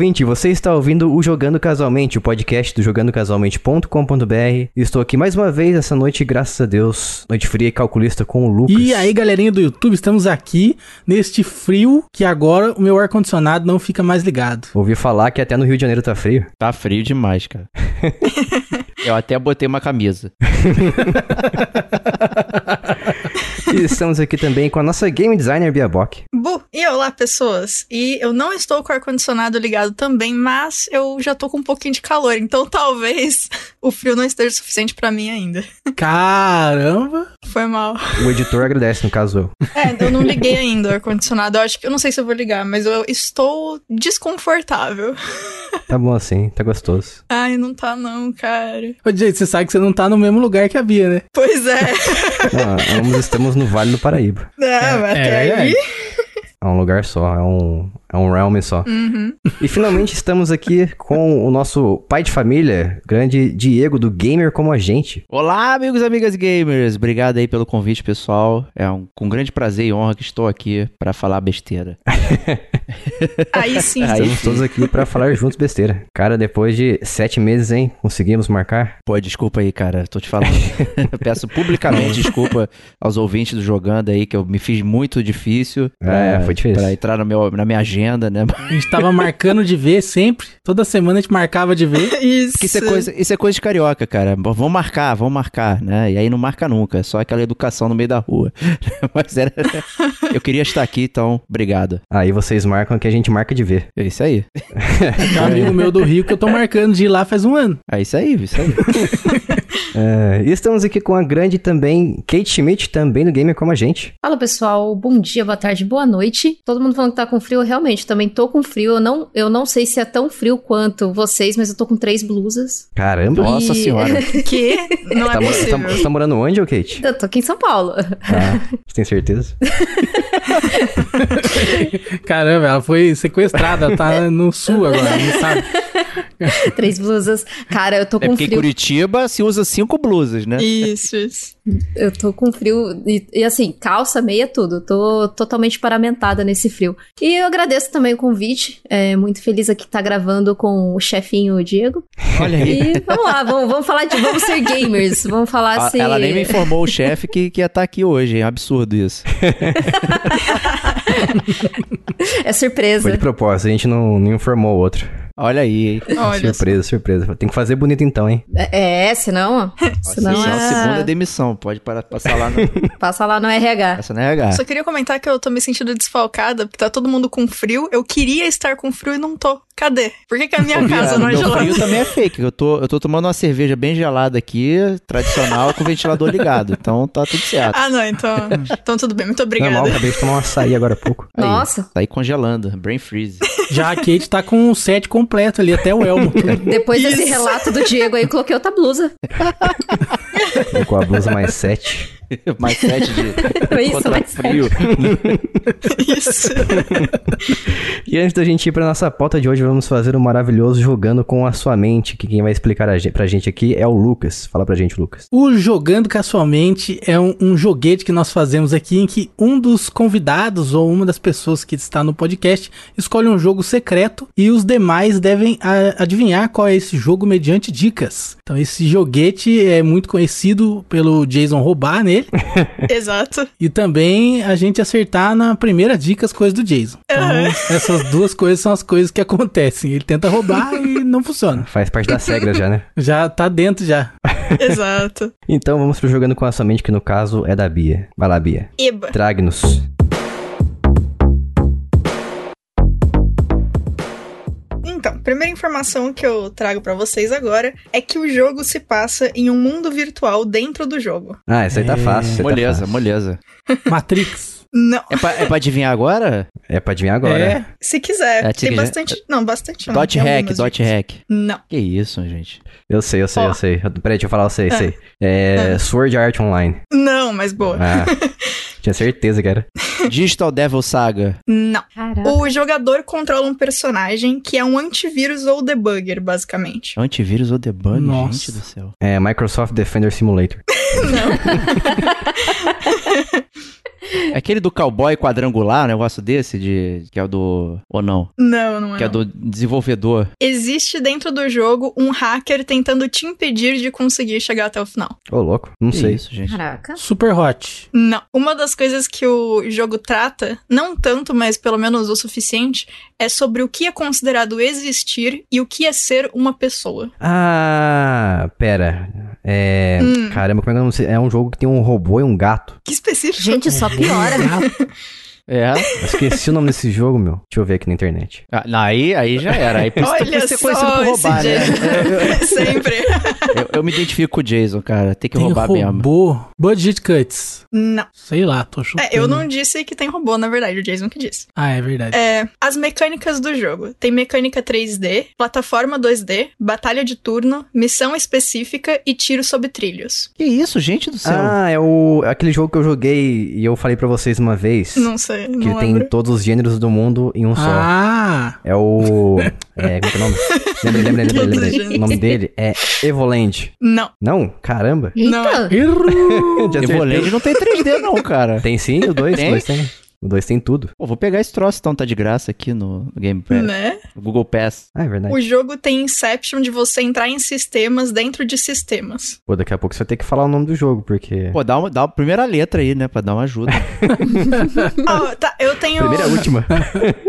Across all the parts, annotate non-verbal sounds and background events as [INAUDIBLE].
ouvinte, você está ouvindo o Jogando Casualmente, o podcast do jogandocasualmente.com.br. Estou aqui mais uma vez essa noite, graças a Deus, noite fria e calculista com o Lucas. E aí, galerinha do YouTube, estamos aqui neste frio que agora o meu ar-condicionado não fica mais ligado. Ouvi falar que até no Rio de Janeiro tá frio. Tá frio demais, cara. [LAUGHS] Eu até botei uma camisa. [LAUGHS] E estamos aqui também com a nossa game designer Bia Bock. Bu, e olá pessoas. E eu não estou com o ar-condicionado ligado também, mas eu já tô com um pouquinho de calor, então [LAUGHS] talvez o frio não esteja suficiente pra mim ainda. Caramba! Foi mal. O editor agradece, no caso eu. É, eu não liguei ainda o ar-condicionado. Eu acho que eu não sei se eu vou ligar, mas eu estou desconfortável. Tá bom assim, tá gostoso. Ai, não tá não, cara. Ô, gente, você sabe que você não tá no mesmo lugar que a Bia, né? Pois é. Não, ambos estamos no Vale do Paraíba. Não, É, até é, aí. É um lugar só, é um, é um realm só. Uhum. E finalmente estamos aqui com o nosso pai de família, grande Diego do Gamer Como a Gente. Olá, amigos e amigas gamers. Obrigado aí pelo convite, pessoal. É um, com grande prazer e honra que estou aqui para falar besteira. [LAUGHS] Aí sim. Aí Estamos sim. todos aqui pra falar juntos besteira. Cara, depois de sete meses, hein? Conseguimos marcar? Pô, desculpa aí, cara. Tô te falando. Eu [LAUGHS] peço publicamente desculpa aos ouvintes do Jogando aí, que eu me fiz muito difícil. É, foi difícil. Pra entrar no meu, na minha agenda, né? A gente tava marcando de ver sempre. Toda semana a gente marcava de ver. [LAUGHS] Isso. Porque isso é, coisa, isso é coisa de carioca, cara. Vamos marcar, vamos marcar, né? E aí não marca nunca, é só aquela educação no meio da rua. [LAUGHS] Mas era. [LAUGHS] Eu queria estar aqui, então, obrigado. Aí vocês marcam que a gente marca de ver. É isso aí. Tem um amigo meu do Rio que eu tô marcando de ir lá faz um ano. É isso aí, isso aí. É, e estamos aqui com a grande também, Kate Schmidt, também do Gamer Como a Gente. Fala pessoal, bom dia, boa tarde, boa noite. Todo mundo falando que tá com frio, eu realmente também tô com frio. Eu não, eu não sei se é tão frio quanto vocês, mas eu tô com três blusas. Caramba! Nossa E- senhora. [LAUGHS] Que não é Tá, mo- possível. tá- você tá morando onde, ô Kate? Eu tô aqui em São Paulo. Ah, você tem certeza? [LAUGHS] Caramba, ela foi sequestrada, ela tá no sul agora, não sabe? três blusas. Cara, eu tô É com porque em frio. Curitiba se usa cinco blusas, né? Isso, isso. Eu tô com frio. E, e assim, calça, meia, tudo. Tô totalmente paramentada nesse frio. E eu agradeço também o convite. É muito feliz aqui estar gravando com o chefinho Diego. Olha aí. E vamos lá, vamos, vamos falar de. Vamos ser gamers. Vamos falar A- se. Ela nem me informou o chefe que, que ia estar aqui hoje. É absurdo isso. [LAUGHS] É surpresa. Foi de propósito, a gente não, não informou o outro. Olha aí, hein? Olha só. surpresa, surpresa. Tem que fazer bonito então, hein? É, é, senão. senão Senão, é... segunda demissão. Pode parar, passar lá no, [LAUGHS] Passa lá no RH. passa na RH. Só queria comentar que eu tô me sentindo desfalcada, porque tá todo mundo com frio. Eu queria estar com frio e não tô. Cadê? Por que, que a minha casa não é meu gelada? frio também é fake. Eu tô, eu tô tomando uma cerveja bem gelada aqui, tradicional, com o ventilador ligado. Então tá tudo certo. Ah, não, então, então tudo bem. Muito obrigada. Normal, acabei de tomar um açaí agora há pouco. Aí, Nossa. Tá aí congelando. Brain freeze. Já a Kate tá com o set completo ali, até o elmo. Depois desse Isso. relato do Diego aí, eu coloquei outra blusa. Com a blusa mais sete. [LAUGHS] Mais sete de [LAUGHS] Isso, contra mais frio. [LAUGHS] Isso. E antes da gente ir pra nossa pauta de hoje, vamos fazer um maravilhoso jogando com a sua mente, que quem vai explicar a gente, pra gente aqui é o Lucas. Fala pra gente, Lucas. O Jogando Casualmente é um, um joguete que nós fazemos aqui em que um dos convidados ou uma das pessoas que está no podcast escolhe um jogo secreto e os demais devem a- adivinhar qual é esse jogo mediante dicas. Então esse joguete é muito conhecido pelo Jason roubar nele [LAUGHS] Exato. e também a gente acertar na primeira dica as coisas do Jason. Então essas duas coisas são as coisas que acontecem. Ele tenta roubar e não funciona. Faz parte das regras já, né? [LAUGHS] Já tá dentro já. [LAUGHS] Exato. Então vamos pro jogando com a sua mente, que no caso é da Bia. Vai lá, Bia. Eba. Trague-nos. Primeira informação que eu trago pra vocês agora é que o jogo se passa em um mundo virtual dentro do jogo. Ah, essa aí tá É. fácil. essa aí tá Moleza, fácil. moleza. Matrix. Não. É pra, é pra adivinhar agora? É pra adivinhar agora. É. Se quiser. É, tem bastante. Não, bastante não. Dot hack, dot hack. Não. Que isso, gente. Eu sei, eu sei, Ó. eu sei. Peraí, deixa eu falar, eu sei, eu sei. É Sword Art Online. Não, mas boa. Ah, [LAUGHS] tinha certeza que era. Digital Devil Saga. Não. Caraca. O jogador controla um personagem que é um antivírus ou debugger, basicamente. Antivírus ou debug, Nossa. gente do céu. É Microsoft Defender Simulator. [LAUGHS] É [LAUGHS] [LAUGHS] aquele do cowboy quadrangular, um negócio desse, de que é o do. Ou não? Não, não é. Que é não. do desenvolvedor. Existe dentro do jogo um hacker tentando te impedir de conseguir chegar até o final. Ô, louco, não Que sei. isso, gente. Caraca. Super hot. Não. Uma das coisas que o jogo trata, não tanto, mas pelo menos o suficiente, é sobre o que é considerado existir e o que é ser uma pessoa. Ah, pera. É. Hum. Caramba, como é que eu não sei? É um jogo que tem um robô e um gato. Que específico. Gente, só piora. [LAUGHS] É. Eu esqueci o nome desse jogo, meu. Deixa eu ver aqui na internet. Ah, não, aí, aí já era. Aí por isso Olha ser só conhecido por roubar, né? [LAUGHS] Sempre. Eu, eu me identifico com o Jason, cara. Tem que Tem roubar mesmo. robô. Budget cuts. Não. Sei lá, tô chutando. É, eu não disse que tem robô, na verdade, o Jason que disse. Ah, é verdade. É, as mecânicas do jogo. Tem mecânica 3D, plataforma 2D, batalha de turno, missão específica e tiro sob trilhos. Que isso, gente do céu. Ah, é o aquele jogo que eu joguei e eu falei pra vocês uma vez. Não sei, [LAUGHS] que não tem lembro. todos os gêneros do mundo em um só. Ah, É o. É, como é que é o nome? [LAUGHS] Todos os lembrei. gêneros. O nome dele é Evoland. Não. Não? Caramba. Evoland [LAUGHS] acertei. não tem 3D, não, cara. Tem sim, o 2, Tem? 2 tem. O 2 tem tudo. Pô, vou pegar esse troço, então tá de graça aqui no, no Game Pass. Né? No Google Pass. Ah, é verdade. O jogo tem Inception de você entrar em sistemas dentro de sistemas. Pô, daqui a pouco você vai ter que falar o nome do jogo, porque. Pô, dá, uma, dá a primeira letra aí, né? Pra dar uma ajuda. [LAUGHS] Ó, tá, eu tenho. Primeira e última.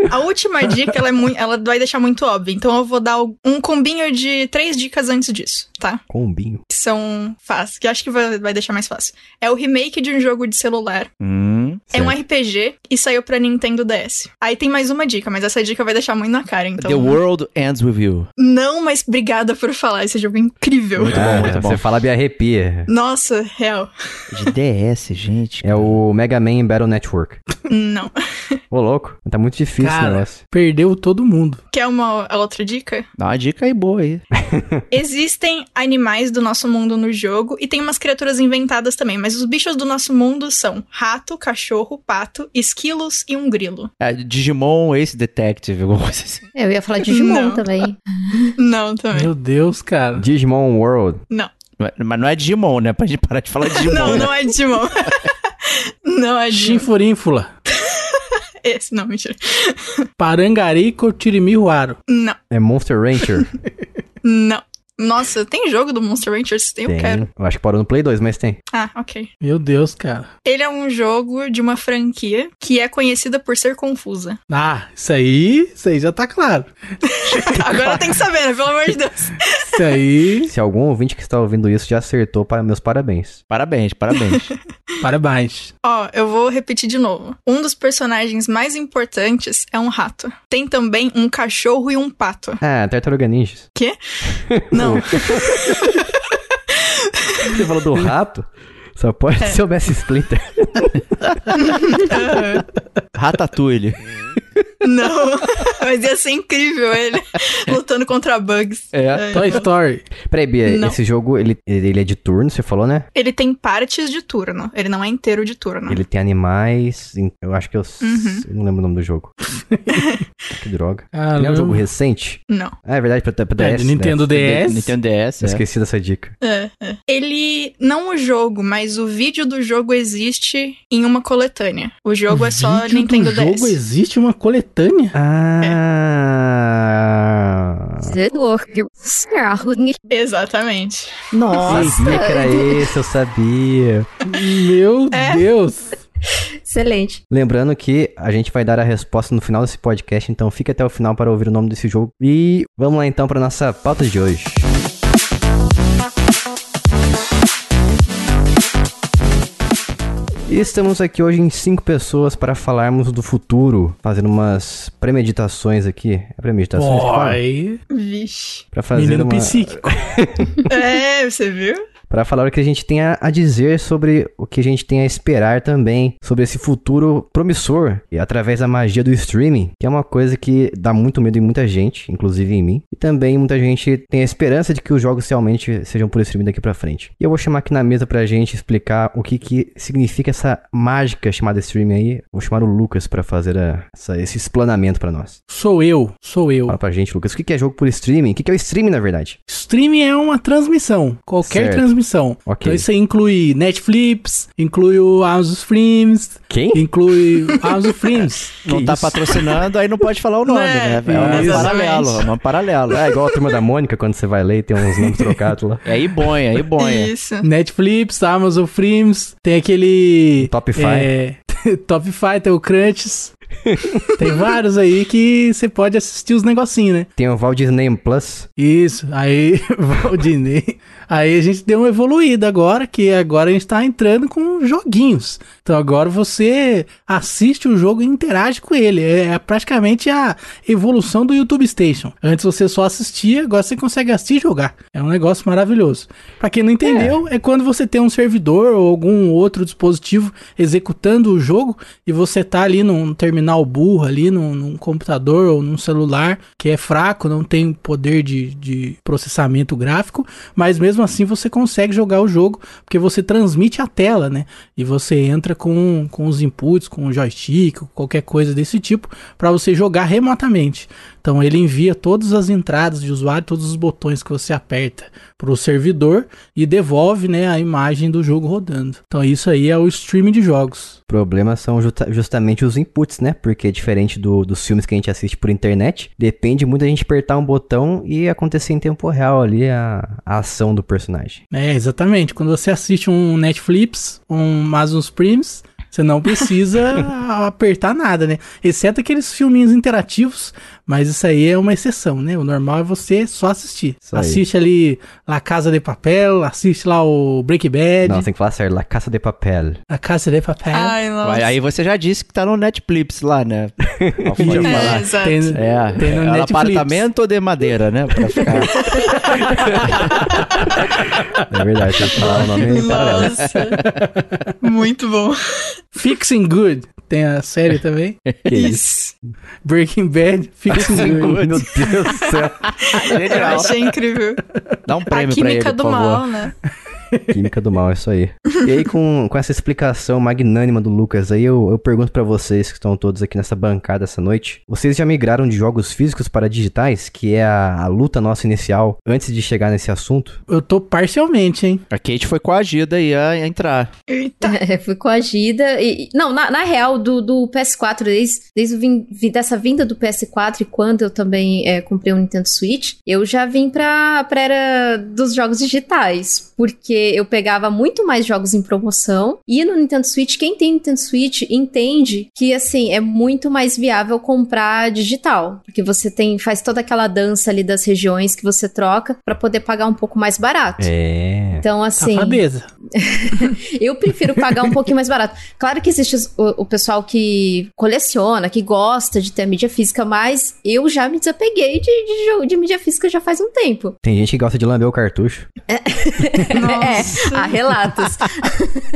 A última dica, ela, é mui- ela vai deixar muito óbvia. Então eu vou dar um combinho de três dicas antes disso, tá? Combinho. Que são fáceis, que acho que vai, vai deixar mais fácil. É o remake de um jogo de celular. hum. É um. RPG e saiu pra Nintendo DS. Aí tem mais uma dica, mas essa dica vai deixar muito na cara, então. The World Ends With You. Não, mas obrigada por falar. Esse jogo é incrível. Muito bom, muito bom. Você fala me arrepia. Nossa, real. De DS, gente. É o Mega Man Battle Network. Não. Ô, louco. Tá muito difícil Cara. o negócio. Perdeu todo mundo. Quer uma a outra dica? Dá uma dica aí boa aí. [LAUGHS] Existem animais do nosso mundo no jogo e tem umas criaturas inventadas também, mas os bichos do nosso mundo são rato, cachorro, pato, esquilos e um grilo. É, Digimon Ace Detective, alguma coisa assim. Eu ia falar de Digimon Não. também. [LAUGHS] Não, também. Meu Deus, cara. Digimon World. Não. É- Mas não é Digimon, né? Pra gente parar de falar [LAUGHS] Digimon. Não, né? não é Digimon. [LAUGHS] não é Digimon. Chinfurínfula. Esse, não, mentira. Parangari Cotirimiruaro. Não, É Monster Rancher. não. Nossa, tem jogo do Monster Rancher? Se tem, eu quero. Eu acho que parou no Play 2, mas tem. Ah, ok. Meu Deus, cara. Ele é um jogo de uma franquia que é conhecida por ser confusa. Ah, isso aí, isso aí já tá claro. [LAUGHS] Agora tem que saber, né? Pelo amor de Deus. Isso aí, Se algum ouvinte que está ouvindo isso já acertou, para meus parabéns. Parabéns, parabéns. [LAUGHS] parabéns. Ó, eu vou repetir de novo. Um dos personagens mais importantes é um rato. Tem também um cachorro e um pato. Ah, Tartaruga Ninjas. Quê? [LAUGHS] Não. [LAUGHS] Você falou do rato? Só pode ser o Messi Splinter. [LAUGHS] Ratatouille. Não. [LAUGHS] Mas ia ser incrível ele lutando contra bugs. É. Toy Story. Peraí, Bia, Não. esse jogo, ele, ele é de turno, você falou, né? Ele tem partes de turno. Ele não é inteiro de turno. Ele tem animais. Eu acho que eu. Uhum. eu não lembro o nome do jogo. [LAUGHS] que droga. Ah, Ele é um não. jogo recente? Não. Ah, é verdade, pra, pra É, DS. de Nintendo né? DS. Nintendo DS, é. esqueci dessa dica. É, é. Ele. Não o jogo, mas o vídeo do jogo existe em uma coletânea. O jogo O é só Nintendo do jogo DS. existe uma coletânea? Ah. Exatamente. Nossa, Sabia que era esse, eu sabia. Meu [LAUGHS] É? Deus. excelente. Lembrando que a gente vai dar a resposta no final desse podcast, então fique até o final para ouvir o nome desse jogo. E vamos lá então para nossa pauta de hoje. E estamos aqui hoje em cinco pessoas para falarmos do futuro, fazendo umas premeditações aqui. É premeditações? Oi. Vixe. Pra fazer Menino uma... psíquico. [LAUGHS] É, você viu? Para falar o que a gente tem a, dizer sobre o que a gente tem a esperar também sobre esse futuro promissor e através da magia do streaming, que é uma coisa que dá muito medo em muita gente, inclusive em mim, e também muita gente tem a esperança de que os jogos realmente sejam por streaming daqui pra frente. E eu vou chamar aqui na mesa pra gente explicar o que que significa essa mágica chamada streaming aí. Vou chamar o Lucas pra fazer a- essa- esse explanamento pra nós. Sou eu, sou eu. Fala pra gente, Lucas, o que que é jogo por streaming? O que que é o streaming na verdade? Streaming é uma transmissão. Qualquer transmissão transmissão. Ok. Então isso aí inclui Netflix, inclui o Amazon Films, Quem? inclui o Amazon Films. Não tá isso? patrocinando, aí não pode falar o nome, Né? né? É um paralelo, é um paralelo. É igual a turma da Mônica, quando você vai ler e tem uns nomes trocados lá. É Ibonha, é Ibonha. Isso. Netflix, Amazon Films, tem aquele... Top Five. É, [LAUGHS] Top 5, tem o Crunches. [LAUGHS] tem vários aí que você pode assistir os negocinhos, né? Tem o Walt Disney Plus. Isso, aí [LAUGHS] Valdinei. Aí a gente deu uma evoluída agora, que agora a gente tá entrando com joguinhos. Então agora você assiste o jogo e interage com ele. É praticamente a evolução do YouTube Station. Antes você só assistia, agora você consegue assistir e jogar. É um negócio maravilhoso. Pra quem não entendeu, é. quando você tem um servidor ou algum outro dispositivo executando o jogo e você tá ali num terminal burro, ali num, num computador ou num celular que é fraco, não tem poder de, de processamento gráfico, mas mesmo assim você consegue jogar o jogo porque você transmite a tela, né? E você entra com, com os inputs, com o joystick, qualquer coisa desse tipo, para você jogar remotamente. Então ele envia todas as entradas de usuário, todos os botões que você aperta para o servidor e devolve né, a imagem do jogo rodando. Então isso aí é o streaming de jogos. O problema são justa- justamente os inputs, né? Porque diferente do- dos filmes que a gente assiste por internet, depende muito da gente apertar um botão e acontecer em tempo real ali a, a ação do personagem. É, exatamente. Quando você assiste um Netflix, um Amazon Primes, você não precisa [LAUGHS] apertar nada, né? Exceto aqueles filminhos interativos, mas isso aí é uma exceção, né? O normal é você só assistir. Isso aí. assiste ali La Casa de Papel, assiste lá o Breaking Bad, Não, tem que falar sério, La Caça de Papel. La Casa de Papel. Ai, nossa. Aí você já disse que tá no Netflix lá, né? Não [LAUGHS] pode falar. É, exato. Tem, É, tem no é Netflix. apartamento de madeira, né? Pra ficar... [LAUGHS] É verdade, tem que falar o nome. Nossa. Muito bom. Fixing Good. Tem a série [LAUGHS] também. Isso? Breaking Bad, Fixing Good. Meu Deus do céu. [LAUGHS] Eu achei incrível. Dá um A prêmio pra ele, química por do favor. mal, né? Química do mal, é isso aí. E aí, com, com essa explicação magnânima do Lucas aí, eu, eu pergunto pra vocês que estão todos aqui nessa bancada essa noite. Vocês já migraram de jogos físicos para digitais, que é a, a luta nossa inicial, antes de chegar nesse assunto? Eu tô parcialmente, hein? A Kate foi coagida aí a a entrar. Eita. [LAUGHS] É, fui coagida. E, não, na, na real, do, do PS4, desde, desde o vim, vi- dessa vinda do PS4 e quando eu também é, comprei um Nintendo Switch, eu já vim pra, pra era dos jogos digitais. Porque eu pegava muito mais jogos em promoção. E no Nintendo Switch, quem tem Nintendo Switch entende que, assim, é muito mais viável comprar digital. Porque você tem faz toda aquela dança ali das regiões que você troca pra poder pagar um pouco mais barato. É. Então, assim. Safadeza. [LAUGHS] Eu prefiro pagar um pouquinho mais barato. Claro que existe o, o pessoal que coleciona, que gosta de ter a mídia física, mas eu já me desapeguei de, de, jogo- de mídia física já faz um tempo. Tem gente que gosta de lamber o cartucho. É, [LAUGHS] há relatos.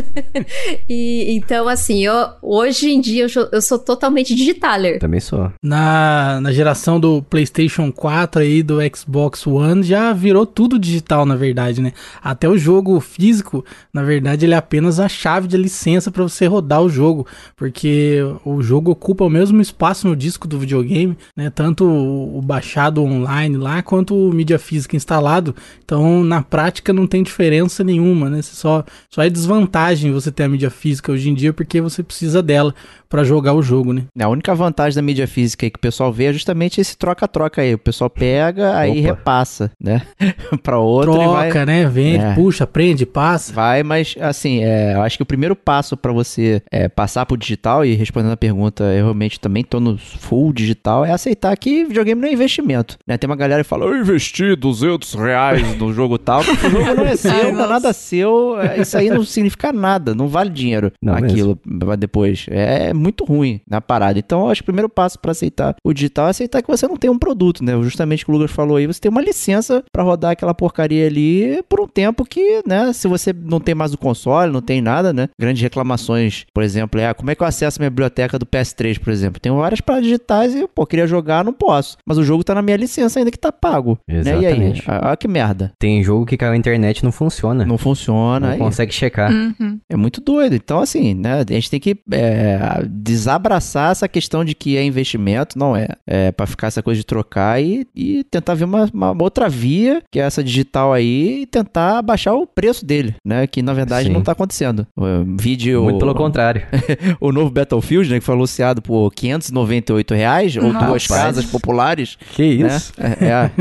[LAUGHS] e, então, assim, eu, hoje em dia eu, sou- eu sou totalmente digitaler. Também sou. Na, na geração do PlayStation 4 aí, do Xbox One, já virou tudo digital, na verdade, né? Até o jogo físico, na verdade, ele é apenas a chave de licença para você rodar o jogo, porque o jogo ocupa o mesmo espaço no disco do videogame, né? Tanto o, baixado online lá, quanto o mídia física instalado. Então, na prática, não tem diferença nenhuma, né? Só, só é desvantagem você ter a mídia física hoje em dia, porque você precisa dela para jogar o jogo, né? A única vantagem da mídia física aí que o pessoal vê é justamente esse troca-troca aí. O pessoal pega, aí Opa. repassa, né? [LAUGHS] pra outro e vai... Troca, né? Vende, É. puxa, prende, passa. Vai, mas assim, é, eu acho que o primeiro passo pra você é, passar pro digital, e respondendo a pergunta, eu realmente também tô no full digital, é aceitar que videogame não é investimento. Né? Tem uma galera que fala, eu investi 200 reais no jogo tal, porque o jogo não é seu, Ai, não é nossa. nada seu, é, isso aí não significa nada, não vale dinheiro Não aquilo pra depois. É muito ruim na parada. Então, eu acho que o primeiro passo pra aceitar o digital é aceitar que você não tem um produto, né? Justamente o que o Lucas falou aí, você tem uma licença pra rodar aquela porcaria ali por um tempo que, né, se você não tem mais o console, não tem nada, né? Grandes reclamações, por exemplo, é ah, como é que eu acesso a minha biblioteca do PS3, por exemplo? Tenho várias paradas digitais e, pô, queria jogar, não posso. Mas o jogo tá na minha licença ainda que tá pago. Né? E aí? Exatamente. Ah, ah, que merda. Tem jogo que caiu na internet e não funciona. Não funciona. Não aí. consegue checar. Uhum. É muito doido. Então, assim, né? A gente tem que é, desabraçar essa questão de que é investimento, não é. É pra ficar essa coisa de trocar e, e tentar ver uma, uma outra via, que é essa digital aí, e tentar baixar o preço dele, né? Que na verdade Sim. não tá acontecendo. O vídeo. Muito pelo contrário. [LAUGHS] o novo Battlefield, né? Que foi anunciado por 598 reais, ou Nossa. duas casas populares. Que né? isso? É, é a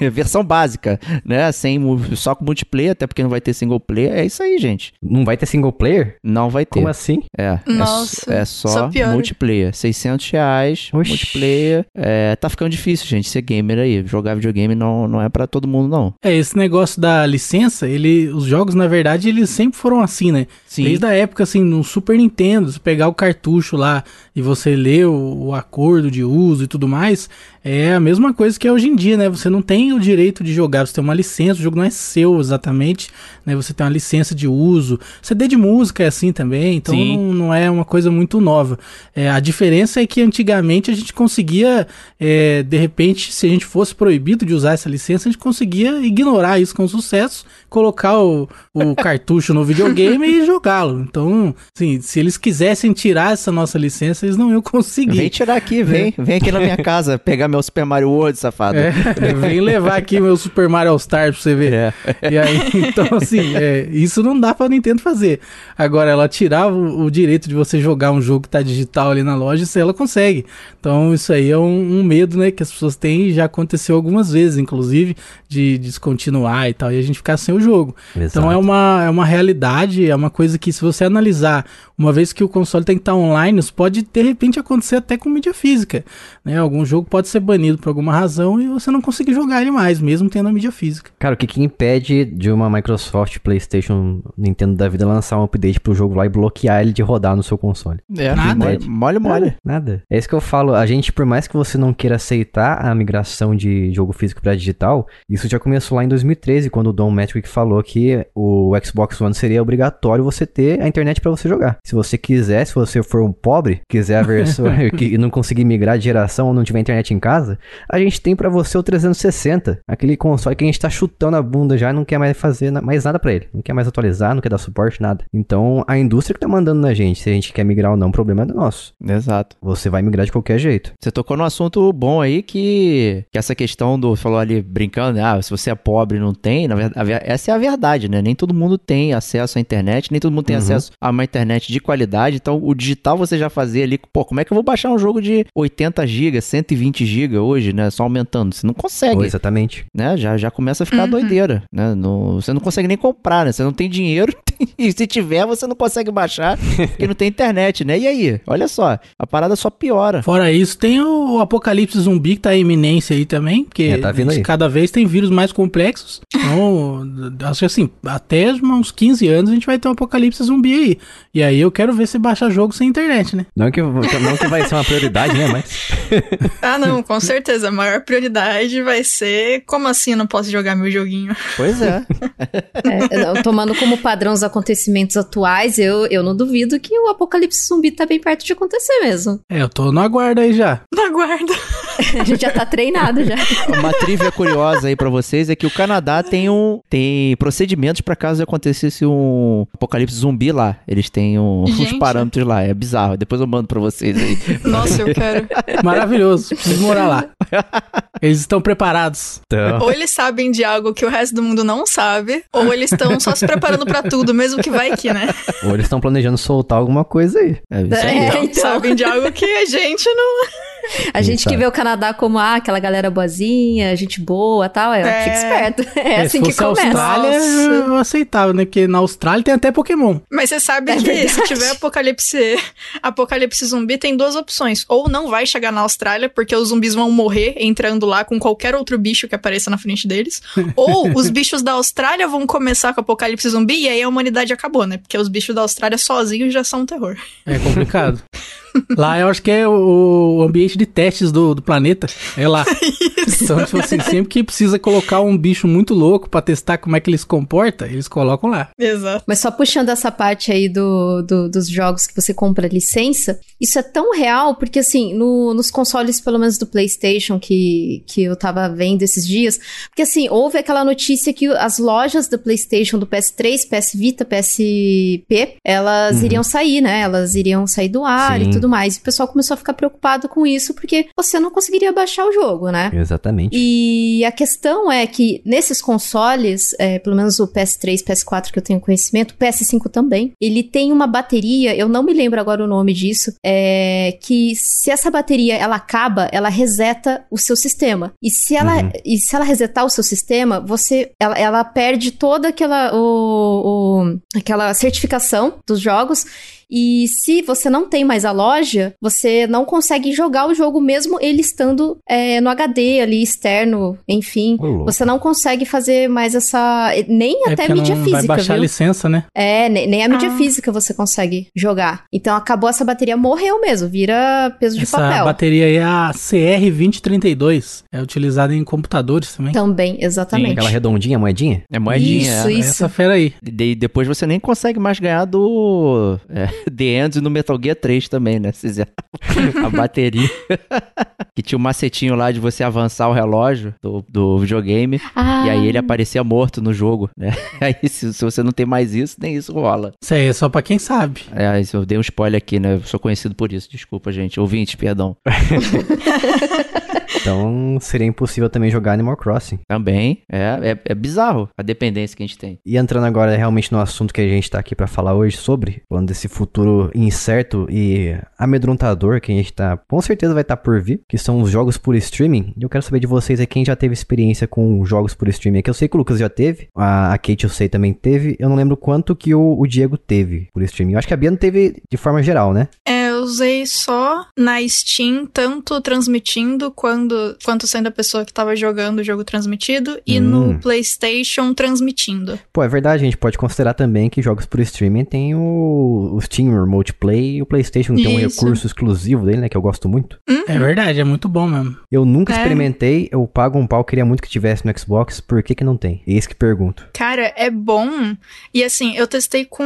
é [LAUGHS] a versão básica, né? Sem, só com multiplayer, até porque não vai ter single player. É isso aí, gente. Não vai ter single player? Não vai ter. Como assim? É, é Nossa, s- é, só, só multiplayer. 600 reais, Oxi. multiplayer. É, tá ficando difícil, gente, ser gamer aí. Jogar videogame não, não é pra todo mundo, não. É, esse negócio da licença, ele, os jogos, na verdade, eles sempre foram assim, né? Sim. Desde a época, assim, no Super Nintendo, você pegar o cartucho lá e você ler o, o acordo de uso e tudo mais, é a mesma coisa que é hoje em dia, né? Você não tem o direito de jogar, você tem uma licença, o jogo não é seu exatamente, né? Você tem uma licença de uso. CD de música é assim também, então não, não é uma coisa muito nova. É, a diferença é que antigamente a gente conseguia, é, de repente, se a gente fosse proibido de usar essa licença, a gente conseguia ignorar isso com sucesso, colocar o, o [LAUGHS] cartucho no videogame e jogá-lo. Então, assim, se eles quisessem tirar essa nossa licença, eles não iam conseguir. Vem tirar aqui, vem. Vem aqui na minha casa pegar meu [LAUGHS] Super Mario World, safado. É, [LAUGHS] vem levar aqui meu Super Mario All Star pra você ver. É. E aí, então, assim, é, isso não dá pra Nintendo fazer. Agora, ela tirar o, o direito de você jogar um jogo que tá digital ali na loja, isso ela consegue. Então, isso aí é um, um medo, né, que as pessoas têm e já aconteceu algumas vezes, inclusive, de descontinuar e tal, e a gente ficar sem o jogo. Então, é uma, é uma realidade, é uma coisa que, se você analisar, uma vez que o console tem que estar online, isso pode, de repente, acontecer até com mídia física. Né? Algum jogo pode ser banido por alguma razão e você não conseguir jogar ele mais, mesmo tendo a mídia física. Cara, o que, que impede de uma Microsoft, PlayStation, Nintendo da vida lançar um update pro jogo lá e bloquear ele de rodar no seu console? É, Nada. mole, mole, mole. Nada. É isso que eu falo. A gente, por mais que você não queira aceitar a migração de jogo físico pra digital, isso já começou lá em 2013, quando o Don Metric falou que o Xbox One seria obrigatório você ter a internet pra você jogar. Se você quiser, se você for um pobre, quiser a versão [LAUGHS] que e não conseguir migrar de geração ou não tiver internet em casa, a gente tem pra você o 360, aquele console que a gente tá chutando a bunda já e não quer mais fazer mais nada pra ele. Não quer mais atualizar, não quer dar suporte, nada. Então, a indústria que tá mandando na gente, se a gente quer migrar ou não, o problema é do nosso. Exato. Você vai migrar de qualquer jeito. Você tocou num assunto bom aí que, que essa questão do. Falou ali brincando? Ah, se você é pobre e não tem, na verdade, essa é a verdade, né? Nem todo mundo tem acesso à internet, nem todo mundo tem Uhum. acesso a uma internet de qualidade. Então, o digital você já fazia ali, pô, como é que eu vou baixar um jogo de 80 GB, 120 GB hoje, né? Só aumentando. Você não consegue. Ou exatamente. né? Já, já começa a ficar Uhum. doideira, né? No- você não consegue nem comprar, né? Você não tem dinheiro [LAUGHS] e se tiver, você não consegue baixar porque não tem internet, né? E aí? Olha só, a parada só piora. Fora isso, tem o apocalipse zumbi que tá em iminência aí também, porque É, tá vindo aí. cada vez tem vírus mais complexos. Então, acho que assim, até uns 15 anos a gente vai ter um apocalipse zumbi aí. E aí eu quero ver se baixar jogo sem internet, né? Não que, não que vai ser uma prioridade, né? Mas. [LAUGHS] Ah, não, com certeza. A maior prioridade vai ser como assim eu não posso jogar meu joguinho? Pois é. É, não, tomando como padrão os acontecimentos atuais, eu, eu não duvido que o apocalipse zumbi tá bem perto de acontecer mesmo. É, eu tô no aguardo aí já. Não aguardo. [LAUGHS] A gente já tá treinado já. Uma trivia curiosa aí pra vocês é que o Canadá tem um tem procedimentos pra caso acontecesse um apocalipse zumbi lá. Eles têm um- uns parâmetros lá, é bizarro. Depois eu mando pra vocês aí. Nossa, eu quero. Maravilhoso, preciso morar lá. Eles estão preparados. Então. Ou eles sabem de algo que o resto do mundo não sabe, ou eles estão só se preparando pra tudo, mesmo que vai que, né? Ou eles estão planejando soltar alguma coisa aí. É. É, Não, então. sabem de algo que a gente não. A gente que sabe. vê o Canadá como ah, aquela galera boazinha, gente boa tal, é, É. fica esperto. [LAUGHS] É, assim se que fosse a começa. Austrália, eu aceitava, né? Porque na Austrália tem até Pokémon. Mas você sabe É que verdade. se tiver apocalipse, apocalipse zumbi, tem duas opções. Ou não vai chegar na Austrália, porque os zumbis vão morrer entrando lá com qualquer outro bicho que apareça na frente deles. [LAUGHS] ou os bichos da Austrália vão começar com o apocalipse zumbi e aí a humanidade acabou, né? Porque os bichos da Austrália sozinhos já são um terror. É complicado. [LAUGHS] Lá eu acho que é o ambiente de testes do, do planeta. É lá. [LAUGHS] então, tipo assim, sempre que precisa colocar um bicho muito louco pra testar como é que ele se comporta, eles colocam lá. Exato. Mas só puxando essa parte aí do, do- dos jogos que você compra licença, isso é tão real, porque assim, no- nos consoles, pelo menos do PlayStation, que, que eu tava vendo esses dias, porque assim, houve aquela notícia que as lojas do PlayStation, do PS3, PS Vita, PSP, elas Uhum. iriam sair, né? Elas iriam sair do ar Sim. e tudo mais. E o pessoal começou a ficar preocupado com isso, porque você não conseguiria baixar o jogo, né? Exatamente. E a questão é que nesses consoles, é, pelo menos o PS3, PS4 que eu tenho conhecimento, o PS5 também, ele tem uma bateria, eu não me lembro agora o nome disso, é, que se essa bateria ela acaba, ela reseta o seu sistema. E se ela, Uhum. e se ela resetar o seu sistema, você, ela, ela perde toda aquela, o, o- aquela certificação dos jogos. E se você não tem mais a loja, você não consegue jogar o jogo mesmo ele estando é, no HD ali externo, enfim. Você não consegue fazer mais essa. Nem É até mídia não física, vai baixar a viu? licença, né? É, ne- nem a mídia Ah. física você consegue jogar. Então acabou essa bateria, morreu mesmo, vira peso de Essa papel. bateria aí é a CR2032. É utilizada em computadores também. Também, exatamente. Aquela redondinha, moedinha? É moedinha. Isso, é. isso. Essa fera aí. E depois você nem consegue mais ganhar do é, [LAUGHS] The Ends no Metal Gear 3 também, né? [LAUGHS] A bateria. [LAUGHS] que tinha um macetinho lá de você avançar o relógio do, do videogame. Ah, E aí ele aparecia morto no jogo, né? Aí se, se você não tem mais isso, nem isso rola. Isso aí é só pra quem sabe. É, isso eu dei um spoiler aqui, né? Eu sou conhecido por isso, desculpa, gente. Ouvinte, perdão. Então seria impossível também jogar Animal Crossing. Também. É, é, é bizarro a dependência que a gente tem. E entrando agora realmente no assunto que a gente tá aqui pra falar hoje sobre, falando desse futuro incerto e amedrontador que a gente tá, com certeza vai estar por vir, que são os jogos por streaming. E eu quero saber de vocês aí quem já teve experiência com jogos por streaming. Que eu sei que o Lucas já teve, a, a Kate eu sei também teve. Eu não lembro quanto que o, o Diego teve por streaming. Eu acho que a Bia não teve de forma geral, né? É, eu usei só na Steam, tanto transmitindo quando, quanto sendo a pessoa que tava jogando o jogo transmitido, e Hum. no PlayStation transmitindo. Pô, é verdade, a gente pode considerar também que jogos por streaming tem o, o Steam Remote Play e o PlayStation tem um Isso. recurso exclusivo dele, né? Que eu gosto muito. É verdade, é muito bom mesmo. Eu nunca É. experimentei, eu pago um pau, queria muito que tivesse no Xbox, por que que não tem? Eis que pergunto. Cara, é bom. E assim, eu testei com,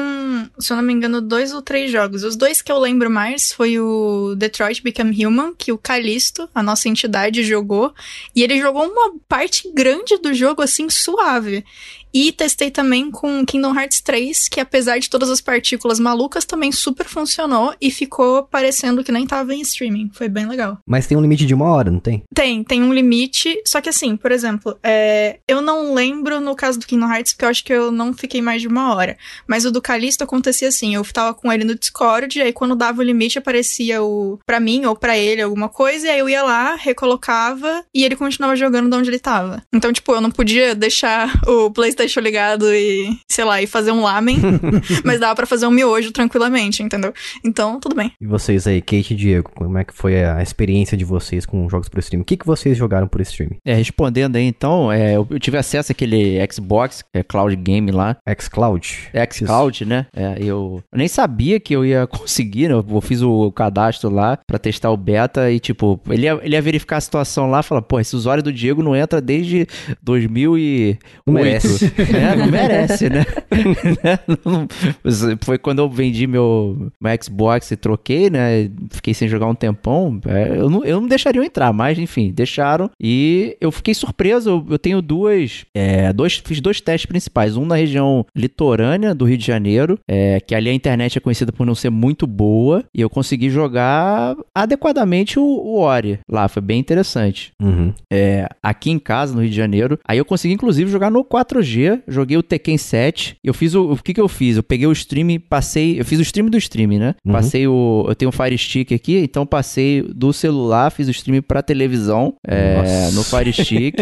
se eu não me engano, dois ou três jogos. Os dois que eu lembro mais foi o Detroit Become Human, que o Calisto, a nossa entidade, jogou. E ele jogou uma parte grande do jogo, assim, suave. E testei também com Kingdom Hearts 3, que apesar de todas as partículas malucas, também super funcionou e ficou parecendo que nem tava em streaming. Foi bem legal. Mas tem um limite de uma hora, não tem? Tem, tem um limite. Só que assim, por exemplo, é, eu não lembro no caso do Kingdom Hearts, porque eu acho que eu não fiquei mais de uma hora. Mas o do Callisto acontecia assim: eu tava com ele no Discord, e aí quando dava o limite aparecia o pra mim ou pra ele alguma coisa, e aí eu ia lá, recolocava e ele continuava jogando de onde ele tava. Então, tipo, eu não podia deixar [LAUGHS] o PlayStation ligado e, sei lá, e fazer um lamen, [LAUGHS] mas dava pra fazer um miojo tranquilamente, entendeu? Então, tudo bem. E vocês aí, Kate e Diego, como é que foi a experiência de vocês com jogos por streaming? O que, que vocês jogaram por streaming? É, respondendo aí, então, é, eu, eu tive acesso àquele Xbox, que é Cloud Game lá. xCloud? Xcloud, né? É, eu, eu nem sabia que eu ia [LAUGHS] conseguir, né? Eu fiz o cadastro lá pra testar o beta e, tipo, ele ia, ele ia verificar a situação lá e falar, pô, esse usuário do Diego não entra desde 2008. Não merece. Né? Não merece, né? [LAUGHS] Foi quando eu vendi meu, meu Xbox e troquei, né? Fiquei sem jogar um tempão. é, eu, não, eu não deixaria eu entrar, mas enfim, deixaram. E eu fiquei surpreso. Eu, eu tenho duas, é, dois. Fiz dois testes principais. Um na região litorânea do Rio de Janeiro, é, que ali a internet é conhecida por não ser muito boa. E eu consegui jogar adequadamente o, o Ori lá. Foi bem interessante Uhum. é, aqui em casa, no Rio de Janeiro. Aí eu consegui, inclusive, jogar no 4G. Joguei o Tekken 7. Eu fiz o. O que que eu fiz? Eu peguei o stream, passei. Eu fiz o stream do stream, né? Uhum. Passei o. Eu tenho um Fire Stick aqui, então passei do celular, fiz o stream pra televisão. É, Nossa. no Fire Stick.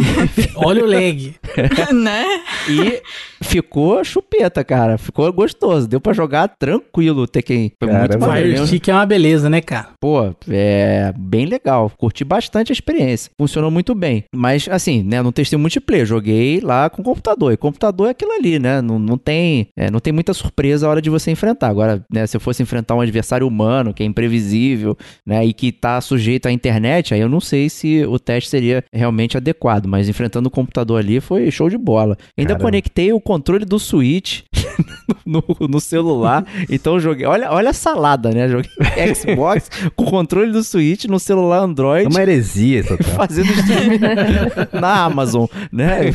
[LAUGHS] Olha o lag. [LAUGHS] né? E ficou chupeta, cara. Ficou gostoso. Deu pra jogar tranquilo o Tekken. Foi muito Caramba. maneiro. Fire Stick é uma beleza, né, cara? Pô, é bem legal. Curti bastante a experiência. Funcionou muito bem. Mas, assim, né, não testei multiplayer. Joguei lá com computador. E computador é aquilo ali, né? Não, não, tem, é, não tem muita surpresa a hora de você enfrentar. Agora, né, se eu fosse enfrentar um adversário humano, que é imprevisível, né, e que tá sujeito à internet, aí eu não sei se o teste seria realmente adequado. Mas enfrentando o computador ali foi show de bola. Ainda Caramba. conectei o controle do Switch [LAUGHS] no, no celular. Então eu joguei. Olha, olha a salada, né? Joguei [LAUGHS] Xbox com controle do Switch no celular É Android. uma heresia essa. [LAUGHS] Fazendo streaming na Amazon, né?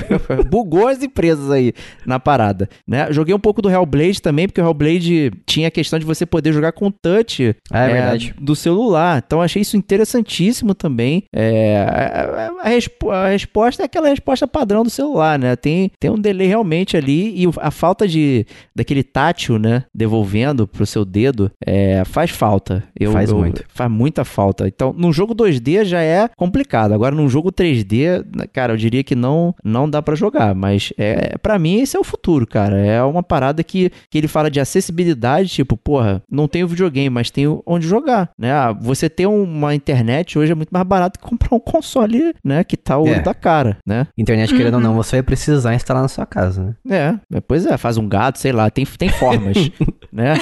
Bugou as empresas aí na parada, né? Joguei um pouco do Hellblade também, porque o Hellblade tinha a questão de você poder jogar com touch Ah, é verdade. do celular. Então achei isso interessantíssimo também. É, a, a- a respo- a resposta é aquela resposta padrão do celular, né? Tem, tem um delay realmente ali e a falta de daquele tátil, né? Devolvendo pro seu dedo é, faz falta. Eu, Faz eu- muito. Faz muita falta. Então, num jogo 2D já é complicado. Agora, num jogo 3D, cara, eu diria que não não dá pra jogar. Mas é para mim esse é o futuro, cara. É uma parada que, que ele fala de acessibilidade, tipo, porra, não tenho videogame, mas tenho onde jogar, né? Ah, Você ter uma internet hoje é muito mais barato que comprar um console, né? Que tá o olho É. da cara, né? Internet, querendo ou não, você vai precisar instalar na sua casa, né? É, pois é, faz um gato, sei lá, tem, tem formas, [LAUGHS] né?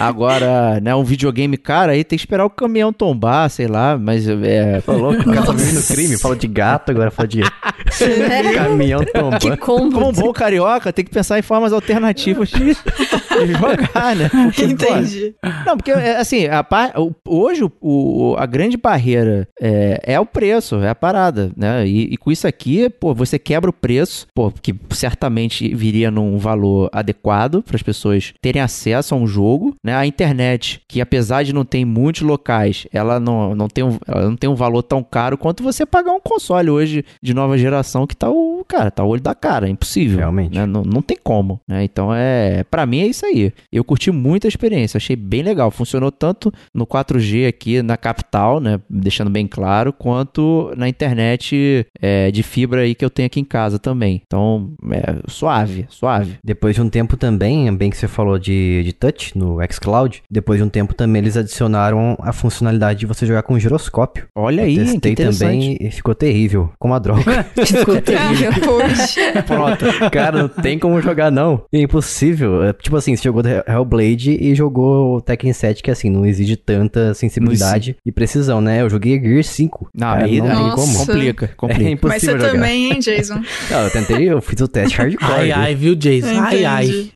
Agora, né, um videogame cara, aí tem que esperar o caminhão tombar, sei lá, mas é... Tô louco, [LAUGHS] o cara tá vivendo crime, fala de gato, agora fala de [LAUGHS] caminhão Que combo. Como um bom carioca, tem que pensar em formas alternativas de, de [LAUGHS] jogar, né? Porque, pô, Entendi. Não, porque, é, assim, a hoje o, a grande barreira é, é o preço, é a parada, né? E, e com isso aqui, pô, você quebra o preço, pô, que certamente viria num valor adequado para as pessoas terem acesso a um jogo, né? A internet, que apesar de não ter em muitos locais, ela não, não, tem um, ela não tem um valor tão caro quanto você pagar um console hoje de nova geração que tá o, cara, tá o olho da cara, é impossível. Realmente. né? Não, não tem como, né? Então é, Pra mim é isso aí. Eu curti muito a experiência, achei bem legal. Funcionou tanto no 4G aqui na capital, né? Deixando bem claro, quanto na internet é, de fibra aí que eu tenho aqui em casa também. Então, é suave, suave. Depois de um tempo também, bem que você falou de, de touch no xCloud, depois de um tempo também eles adicionaram a funcionalidade de você jogar com giroscópio. Olha Eu aí, que testei interessante. também e ficou terrível, como a droga. [LAUGHS] [LAUGHS] Ficou terrível. Poxa. Pronto. [LAUGHS] Cara, não tem como jogar não. É impossível. É, tipo assim, você jogou Hellblade e jogou o Tekken 7, que assim, não exige tanta sensibilidade e precisão, né? Eu joguei Gear 5. Não, Cara, aí, não tem como. complica, É complica. Mas impossível você jogar. também, hein, [LAUGHS] Jason? Não, eu tentei, eu fiz o teste hardcore. Ai, viu? ai, viu, Jason? Ai, ai.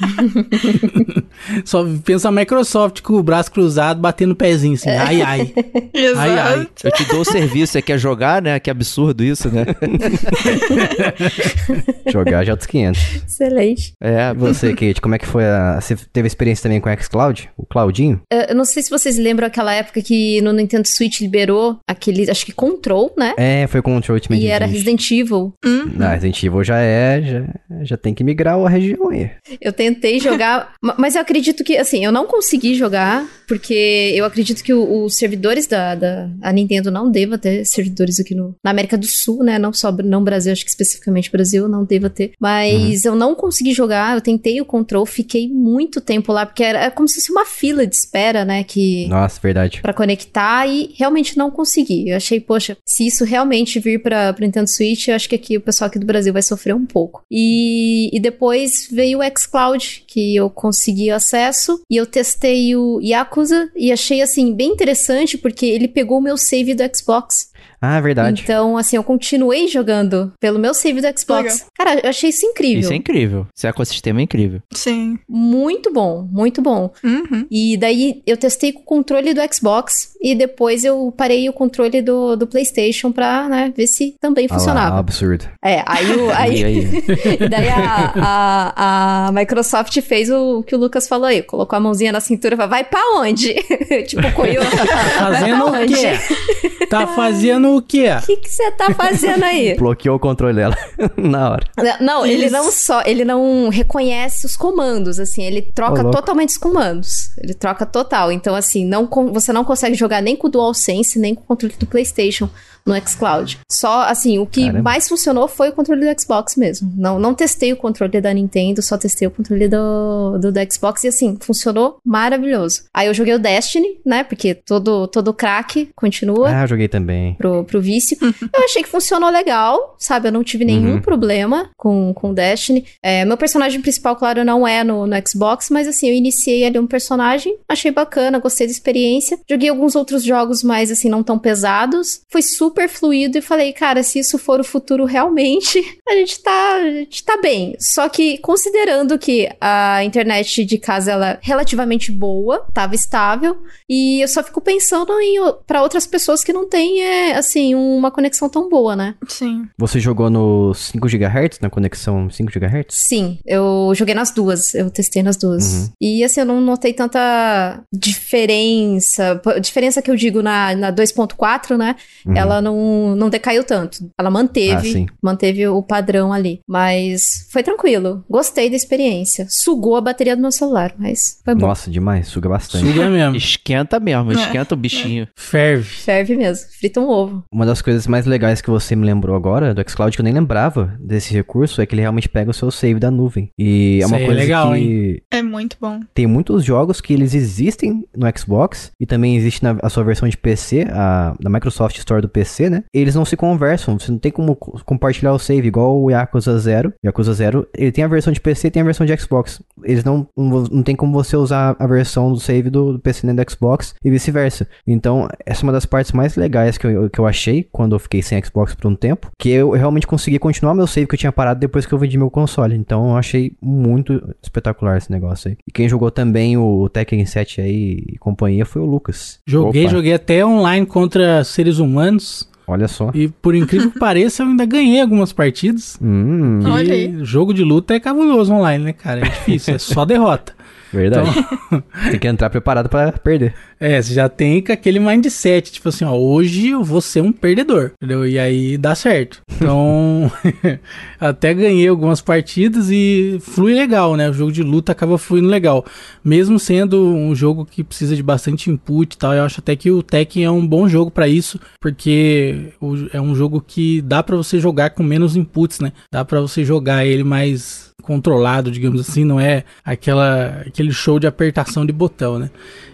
[LAUGHS] Só pensa a Microsoft com o braço cruzado, batendo o pezinho assim. Ai, [LAUGHS] ai. Exato. Ai, ai. Eu te dou o serviço, você quer jogar, né? Que absurdo isso, né? [LAUGHS] Jogar já outros 500. Excelente. É, você, Kate, como é que foi a... Você teve experiência também com o xCloud? O Claudinho? Eh, Eu não sei se vocês lembram aquela época que no Nintendo Switch liberou aquele, acho que Control, né? É, foi com o Control Ultimate E era. Resident Evil. Hum? Não, Resident Evil já é, já, já tem que migrar a região aí. Eu tentei jogar, ma- mas eu acredito que, assim, eu não consegui jogar, porque eu acredito que o- os servidores da, da a Nintendo não deva ter servidores aqui no, na América do Sul, né? Não só não Brasil, acho que especificamente Brasil não deva ter. Mas eu não consegui jogar, eu tentei o control, fiquei muito tempo lá, porque era, era como se fosse uma fila de espera, né? Que Nossa, verdade. Pra conectar e realmente não consegui. Eu achei, poxa, se isso realmente vir pra pro Nintendo Switch, eu acho que aqui o pessoal aqui do Brasil vai sofrer um pouco. E, e depois veio o xCloud, que eu consegui acesso e eu testei o Yakuza e achei assim bem interessante porque ele pegou o meu save do Xbox. Ah, verdade. Então, assim, eu continuei jogando pelo meu save do Xbox. Legal. Cara, eu achei isso incrível. isso é incrível. Esse ecossistema é incrível. Sim. Muito bom, muito bom. Uhum. E daí eu testei com o controle do Xbox e depois eu parei o controle do, do PlayStation pra né, ver se também Ah lá, funcionava. absurdo. É, aí, o, [LAUGHS] E aí aí? [LAUGHS] daí a, a, a Microsoft fez o que o Lucas falou aí, colocou a mãozinha na cintura e falou, vai pra onde? [LAUGHS] tipo, coiô. Fazendo o quê? Tá fazendo fazendo o quê? O que você tá fazendo aí? [LAUGHS] Bloqueou o controle dela [LAUGHS] na hora. Não, ele Isso. não só, ele não reconhece os comandos, assim, ele troca louco. totalmente os comandos. Ele troca total. Então, assim, não, você não consegue jogar nem com o DualSense, nem com o controle do PlayStation no xCloud. Só, assim, o que Caramba. mais funcionou foi o controle do Xbox mesmo. Não, não testei o controle da Nintendo, só testei o controle do, do, do Xbox e, assim, funcionou maravilhoso. Aí eu joguei o Destiny, né, porque todo, todo craque continua Ah, eu joguei também. pro, pro vício. [LAUGHS] eu achei que funcionou legal, sabe? Eu não tive nenhum Uhum. problema com, com Destiny. É, meu personagem principal, claro, não é no, no Xbox, mas assim, eu iniciei ali um personagem, achei bacana, gostei da experiência. Joguei alguns outros jogos mais, assim, não tão pesados. Foi super fluido e falei, cara, se isso for o futuro realmente, [LAUGHS] a gente tá, a gente tá bem. Só que, considerando que a internet de casa, ela é relativamente boa, tava estável, e eu só fico pensando em para outras pessoas que não têm, é, assim, uma conexão tão boa, né? Sim. Você jogou no 5 GHz, na conexão 5 GHz? Sim, eu joguei nas duas, eu testei nas duas. Uhum. E assim, eu não notei tanta diferença. Diferença que eu digo na, na 2.4, né? Uhum. Ela não, não decaiu tanto. Ela Ah, manteve, sim. manteve o padrão ali. Mas foi tranquilo. Gostei da experiência. Sugou a bateria do meu celular, mas foi bom. Nossa, demais, suga bastante. Suga [LAUGHS] mesmo. Esquenta mesmo, É. esquenta o bichinho. [LAUGHS] Ferve. Ferve mesmo. Frita um ovo. Uma das coisas mais legais que você me lembrou agora do xCloud, que eu nem lembrava desse recurso, é que ele realmente pega o seu save da nuvem. E é Isso uma é coisa legal, que É muito bom. tem muitos jogos que eles existem no Xbox e também existe na a sua versão de PC, a da Microsoft Store do PC, né? Eles não se conversam, você não tem como co- compartilhar o save igual o Yakuza Zero. Yakuza Zero, ele tem a versão de PC e tem a versão de Xbox. Eles não não não tem como você usar a versão do save do, do PC nem do Xbox e vice-versa. Então, essa é uma das partes mais legais que eu, que eu achei quando eu fiquei sem Xbox por um tempo, que eu realmente consegui continuar meu save que eu tinha parado depois que eu vendi meu console. Então, eu achei muito espetacular esse negócio aí. E quem jogou também o Tekken 7 aí e companhia foi o Lucas. Joguei, Opa, joguei até online contra seres humanos. Olha só. E por incrível que [LAUGHS] pareça, eu ainda ganhei algumas partidas. Hum, E Olha aí. jogo de luta é cabuloso online, né, cara? É difícil, é só derrota. Verdade. [LAUGHS] Tem que entrar preparado pra perder. É, você já tem com aquele mindset, tipo assim, ó, hoje eu vou ser um perdedor, entendeu? E aí dá certo. Então, [LAUGHS] até ganhei algumas partidas e flui legal, né? O jogo de luta acaba fluindo legal. Mesmo sendo um jogo que precisa de bastante input e tal, eu acho até que o Tekken é um bom jogo pra isso, porque é um jogo que dá pra você jogar com menos inputs, né? Dá pra você jogar ele mais controlado, digamos assim, não é aquela aquele show de apertação de botão, né?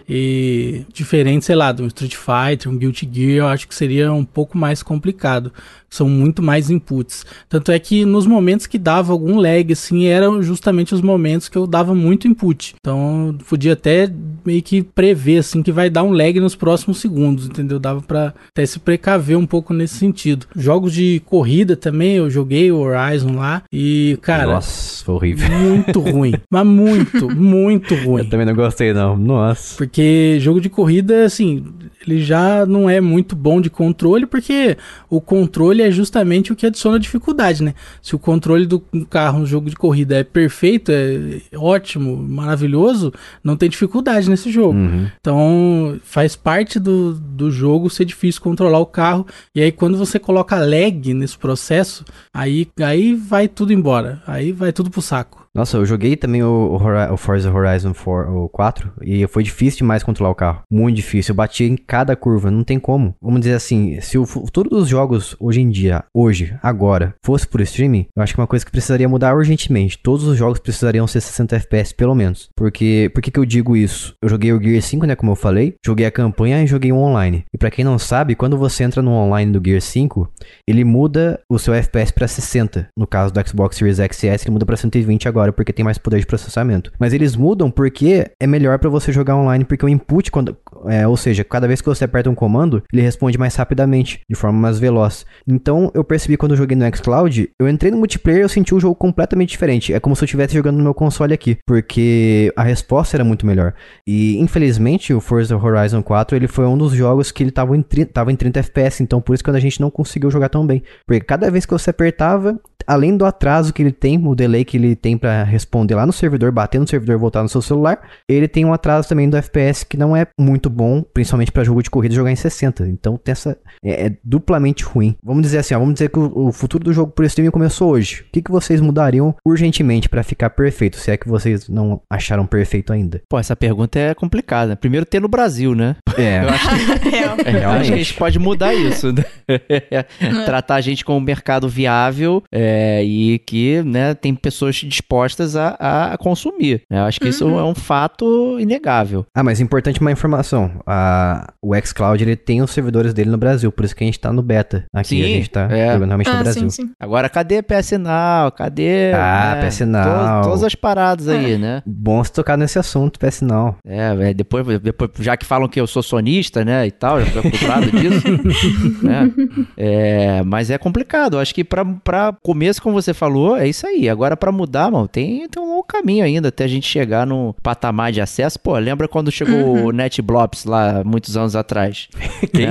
E diferente, sei lá, de um Street Fighter, um Guilty Gear, eu acho que seria um pouco mais complicado. São muito mais inputs. Tanto é que nos momentos que dava algum lag, assim, eram justamente os momentos que eu dava muito input. Então, podia até meio que prever, assim, que vai dar um lag nos próximos segundos, entendeu? Dava pra até se precaver um pouco nesse sentido. Jogos de corrida também, eu joguei o Horizon lá e, cara, Nossa, foi horrível. muito ruim. Mas muito, muito ruim. Eu também não gostei, não. Nossa. Porque jogo de corrida, assim, ele já não é muito bom de controle, porque o controle é justamente o que adiciona dificuldade, né? Se o controle do carro no jogo de corrida é perfeito, é ótimo, maravilhoso, não tem dificuldade nesse jogo. Uhum. Então faz parte do, do jogo ser difícil controlar o carro. E aí quando você coloca lag nesse processo, aí, aí vai tudo embora. Aí vai tudo pro saco. Nossa, eu joguei também o, o, Forza Horizon 4, o 4 e foi difícil demais controlar o carro. Muito difícil. Eu bati em cada curva, não tem como. Vamos dizer assim, se o futuro dos jogos hoje em dia, hoje, agora, fosse por streaming, eu acho que é uma coisa que precisaria mudar urgentemente. Todos os jogos precisariam ser 60 FPS, pelo menos. Porque, por que que eu digo isso? Eu joguei o Gear 5, né, como eu falei, joguei a campanha e joguei o online. E pra quem não sabe, quando você entra no online do Gear 5, ele muda o seu FPS pra 60. No caso do Xbox Series X S, ele muda pra 120 agora, porque tem mais poder de processamento. Mas eles mudam porque é melhor pra você jogar online, porque o input, quando, é, ou seja, cada vez que você aperta um comando, ele responde mais rapidamente, de forma mais veloz. Então eu percebi quando eu joguei no xCloud, eu entrei no multiplayer e eu senti o jogo completamente diferente. É como se eu estivesse jogando no meu console aqui, porque a resposta era muito melhor. E infelizmente o Forza Horizon 4 ele foi um dos jogos que ele tava em, 30, tava em 30 FPS, então por isso que a gente não conseguiu jogar tão bem. Porque cada vez que você apertava, além do atraso que ele tem, o delay que ele tem pra responder lá no servidor, bater no servidor e voltar no seu celular, ele tem um atraso também do FPS que não é muito bom, principalmente pra jogo de corrida jogar em 60. Então tem essa é, é duplamente ruim. Vamos dizer assim, ó, vamos dizer que o, o futuro do jogo por streaming começou hoje. O que, que vocês mudariam urgentemente pra ficar perfeito, se é que vocês não acharam perfeito ainda? Pô, essa pergunta é complicada. Primeiro ter no Brasil, né? É, [LAUGHS] Eu acho que. [LAUGHS] É, [LAUGHS] eu acho que a gente pode mudar isso, né? Tratar a gente como um mercado viável é, e que né, tem pessoas dispostas a, a consumir. Eu acho que isso é um fato inegável. Ah, mas importante uma informação. A, o xCloud, ele tem os servidores dele no Brasil, por isso que a gente tá no beta. Aqui Sim, a gente tá é. jogando realmente no Ah, Brasil. sim, sim. Agora, cadê PS Now? Cadê. Ah, né, PS Now. to- todas as paradas aí, É. né? Bom se tocar nesse assunto, PS não. É, é, depois, depois, já que falam que eu sou sonista, né, e tal, já fui acusado disso. né? É, mas é complicado. Eu acho que pra, pra começo, como você falou, é isso aí. Agora, pra mudar, mano, tem, tem um longo caminho ainda até a gente chegar no patamar de acesso. Pô, lembra quando chegou o NetBlops lá, muitos anos atrás? [LAUGHS] Né?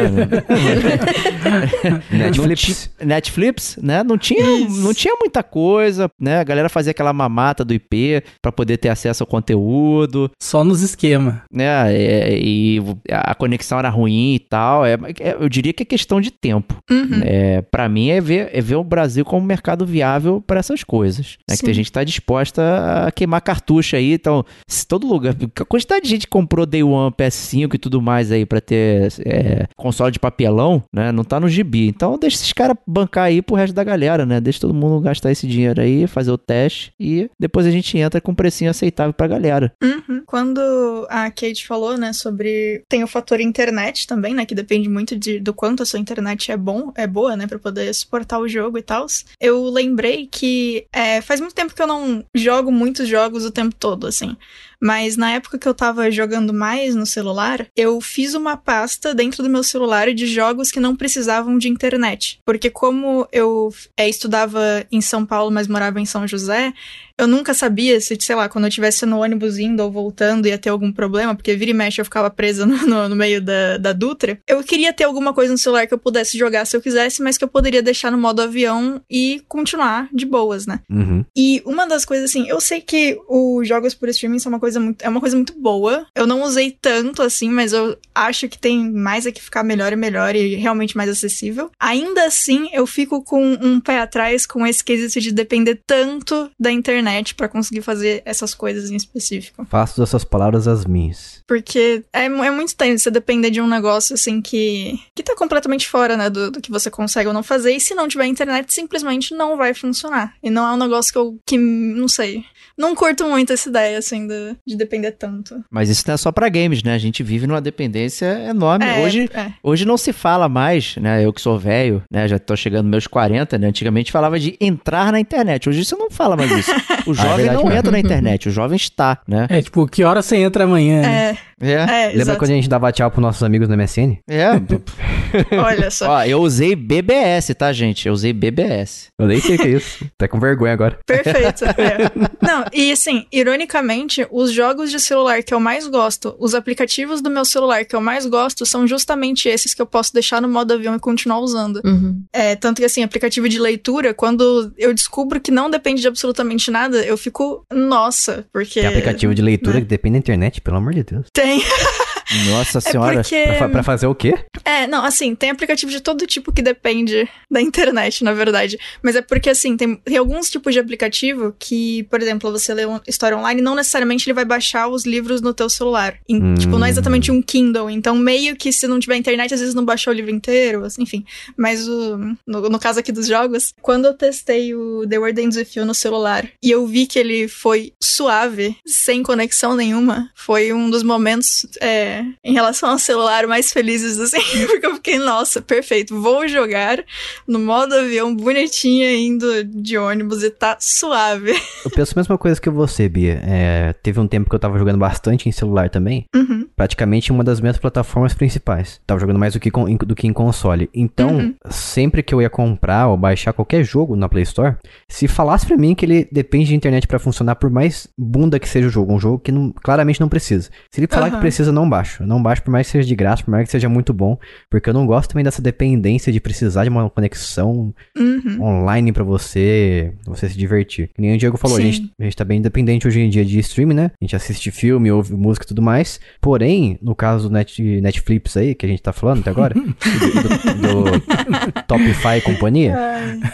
[LAUGHS] Netflix. Netflix, né? Não tinha, não tinha muita coisa, né? A galera fazia aquela mamata do IP pra poder ter acesso ao conteúdo, Só nos esquema. né? É, e a conexão era ruim e tal. É, é- eu diria que é questão de tempo. Uhum. É, para mim é ver, é ver o Brasil como um mercado viável para essas coisas. Né? Que tem gente que tá disposta a queimar cartucho aí. Então, se todo lugar. A quantidade de gente comprou Day One, PS5 e tudo mais aí pra ter é, console de papelão, né? Não tá no gibi. Então, deixa esses caras bancar aí pro resto da galera, né? Deixa todo mundo gastar esse dinheiro aí, fazer o teste e depois a gente entra com um precinho aceitável pra galera. Uhum. Quando a Kate falou, né, sobre tem o fator internet também, né, que depende muito de, do quanto a sua internet é bom, é boa, né, para poder suportar o jogo e tal. Eu lembrei que é, faz muito tempo que eu não jogo muitos jogos o tempo todo, assim. Mas na época que eu tava jogando mais no celular, eu fiz uma pasta dentro do meu celular de jogos que não precisavam de internet. Porque como eu é, estudava em São Paulo, mas morava em São José, eu nunca sabia se, sei lá, quando eu estivesse no ônibus indo ou voltando ia ter algum problema, porque vira e mexe eu ficava presa [LAUGHS] no, no- no meio da, da Dutra. Eu queria ter alguma coisa no celular que eu pudesse jogar se eu quisesse, mas que eu poderia deixar no modo avião e continuar de boas, né? Uhum. E uma das coisas, assim, eu sei que os jogos por streaming são uma coisa muito, é uma coisa muito boa. Eu não usei tanto, assim, mas eu acho que tem mais a que ficar melhor e melhor e realmente mais acessível. Ainda assim, eu fico com um pé atrás com esse quesito de depender tanto da internet pra conseguir fazer essas coisas em específico. Faço dessas palavras as minhas. Porque é, é muito estranho você depender de um negócio, assim, que, que tá completamente fora, né, do, do que você consegue ou não fazer. E se não tiver internet, simplesmente não vai funcionar. E não é um negócio que eu, que, não sei, não curto muito essa ideia, assim, de, de depender tanto. Mas isso não é só pra games, né? A gente vive numa dependência enorme. É, Hoje, é. Hoje não se fala mais, né? Eu que sou velho, né? Já tô chegando nos meus 40, né? Antigamente falava de entrar na internet. Hoje você não fala mais isso. [LAUGHS] O jovem verdade não entra na internet, o jovem está, né? É, tipo, que hora você entra amanhã? né? É, É. Lembra quando a gente dava tchau pros nossos amigos no MSN? É. [LAUGHS] Olha só. Ó, eu usei BBS, tá, gente? Eu usei BBS. Eu nem sei o que é isso. Tá com vergonha agora. Perfeito. é. [LAUGHS] Não, e assim, ironicamente, os jogos de celular que eu mais gosto, os aplicativos do meu celular que eu mais gosto, são justamente esses que eu posso deixar no modo avião e continuar usando. Uhum. É, tanto que assim, aplicativo de leitura, quando eu descubro que não depende de absolutamente nada, eu fico, nossa, porque. Tem aplicativo de leitura né? que depende da internet, pelo amor de Deus. Tem. thing. [LAUGHS] Nossa É senhora. porque. Pra, fa- pra fazer o quê? É, não, assim, tem aplicativo de todo tipo que depende da internet, na verdade. Mas é porque, assim, tem, tem alguns tipos de aplicativo que, por exemplo, você lê uma história online, não necessariamente ele vai baixar os livros no teu celular. Em- Hum. Tipo, não é exatamente um Kindle. Então, meio que se não tiver internet, às vezes não baixou o livro inteiro, assim, enfim. Mas o, no, no caso aqui dos jogos, quando eu testei o The Word Ends With You no celular e eu vi que ele foi suave, sem conexão nenhuma, foi um dos momentos é, em relação ao celular mais felizes, assim, [LAUGHS] porque eu fiquei, nossa, perfeito, vou jogar no modo avião bonitinha indo de ônibus e tá suave. Eu penso a mesma coisa que você, Bia. É, teve um tempo que eu tava jogando bastante em celular também. Uhum. Praticamente uma das minhas plataformas principais. Tava jogando mais do que, com- do que em console. Então, Uhum. sempre que eu ia comprar ou baixar qualquer jogo na Play Store, se falasse pra mim que ele depende de internet pra funcionar, por mais bunda que seja o jogo, um jogo que não- claramente não precisa. Se ele falar que Aham. precisa, não baixa. Baixo. Eu não baixo por mais que seja de graça, por mais que seja muito bom. Porque eu não gosto também dessa dependência de precisar de uma conexão Uhum. online pra você, você se divertir. Que nem o Diego falou, a gente, a gente tá bem independente hoje em dia de streaming, né? A gente assiste filme, ouve música e tudo mais. Porém, no caso do Net, Netflix aí, que a gente tá falando até agora, [LAUGHS] do, do Topify e companhia,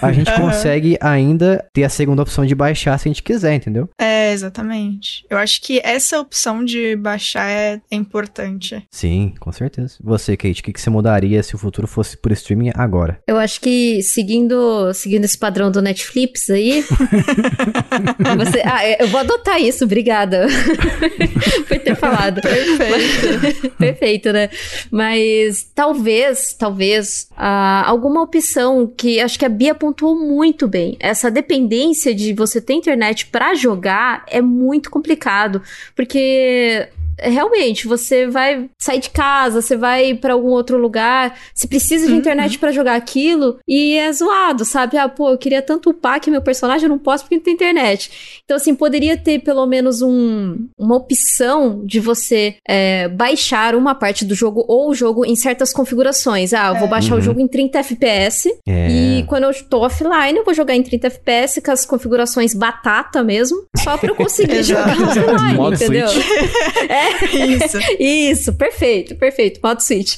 a gente consegue ainda ter a segunda opção de baixar se a gente quiser, entendeu? É, exatamente. Eu acho que essa opção de baixar é, é Sim, com certeza. Você, Kate, o que, que você mudaria se o futuro fosse por streaming agora? Eu acho que seguindo, seguindo esse padrão do Netflix aí. [LAUGHS] você, ah, eu vou adotar isso, obrigada. [LAUGHS] Por ter falado. Perfeito. [LAUGHS] Perfeito, né? Mas talvez, talvez, ah, alguma opção que acho que a Bia pontuou muito bem. Essa dependência de você ter internet pra jogar é muito complicado. Porque. Realmente, você vai sair de casa, você vai pra algum outro lugar, você precisa de Uhum. internet pra jogar aquilo e é zoado, sabe? Ah, pô, eu queria tanto upar que meu personagem eu não posso porque não tem internet. Então, assim, poderia ter pelo menos um, uma opção de você é, baixar uma parte do jogo ou o jogo em certas configurações. Ah, eu vou baixar o Uhum. jogo em 30 FPS É. e quando eu tô offline, eu vou jogar em 30 FPS com as configurações batata mesmo, só pra eu conseguir [LAUGHS] jogar offline, [LAUGHS] Modo entendeu? [LAUGHS] É, Isso. [LAUGHS] isso, perfeito, perfeito, modo Switch.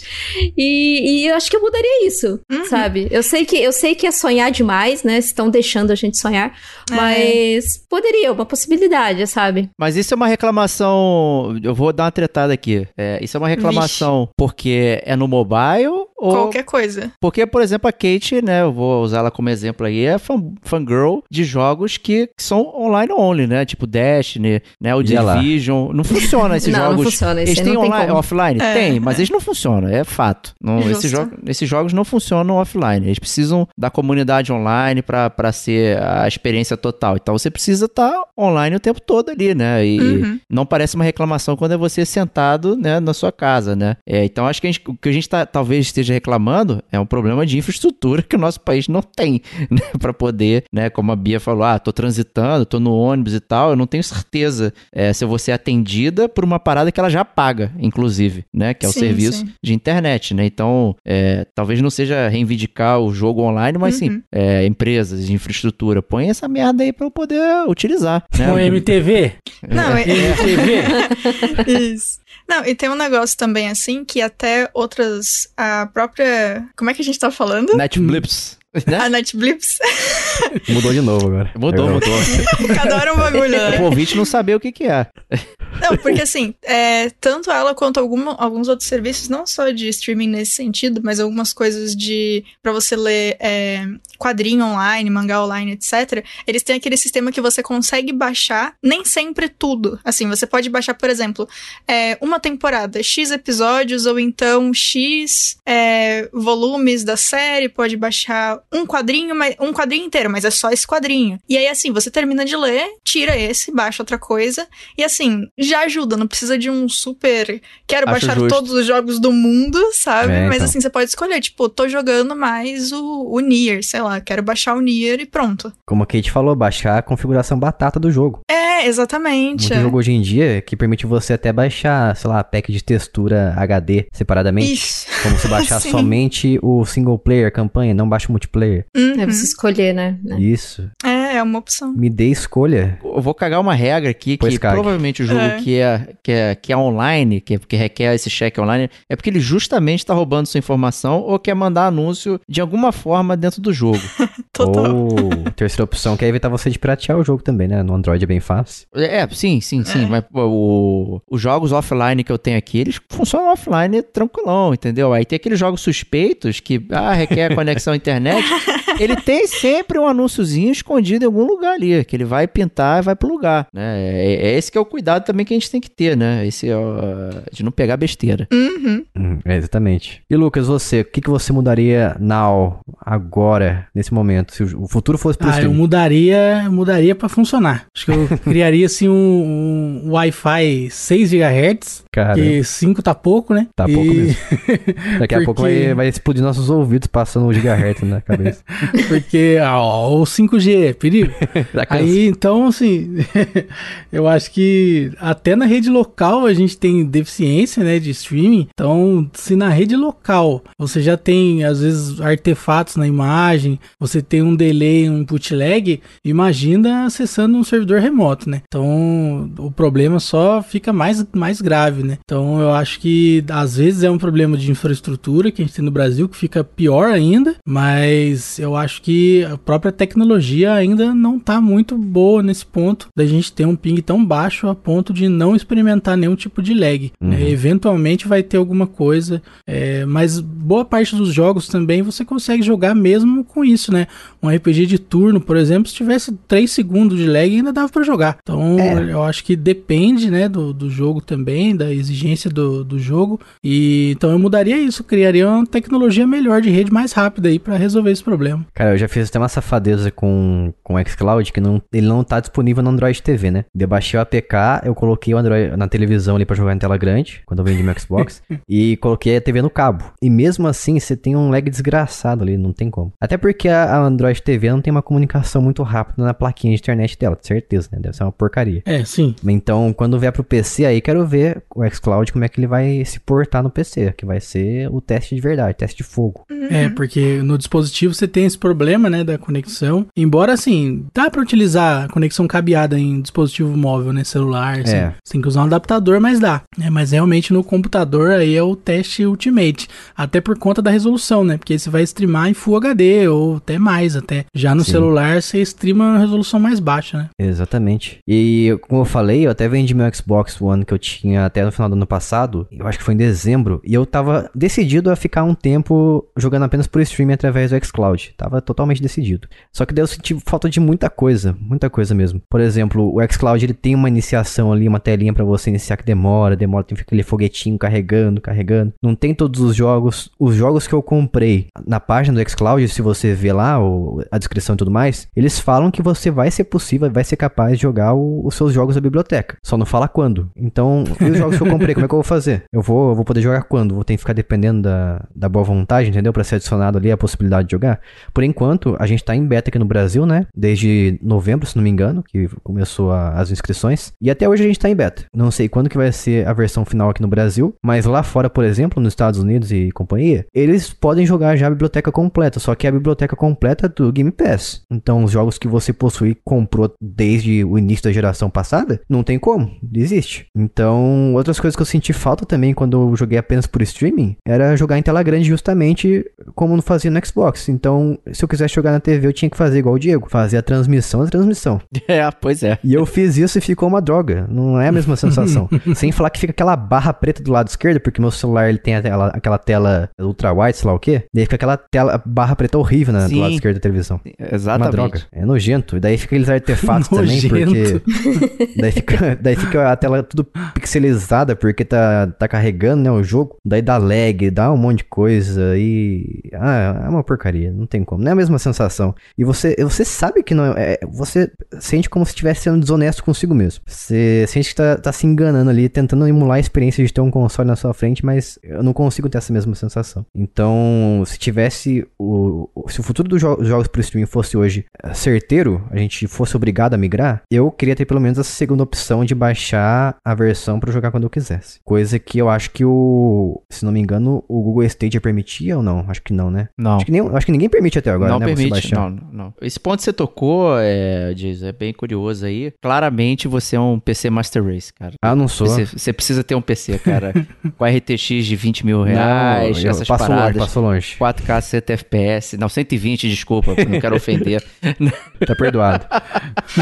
E, e eu acho que eu mudaria isso, Uhum. sabe? Eu sei que eu sei que é sonhar demais, né? Estão deixando a gente sonhar, É. mas poderia, uma possibilidade, sabe? Mas isso é uma reclamação. Eu vou dar uma tretada aqui. É, isso é uma reclamação porque é no mobile ou. Qualquer coisa. Porque, por exemplo, a Kate, né? Eu vou usar ela como exemplo aí, é fan, fangirl de jogos que são online only, né? Tipo Destiny, né? O. Division. Não funciona esses Não, não jogos. funciona, esse Eles têm não tem online, como. offline? É, tem, mas eles não funcionam, é fato. Não, esses, jogos, esses jogos não funcionam offline. Eles precisam da comunidade online pra pra ser a experiência total. Então você precisa estar online o tempo todo ali, né? E Uhum. não parece uma reclamação quando é você sentado, né, na sua casa, né? É, então acho que a gente- o que a gente tá, talvez esteja reclamando é um problema de infraestrutura que o nosso país não tem, [LAUGHS] né, para poder, né, como a Bia falou, ah, tô transitando, tô no ônibus e tal, eu não tenho certeza é, se eu vou ser atendida por uma parada que ela já paga, inclusive, né, que é o Sim, serviço sim. de internet, né? Então, é, talvez não seja reivindicar o jogo online, mas sim, Uhum. é, empresas de infraestrutura, põe essa merda aí para eu poder utilizar, né? Com MTV? Não, é, MTV? [LAUGHS] Isso. Não, e tem um negócio também assim que até outras. A própria. Como é que a gente tá falando? Netflix. Né? A Netflix. Mudou de novo agora. Mudou, Agora- mudou. [LAUGHS] Cada hora um bagulho, né? O ouvinte não saber o que, que é. Não, porque assim, é, tanto ela quanto alguma- alguns outros serviços, não só de streaming nesse sentido, mas algumas coisas de para você ler é, quadrinho online, mangá online, etc. Eles têm aquele sistema que você consegue baixar nem sempre tudo. Assim, você pode baixar, por exemplo, é, uma temporada, X episódios, ou então X é, volumes da série, pode baixar um quadrinho, mas- um quadrinho inteiro, mas é só esse quadrinho. E aí, assim, você termina de ler, tira esse, baixa outra coisa, e assim, já ajuda, não precisa de um super. Quero Acho baixar justo. todos os jogos do mundo, sabe? É, Mas então. assim, você pode escolher, tipo, tô jogando mais o, o Nier, sei lá, quero baixar o Nier e pronto. Como a Kate falou, baixar a configuração batata do jogo. É, exatamente. Muito jogo hoje em dia que permite você até baixar, sei lá, pack de textura HD separadamente. Isso. Como se baixar [LAUGHS] somente o single player, campanha, não baixa o multiplayer. Uhum. É você escolher, né? Isso. É, é uma opção. Me dê escolha. Eu vou cagar uma regra aqui Pois que cague. provavelmente o jogo É. que, é, que, é, que é online, que, que requer esse cheque online, é porque ele justamente está roubando sua informação ou quer mandar anúncio de alguma forma dentro do jogo. [LAUGHS] Total. Ou terceira opção, que é evitar você de piratear o jogo também, né? No Android é bem fácil. É, sim, sim, sim. Mas pô, o- os jogos offline que eu tenho aqui, eles funcionam offline tranquilão, entendeu? Aí tem aqueles jogos suspeitos que ah, requer conexão à internet. [LAUGHS] Ele tem sempre um anúnciozinho escondido em algum lugar ali, que ele vai pintar e vai pro lugar. Né? É, é esse que é o cuidado também que a gente tem que ter, né? Esse é o, de não pegar besteira. Uhum. Hum, é, exatamente. E Lucas, você, o que, que você mudaria now, agora, nesse momento? se o futuro fosse pro Ah, eu mudaria, mudaria para funcionar. Acho que eu [LAUGHS] criaria assim um, um Wi-Fi 6 GHz, Cara, que 5 tá pouco, né? Tá E- pouco mesmo. [LAUGHS] daqui a pouco porque- vai, vai explodir nossos ouvidos passando o gigahertz na cabeça. [LAUGHS] Porque, ó, o 5G, é perigo. [LAUGHS] Aí, então, assim, [LAUGHS] eu acho que até na rede local a gente tem deficiência, né, de streaming. Então, se na rede local você já tem, às vezes, artefatos na imagem, você tem um delay, um input lag, imagina acessando um servidor remoto, né? Então, o problema só fica mais, mais grave, né? Então, eu acho que às vezes é um problema de infraestrutura que a gente tem no Brasil, que fica pior ainda, mas eu acho que a própria tecnologia ainda não tá muito boa nesse ponto da gente ter um ping tão baixo a ponto de não experimentar nenhum tipo de lag. né? eventualmente vai ter alguma coisa, é, mas boa parte dos jogos também você consegue jogar mesmo com isso, né? Um RPG de turno, por exemplo, se tivesse 3 segundos de lag ainda dava pra jogar. Então É. eu acho que depende, né, do, do jogo também, da exigência do, do jogo. E então eu mudaria isso, criaria uma tecnologia melhor de rede mais rápida aí pra resolver esse problema. Cara, eu já fiz até uma safadeza com, com o xCloud que não, ele não tá disponível no Android TV, né? Eu baixei o APK, eu coloquei o Android na televisão ali pra jogar em tela grande, quando eu vendi meu Xbox, [LAUGHS] e coloquei a TV no cabo. E mesmo assim, você tem um lag desgraçado ali, não tem como. Até porque a, a Android TV não tem uma comunicação muito rápida na plaquinha de internet dela, certeza, né? Deve ser uma porcaria. É, sim. Então, quando vier pro PC, aí quero ver o xCloud como é que ele vai se portar no PC, que vai ser o teste de verdade, teste de fogo. É, porque no dispositivo você tem esse problema, né, da conexão. Embora, assim, dá pra utilizar conexão cabeada em dispositivo móvel, né, celular, assim. É. Você tem que usar um adaptador, mas dá. É, mas realmente no computador aí é o teste ultimate. Até por conta da resolução, né, porque você vai streamar em Full HD ou até mais, até. Já no Sim. celular você streama uma resolução mais baixa, né. Exatamente. E como eu falei, eu até vendi meu Xbox One que eu tinha até no final do ano passado, eu acho que foi em dezembro, e eu tava decidido a ficar um tempo jogando apenas por streaming através do xCloud. Tava totalmente decidido. Só que daí eu senti falta de muita coisa, muita coisa mesmo. Por exemplo, o xCloud ele tem uma iniciação ali, uma telinha pra você iniciar que demora, demora, tem aquele foguetinho carregando, carregando. Não tem todos os jogos. Os jogos que eu comprei na página do xCloud, se você vê lá a descrição e tudo mais, eles falam que você vai ser possível, vai ser capaz de jogar o- os seus jogos da biblioteca. Só não fala quando. Então, e os jogos que eu comprei, como é que eu vou fazer? Eu vou, eu vou poder jogar quando? Vou ter que ficar dependendo da, da boa vontade, entendeu? Pra ser adicionado ali a possibilidade de jogar. Por enquanto, a gente tá em beta aqui no Brasil, né? Desde novembro, se não me engano, que começou a- as inscrições. E até hoje a gente tá em beta. Não sei quando que vai ser a versão final aqui no Brasil, mas lá fora, por exemplo, nos Estados Unidos e companhia, eles podem jogar já a biblioteca completa, só que é a biblioteca completa do Game Pass. Então, os jogos que você possui comprou desde o início da geração passada, não tem como, desiste. Então, outras coisas que eu senti falta também quando eu joguei apenas por streaming, era jogar em tela grande justamente como não fazia no Xbox. Então, se eu quisesse jogar na TV, eu tinha que fazer igual o Diego, fazer a transmissão da transmissão. [LAUGHS] É, pois é. E eu fiz isso e ficou uma droga. Não é a mesma sensação. [LAUGHS] Sem falar que fica aquela barra preta do lado esquerdo, porque meu celular ele tem a tela- aquela tela ultra wide, sei lá o quê. Daí fica aquela tela, barra preta horrível na, do Sim. lado esquerdo da televisão. Uma Exatamente. droga. É nojento. E daí fica aqueles artefatos [LAUGHS] também, porque. daí, fica, daí fica a tela tudo pixelizada, porque tá, tá carregando, né, o jogo. Daí dá lag, dá um monte de coisa. E. Ah, é uma porcaria. Não tem como. Não é a mesma sensação. E você, você sabe que não é. Você sente como se estivesse sendo desonesto consigo mesmo. Você sente que tá, tá se enganando ali, tentando emular a experiência de ter um console na sua frente, mas eu não consigo ter essa mesma sensação. Então, se tivesse o. Se o futuro dos jo- jogos pro streaming fosse hoje eh, certeiro, a gente fosse obrigado a migrar, eu queria ter pelo menos essa segunda opção de baixar a versão pra jogar quando eu quisesse. Coisa que eu acho que o. Se não me engano, o Google Stadia permitia ou não? Acho que não, né? Não. Acho que, nem, acho que ninguém permite até agora, não né? permite, baixar. não, não. Esse ponto você tocou, é, Diz, é bem curioso aí. Claramente você é um PC Master Race, cara. Ah, não sou. Você, você precisa ter um PC, cara. [LAUGHS] com RTX de 20 mil reais, não, essas passo longe, paradas. passo longe. 4K 60 FPS. Não, 120, desculpa, não quero ofender. [LAUGHS] Tá perdoado.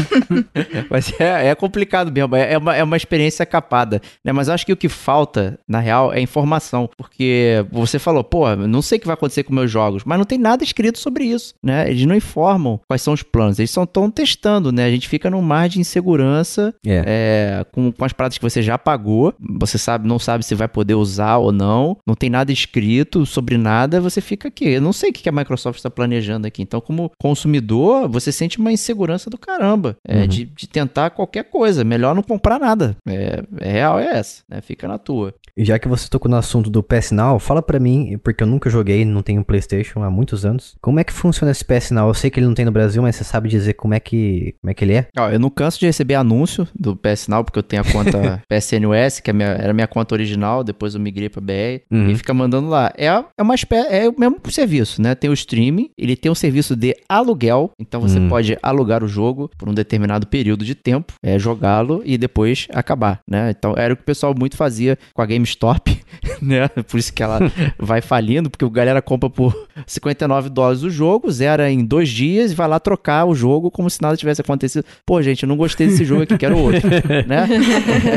[LAUGHS] Mas é, é complicado mesmo. É é uma, é uma experiência capada. Né? Mas acho que o que falta, na real, é informação. Porque você falou, pô, não sei o que vai acontecer com meus jogos. Mas não tem nada escrito sobre isso. Né? Eles não informam quais são os planos. Eles só estão testando, né? A gente fica num mar de insegurança É. é, com, com as paradas que você já pagou. Você sabe, não sabe se vai poder usar ou não. Não tem nada escrito sobre nada. Você fica aqui. Eu não sei o que a Microsoft está planejando aqui. Então, como consumidor, você sente uma insegurança do caramba é, Uhum. de, de tentar qualquer coisa. Melhor não comprar nada. É, é real, é essa, né? Fica na tua. E já que você tocou no assunto do PS Now, fala pra mim, porque eu nunca joguei, não tenho PlayStation há muitos anos. Como é que funciona esse PS Now? Eu sei que ele não tem no Brasil, mas você sabe dizer como é que, como é, que ele é? Ó, eu não canso de receber anúncio do PS Now, porque eu tenho a conta [LAUGHS] PSNUS, que é minha- era a minha conta original, depois eu migrei pra BR, Uhum. e fica mandando lá. É, é uma espé- é o mesmo serviço, né? Tem o streaming, ele tem um serviço de aluguel, então você Hum. pode alugar o jogo por um determinado período de tempo, é, jogá-lo e depois acabar, né? Então era o que o pessoal muito fazia com a GameStop, [LAUGHS] né? Por isso que ela [LAUGHS] vai falindo, porque o galera compra por 59 dólares o jogo, zera em dois dias e vai lá trocar o jogo como se nada tivesse acontecido. Pô, gente, eu não gostei desse jogo aqui, quero outro, [LAUGHS] né?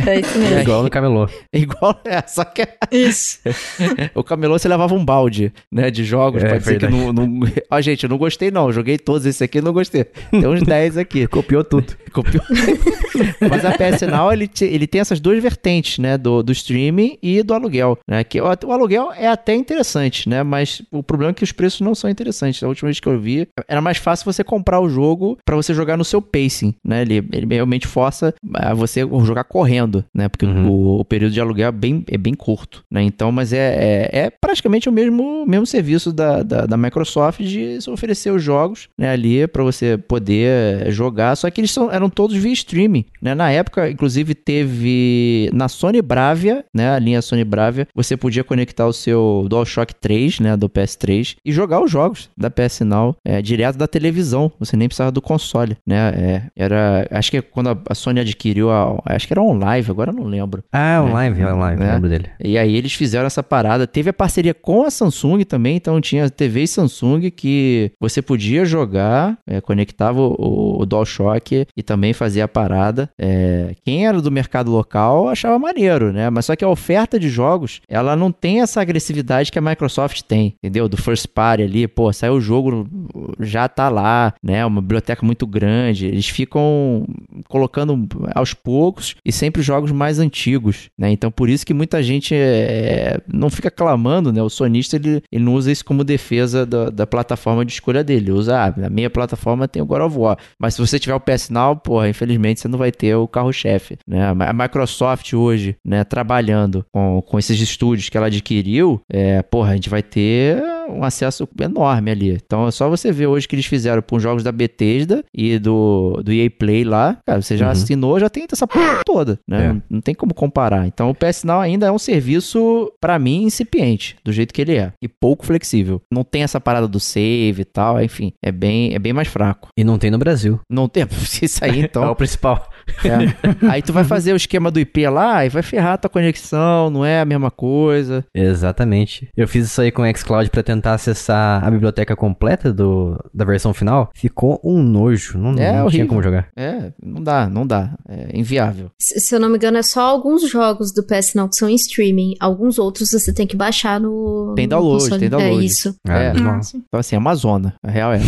é isso mesmo. É. Igual no camelô. É [LAUGHS] igual, é, só que Isso. [LAUGHS] o camelô você levava um balde, né, de jogos, É, pode ser que não, não... Ó, gente, eu não gostei não, joguei todos esse aqui e não gostei. Tem uns 10 aqui. Copiou tudo. Copiou. Mas a PS Now, ele, te- ele tem essas duas vertentes, né? Do, do streaming e do aluguel, né? Que o, o aluguel é até interessante, né? Mas o problema é que os preços não são interessantes. A última vez que eu vi, era mais fácil você comprar o jogo pra você jogar no seu pacing, né? Ele, ele realmente força a você jogar correndo, né? Porque Uhum. o, o período de aluguel é bem, é bem curto, né? Então, mas é, é, é praticamente o mesmo, mesmo serviço da, da, da Microsoft de oferecer os jogos, né? Ali pra você poder jogar, só que eles são, eram todos via streaming, né? Na época, inclusive, teve na Sony Bravia, né? A linha Sony Bravia, você podia conectar o seu DualShock 3, né? Do PS3 e jogar os jogos da PS Now é, direto da televisão. Você nem precisava do console, né? É, era, acho que quando a, a Sony adquiriu a, acho que era OnLive, agora eu não lembro. Ah, online, online, É. lembro dele. E aí eles fizeram essa parada. Teve a parceria com a Samsung também, então tinha TV Samsung que você podia jogar, é, conectava o, o DualShock e também fazia a parada. É, quem era do mercado local achava maneiro, né? Mas só que a oferta de jogos, ela não tem essa agressividade que a Microsoft tem, entendeu? Do first party ali, pô, saiu o jogo, já tá lá, né? Uma biblioteca muito grande. Eles ficam colocando aos poucos e sempre jogos mais antigos, né? Então por isso que muita gente é, não fica clamando, né? O sonista ele, ele não usa isso como defesa da, da plataforma de escolha dele. Ele usa, ah, minha plataforma tem o God of War. Mas se você tiver o PS Now, porra, infelizmente você não vai ter o carro-chefe, né? A Microsoft hoje, né, trabalhando com, com esses estúdios que ela adquiriu, é, porra, a gente vai ter um acesso enorme ali. Então é só você ver hoje que eles fizeram com os jogos da Bethesda e do, do EA Play lá. Cara, você já Uhum. assinou, já tem essa porra [LAUGHS] toda, né? É. Não, não tem como comparar. Então o PS Now ainda é um serviço, pra mim, incipiente, do jeito que ele é. E pouco flexível. Não tem essa parada do save e tal, enfim. É bem, é bem mais fraco. E não tem no Brasil. Não tem. [LAUGHS] Isso aí, [LAUGHS] é o então. principal. É. [LAUGHS] Aí tu vai fazer o esquema do IP lá e vai ferrar a tua conexão, não é a mesma coisa. Exatamente. Eu fiz isso aí com o xCloud pra tentar acessar a biblioteca completa do, da versão final. Ficou um nojo. Não, É não tinha como jogar. É, não dá, não dá. É inviável. Se se eu não me engano, é só alguns jogos do PS Now que são em streaming. Alguns outros você tem que baixar no. Tem download, console. tem download. É isso. Ah, É. não. Nossa. Então, assim, é uma zona. A real é.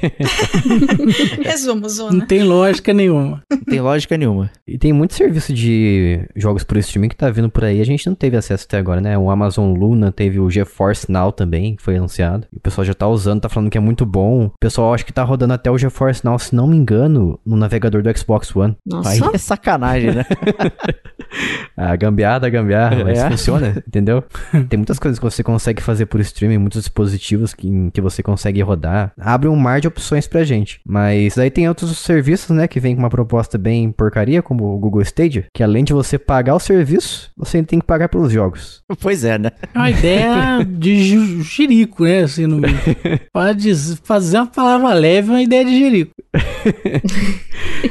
[LAUGHS] Resumo, Não Zona. tem lógica nenhuma. Não tem lógica nenhuma. E tem muito serviço de jogos por streaming que tá vindo por aí. A gente não teve acesso até agora, né? O Amazon Luna teve o GeForce Now também, que foi anunciado. E o pessoal já tá usando, tá falando que é muito bom. O pessoal acha que tá rodando até o GeForce Now, se não me engano, no navegador do Xbox One. Nossa. Aí É sacanagem, né? [LAUGHS] A gambiarra da gambiarra, mas É. funciona, [LAUGHS] entendeu? Tem muitas coisas que você consegue fazer por streaming, muitos dispositivos que, em que você consegue rodar. Abre um mar de opções pra gente. Mas aí tem outros serviços, né, que vem com uma proposta bem porcaria, como o Google Stadia, que além de você pagar o serviço, você ainda tem que pagar pelos jogos. [LAUGHS] pois é, né? É uma ideia de jirico, né? Assim, no... [LAUGHS] Pode fazer uma palavra leve, é uma ideia de jirico.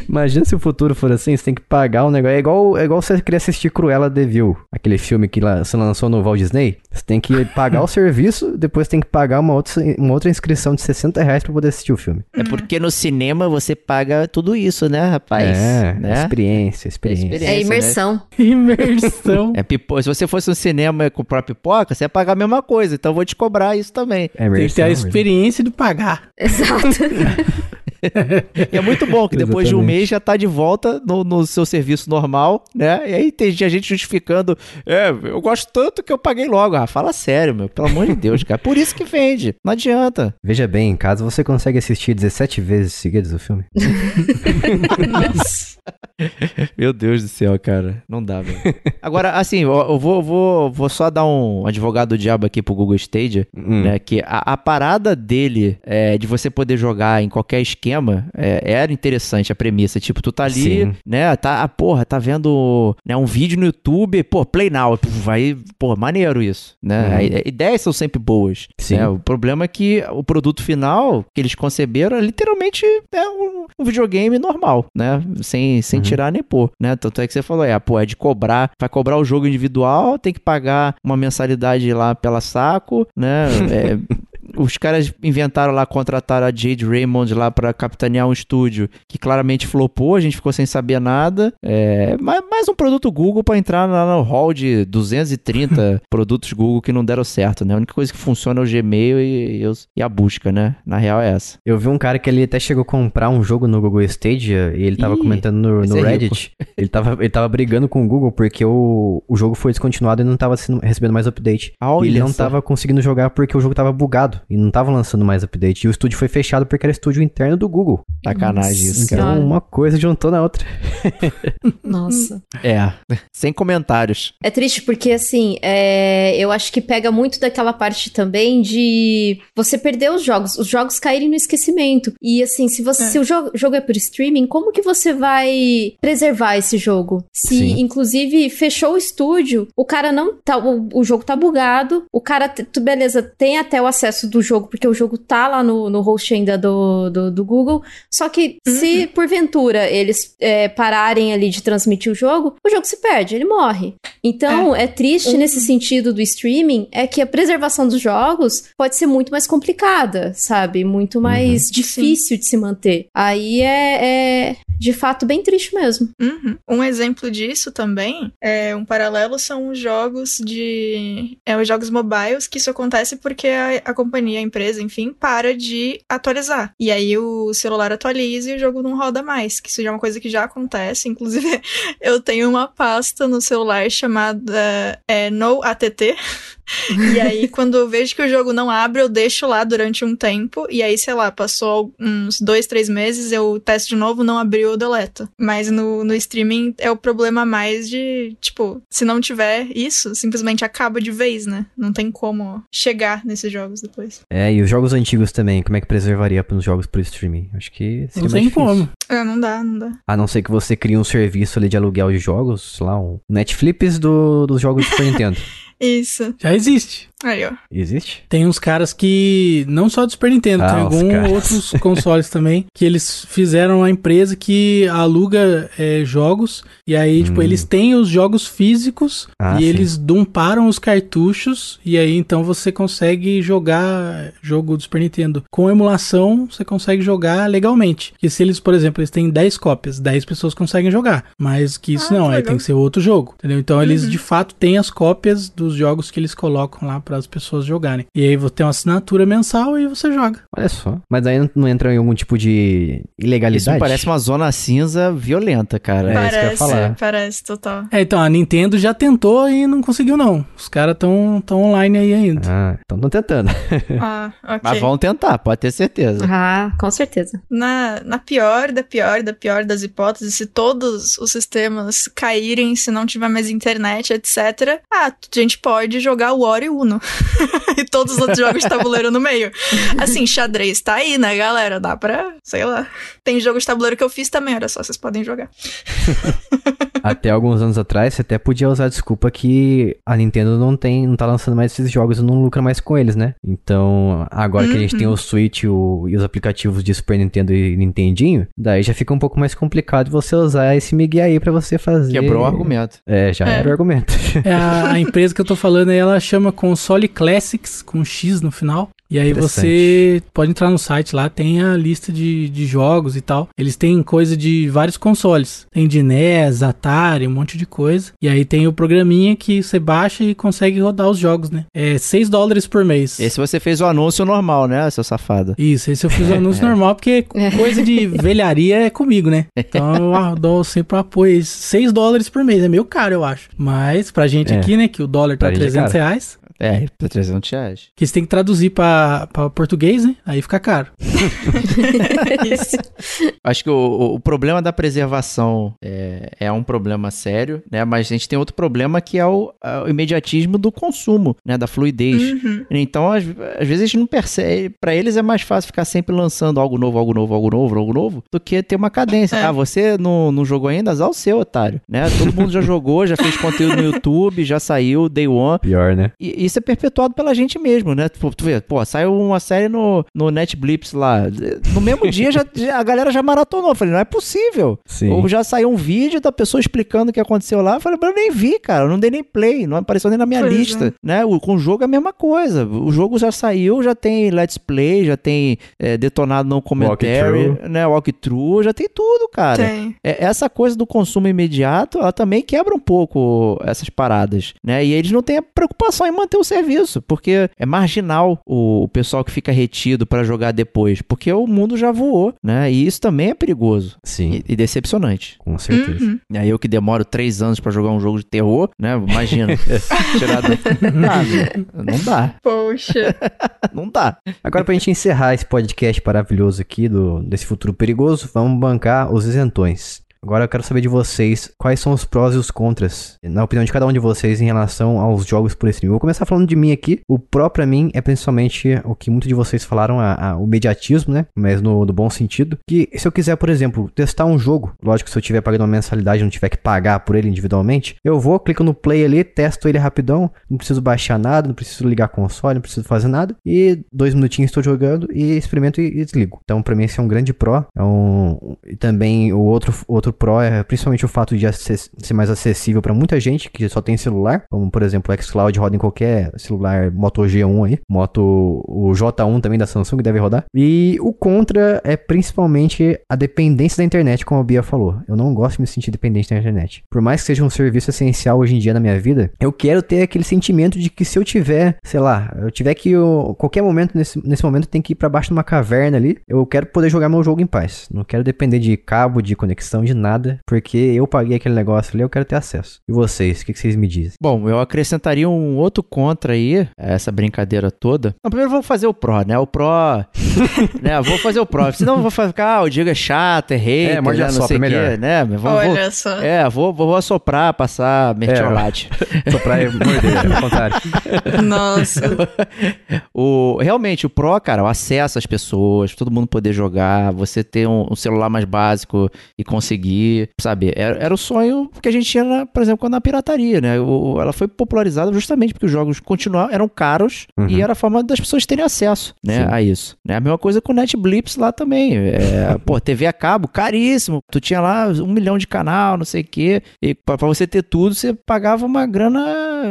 Imagina se o futuro for assim, você tem que pagar um negócio. É igual, é igual você querer assistir Cruella de Vil, aquele filme que lá, você lançou no Walt Disney. Você tem que [LAUGHS] pagar o serviço, depois tem que pagar uma outra, uma outra inscrição de 60 reais pra poder assistir o filme. É porque no cinema você paga tudo isso, né, rapaz? é, né? experiência, experiência. experiência. É imersão. [LAUGHS] Imersão. É pipo... Se você fosse no cinema e comprar pipoca, você ia pagar a mesma coisa. Então eu vou te cobrar isso também. É Tem que ter a imersão, experiência de pagar. Exato. [LAUGHS] E [LAUGHS] é muito bom que depois de um Exatamente. mês já tá de volta no, no seu serviço normal, né? E aí tem gente justificando, é, eu gosto tanto que eu paguei logo. Ah, fala sério, meu, pelo amor de Deus, cara. Por isso que vende, não adianta. Veja bem, em casa você consegue assistir 17 vezes seguidas o filme. [LAUGHS] Meu Deus do céu, cara. Não dá, velho. Agora, assim, eu, eu vou, vou, vou só dar um advogado do diabo aqui pro Google Stadia, Hum. né? Que a, a parada dele é, de você poder jogar em qualquer esquema é, era interessante a premissa. Tipo, tu tá ali, Sim. né? Tá, ah, porra, tá vendo né, um vídeo no YouTube, pô, play now. Vai, pô, maneiro isso, né? Uhum. Ideias são sempre boas. Sim. né? O problema é que o produto final que eles conceberam é literalmente é um, um videogame normal, né? Sem, sem Uhum. tirar nem pôr, né? Tanto é que você falou, é, pô, é de cobrar, vai cobrar o jogo individual, tem que pagar uma mensalidade lá pela saco, né? É, [LAUGHS] os caras inventaram lá, contrataram a Jade Raymond lá pra capitanear um estúdio que claramente flopou, a gente ficou sem saber nada. É, mais, mais um produto Google pra entrar lá no hall de 230 [LAUGHS] produtos Google que não deram certo, né? A única coisa que funciona é o Gmail e, e e a busca, né? Na real é essa. Eu vi um cara que ele até chegou a comprar um jogo no Google Stadia e ele tava Ih, comentando no, no é Reddit. [LAUGHS] Ele tava, ele tava brigando com o Google porque o, o jogo foi descontinuado e não tava sendo- recebendo mais update. Olha e ele não só. tava conseguindo jogar porque o jogo tava bugado e não tava lançando mais update. E o estúdio foi fechado porque era estúdio interno do Google. Sacanagem isso, cara. Então uma coisa juntou na outra. [LAUGHS] Nossa. É, sem comentários. É triste porque, assim, é, eu acho que pega muito daquela parte também de você perder os jogos, os jogos caírem no esquecimento. E, assim, se, você, É. se o jogo, jogo é por streaming, como que você vai preservar esse jogo? Se, Sim. inclusive, fechou o estúdio, o cara não tá. O, o jogo tá bugado, o cara, beleza, tem até o acesso do jogo, porque o jogo tá lá no, no host ainda do, do, do Google. Só que se porventura eles é, pararem ali de transmitir o jogo, o jogo se perde, ele morre. Então, é, triste Uhum. nesse sentido do streaming, é que a preservação dos jogos pode ser muito mais complicada, sabe? Muito mais difícil de se manter. Aí é, é, de fato, bem triste mesmo. Uhum. Um exemplo disso também, é um paralelo são os jogos de. É, os jogos mobiles, que isso acontece porque a, a companhia, a empresa, enfim, para de atualizar. E aí o celular atualiza e o jogo não roda mais. Que isso já é uma coisa que já acontece. Inclusive, [LAUGHS] eu tenho uma pasta no celular chamada é, No ATT. [LAUGHS] E aí, quando eu vejo que o jogo não abre, eu deixo lá durante um tempo. E aí, sei lá, passou uns dois, três meses, eu testo de novo, não abriu, eu deleto. Mas no, no streaming é o problema mais de, tipo, se não tiver isso, simplesmente acaba de vez, né? Não tem como chegar nesses jogos depois. É, e os jogos antigos também, como é que preservaria para os jogos por streaming? Acho que seria Não tem difícil. como. É, não dá, não dá. A não ser que você crie um serviço ali de aluguel de jogos, sei lá, um Netflix do, dos jogos do Super [LAUGHS] Nintendo. Isso. Já existe. Aí, ó. Existe? Tem uns caras que, não só do Super Nintendo, Ah, tem os alguns outros [LAUGHS] consoles também, que eles fizeram uma empresa que aluga é, jogos, e aí, tipo, Hum. eles têm os jogos físicos, Ah, e sim. eles dumparam os cartuchos, e aí então você consegue jogar jogo do Super Nintendo. Com emulação, você consegue jogar legalmente. Porque se eles, por exemplo, eles têm 10 cópias, 10 pessoas conseguem jogar, mas que isso Ah, não, que aí tem que ser outro jogo, entendeu? Então eles Uhum. de fato têm as cópias dos jogos que eles colocam lá para as pessoas jogarem. E aí você tem uma assinatura mensal e você joga. Olha só. Mas aí não, entra em algum tipo de ilegalidade? Isso parece uma zona cinza violenta, cara. É, isso que eu ia parece, falar. parece, total. É, então a Nintendo já tentou e não conseguiu não. Os caras estão tão online aí ainda. Ah, então tô tentando. [LAUGHS] Ah, ok. Mas vão tentar, pode ter certeza. Ah, com certeza. Na, na pior da pior da pior das hipóteses, se todos os sistemas caírem, se não tiver mais internet, etc., ah, a gente pode jogar War e Uno. [LAUGHS] e todos os outros jogos de tabuleiro no meio. Assim, xadrez tá aí, né, galera? Dá pra, sei lá. Tem jogo de tabuleiro que eu fiz também, olha só, vocês podem jogar. [LAUGHS] até alguns anos atrás, você até podia usar a desculpa que a Nintendo não tem, não tá lançando mais esses jogos e não lucra mais com eles, né? Então, agora que a gente tem o Switch o- e os aplicativos de Super Nintendo e Nintendinho, daí já fica um pouco mais complicado você usar esse Miguel aí pra você fazer. Quebrou o argumento. É, já É. era o argumento. É, a, a [LAUGHS] empresa que eu tô falando ela chama Console Classics, com X no final. E aí você pode entrar no site lá, tem a lista de, de jogos e tal. Eles têm coisa de vários consoles. Tem de NES, Atari, um monte de coisa. E aí tem o programinha que você baixa e consegue rodar os jogos, né? É 6 dólares por mês. Esse você fez o anúncio normal, né, seu safado? Isso, esse eu fiz o [LAUGHS] anúncio normal, porque coisa de [LAUGHS] velharia é comigo, né? Então eu dou sempre o apoio. 6 dólares por mês, é meio caro, eu acho. Mas pra gente É. aqui, né, que o dólar tá Pra gente é 300 caro. reais, É, pra 300 reais. que você tem que traduzir pra, pra português, né? Aí fica caro. [LAUGHS] Isso. Acho que o, o- problema da preservação é, é um problema sério, né? Mas a gente tem outro problema que é o, a- o imediatismo do consumo, né? Da fluidez. Uhum. Então, às, às vezes a gente não percebe. Pra eles é mais fácil ficar sempre lançando algo novo, algo novo, algo novo, algo novo, do que ter uma cadência. É. Ah, você não, não jogou ainda? Azar o seu, otário. Né? Todo mundo já jogou, já fez conteúdo no YouTube, já saiu, day one. Pior, né? E isso é perpetuado pela gente mesmo, né? Tipo, tu vê, pô, saiu uma série no, no Netflix lá. No mesmo [LAUGHS] dia já, já- a galera já maratonou. Eu falei, não é possível. Sim. Ou já saiu um vídeo da pessoa explicando o que aconteceu lá. Eu falei, mas eu nem vi, cara. Eu não dei nem play. Não apareceu nem na minha Pois lista. Né? O, com o jogo é a mesma coisa. O jogo já saiu, já tem Let's Play, já tem é, detonado no comentário, Walkthrough. né? Walkthrough, já tem tudo, cara. Tem. É, essa coisa do consumo imediato, ela também quebra um pouco essas paradas, né? E eles não têm a preocupação em manter o serviço, porque é marginal o, o pessoal que fica retido pra jogar depois, porque o mundo já voou, né? E isso também é perigoso Sim, e, e decepcionante. com certeza. Uhum. E aí eu que demoro três anos pra jogar um jogo de terror, né? Imagina. [LAUGHS] tirar do... Não não dá, Poxa. [LAUGHS] não dá. Agora, pra gente encerrar esse podcast maravilhoso aqui do, desse futuro perigoso, vamos bancar os isentões. Agora eu quero saber de vocês quais são os prós e os contras, na opinião de cada um de vocês, em relação aos jogos por streaming. Eu vou começar falando de mim aqui. O pró pra mim é principalmente o que muitos de vocês falaram, a- a- o mediatismo, né? Mas no, no bom sentido. Que se eu quiser, por exemplo, testar um jogo, lógico, se eu tiver pagando uma mensalidade não tiver que pagar por ele individualmente, eu vou, clico no play ali, testo ele rapidão, não preciso baixar nada, não preciso ligar console, não preciso fazer nada. E dois minutinhos estou jogando e experimento e, e desligo. Então, pra mim, esse é um grande pró. É um, e também o outro, outro pró é principalmente o fato de ser mais acessível pra muita gente que só tem celular, como por exemplo o xCloud roda em qualquer celular Moto G1 aí, Moto o J1 também da Samsung deve rodar. E o contra é principalmente a dependência da internet, como a Bia falou. Eu não gosto de me sentir dependente da internet. Por mais que seja um serviço essencial hoje em dia na minha vida, eu quero ter aquele sentimento de que se eu tiver, sei lá, eu tiver que eu, qualquer momento nesse, nesse momento tem que ir pra baixo de uma caverna ali, eu quero poder jogar meu jogo em paz. Não quero depender de cabo, de conexão, de nada, porque eu paguei aquele negócio ali, eu quero ter acesso. E vocês, o que, que vocês me dizem? Bom, eu acrescentaria um outro contra aí, a essa brincadeira toda. Não, primeiro vou fazer o pró, né? O pró. [LAUGHS] né? Vou fazer o pró. Senão eu vou ficar, ah, o Diego é chato, é hater, É, morde né? a não sopra, sei o é melhor. quê, né? Vou, vou- Olha só. é, vou, vou assoprar, passar mertiolate. [LAUGHS] Soprar e morder, ao contrário. Nossa. [LAUGHS] o, realmente, o Pro, cara, o acesso às pessoas, todo mundo poder jogar, você ter um, um celular mais básico e conseguir, sabe? Era, era o sonho que a gente tinha, na- por exemplo, na pirataria, né? O- ela foi popularizada justamente porque os jogos continuavam, eram caros Uhum. e era a forma das pessoas terem acesso, né? Sim. A isso. Né? A mesma coisa com o NetBlips lá também. É, [LAUGHS] pô, TV a cabo, caríssimo. Tu tinha lá um milhão de canal, não sei o quê. E pra, pra você ter tudo, você pagava uma grana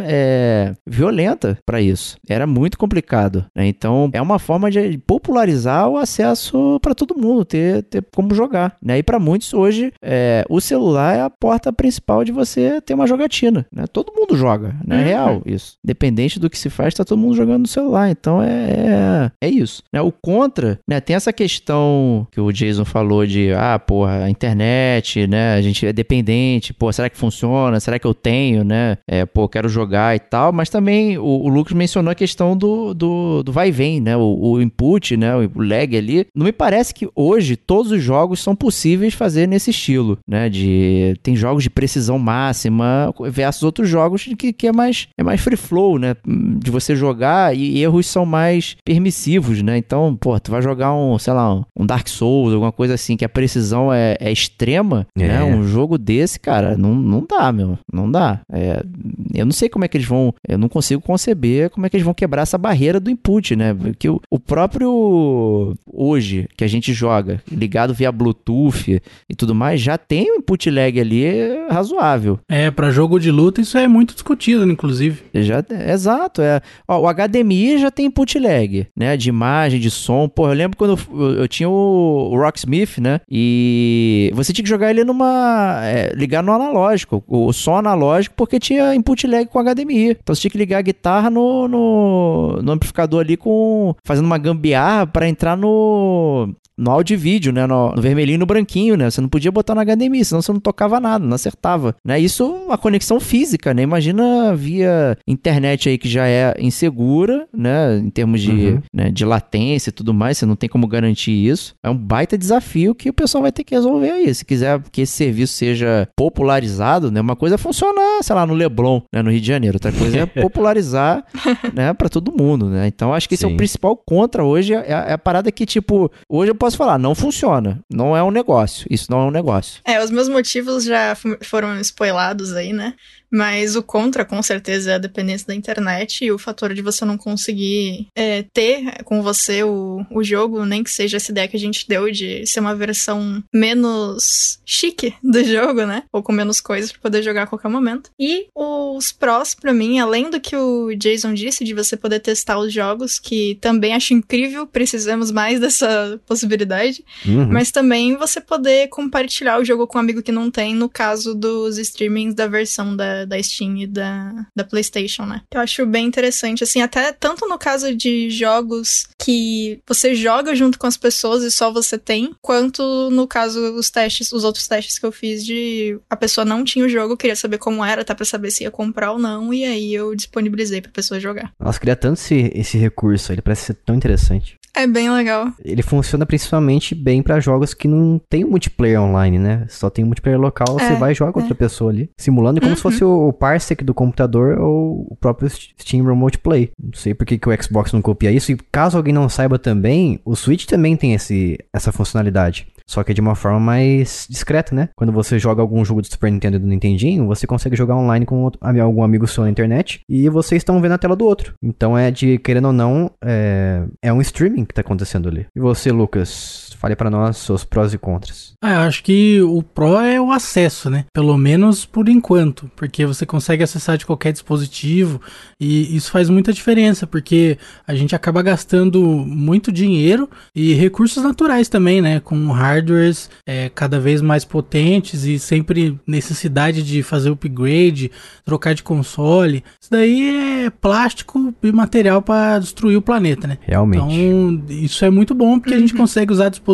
é, violenta pra isso. Era muito complicado. né? Então, é uma forma de popularizar o acesso pra todo mundo, ter, ter como jogar. Né? E pra muitos hoje, é, o celular é a porta principal de você ter uma jogatina. Né? Todo mundo joga, né? É real isso. Independente do que se faz, tá todo mundo jogando no celular. Então é, é, é isso. Né? O contra, né? Tem essa questão que o Jason falou de, ah, porra, a internet, né? A gente é dependente, pô, será que funciona? Será que eu tenho, né? É, pô, quero jogar e tal. Mas também o, o Lucas mencionou a questão do, do, do vai e vem, né? O, o input, né? O lag ali. Não me parece que hoje todos os jogos são possíveis fazer nesse estilo, né? De tem jogos de precisão máxima versus outros jogos que, que é mais é mais free flow, né? De você jogar e erros são mais permissivos, né? Então, pô, tu vai jogar um, sei lá, um Dark Souls, alguma coisa assim que a precisão é, é extrema, É. né? Um jogo desse, cara, não, não dá, meu, não dá. É, eu não sei como é que eles vão, eu não consigo conceber como é que eles vão quebrar essa barreira do input, né? Porque o, o próprio hoje que a gente joga ligado via Bluetooth e tudo mais já tem um input lag ali razoável. É, para jogo de luta isso é muito discutido, inclusive. Já, exato, é. Ó, o HDMI já tem input lag, né? De imagem, de som. Pô, eu lembro quando eu, eu tinha o, o Rocksmith, né? E você tinha que jogar ele numa. É, ligar no analógico, o, o som analógico, porque tinha input lag com HDMI. Então você tinha que ligar a guitarra no, no, no amplificador ali com. fazendo uma gambiarra para entrar no no áudio e vídeo, né? No, no, vermelhinho e no branquinho, né? Você não podia botar no HDMI, senão você não tocava nada, não acertava. Né? Isso é uma conexão física, né? Imagina via internet aí que já é insegura, né? Em termos de, uhum. né? de latência e tudo mais, você não tem como garantir isso. É um baita desafio que o pessoal vai ter que resolver aí. Se quiser que esse serviço seja popularizado, né? Uma coisa é funcionar, sei lá, no Leblon, né? No Rio de Janeiro. Outra coisa é [LAUGHS] popularizar, né? Pra todo mundo, né? Então acho que esse Sim. é o principal contra hoje. É, é a parada que, tipo, hoje eu posso falar, não funciona. Não é um negócio. Isso não é um negócio. É, os meus motivos já foram spoilados aí, né? Mas o contra, com certeza, é a dependência da internet e o fator de você não conseguir é, ter com você o, o jogo, nem que seja essa ideia que a gente deu de ser uma versão menos chique do jogo, né? Ou com menos coisas para poder jogar a qualquer momento. E os prós, para mim, além do que o Jason disse, de você poder testar os jogos, que também acho incrível, precisamos mais dessa possibilidade, uhum. mas também você poder compartilhar o jogo com um amigo que não tem, no caso dos streamings da versão da da, Steam e da, da PlayStation, né? Eu acho bem interessante, assim, até tanto no caso de jogos que você joga junto com as pessoas e só você tem, quanto no caso os testes, os outros testes que eu fiz de a pessoa não tinha o jogo, queria saber como era, tá para saber se ia comprar ou não, e aí eu disponibilizei pra pessoa jogar. Nossa, queria tanto esse, esse recurso, ele parece ser tão interessante. É bem legal. Ele funciona principalmente bem para jogos que não tem multiplayer online, né? Só tem multiplayer local, é, você vai e joga com é. outra pessoa ali, simulando como uhum. se fosse o parsec do computador ou o próprio Steam Remote Play. Não sei por que, que o Xbox não copia isso. E caso alguém não saiba também, o Switch também tem esse, essa funcionalidade. Só que de uma forma mais discreta, né? Quando você joga algum jogo do Super Nintendo e do Nintendinho, você consegue jogar online com outro, algum amigo seu na internet e vocês estão vendo a tela do outro. Então é de, querendo ou não, é, é um streaming que tá acontecendo ali. E você, Lucas, fale para nós seus prós e contras. Ah, eu acho que o pró é o acesso, né? Pelo menos por enquanto, porque você consegue acessar de qualquer dispositivo e isso faz muita diferença, porque a gente acaba gastando muito dinheiro e recursos naturais também, né? Com hardware hardwares é, cada vez mais potentes e sempre necessidade de fazer upgrade, trocar de console. Isso daí é plástico e material para destruir o planeta, né? Realmente. Então, isso é muito bom porque a gente uhum. consegue usar dispositivos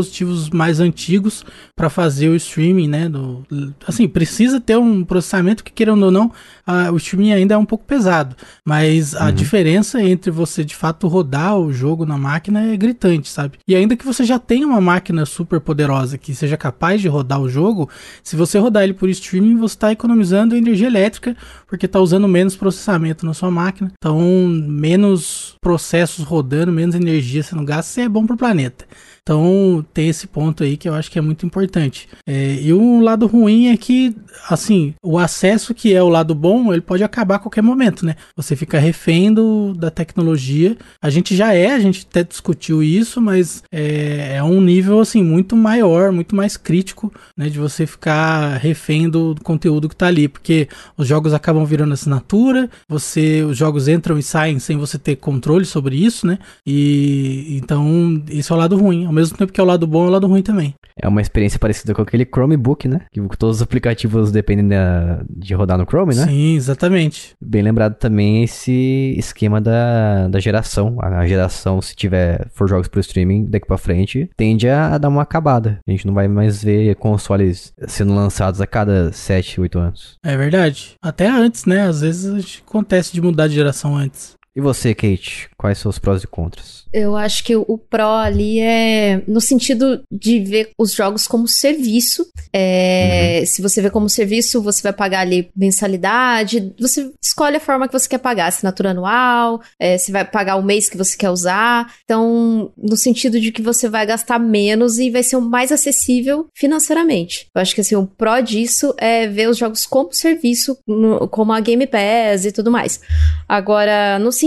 mais antigos para fazer o streaming, né? Do, assim, precisa ter um processamento que, querendo ou não, a, o streaming ainda é um pouco pesado. Mas a uhum. diferença entre você de fato rodar o jogo na máquina é gritante, sabe? E ainda que você já tenha uma máquina super poderosa poderosa que seja capaz de rodar o jogo, se você rodar ele por streaming, você está economizando energia elétrica, porque está usando menos processamento na sua máquina. Então, menos processos rodando, menos energia sendo gasta, é bom para o planeta. Então tem esse ponto aí que eu acho que é muito importante. É, e um lado ruim é que, assim, o acesso que é o lado bom, ele pode acabar a qualquer momento, né? Você fica refém do, da tecnologia. A gente já é, a gente até discutiu isso, mas é, é um nível, assim, muito maior, muito mais crítico, né? De você ficar refém do, do conteúdo que tá ali, porque os jogos acabam virando assinatura, você, os jogos entram e saem sem você ter controle sobre isso, né? E então, isso é o lado ruim mesmo tempo que é o lado bom, é o lado ruim também. É uma experiência parecida com aquele Chromebook, né? Que todos os aplicativos dependem da, de rodar no Chrome, né? Sim, exatamente. Bem lembrado também esse esquema da, da geração. A geração, se tiver for jogos pro streaming daqui pra frente, tende a, a dar uma acabada. A gente não vai mais ver consoles sendo lançados a cada 7, 8 anos. É verdade. Até antes, né? Às vezes acontece de mudar de geração antes. E você, Kate? Quais são os prós e contras? Eu acho que o pró ali é no sentido de ver os jogos como serviço. É, uhum. Se você vê como serviço, você vai pagar ali mensalidade. Você escolhe a forma que você quer pagar, assinatura anual, é, você vai pagar o mês que você quer usar. Então, no sentido de que você vai gastar menos e vai ser o mais acessível financeiramente. Eu acho que assim, o pró disso é ver os jogos como serviço, no, como a Game Pass e tudo mais. Agora, no sentido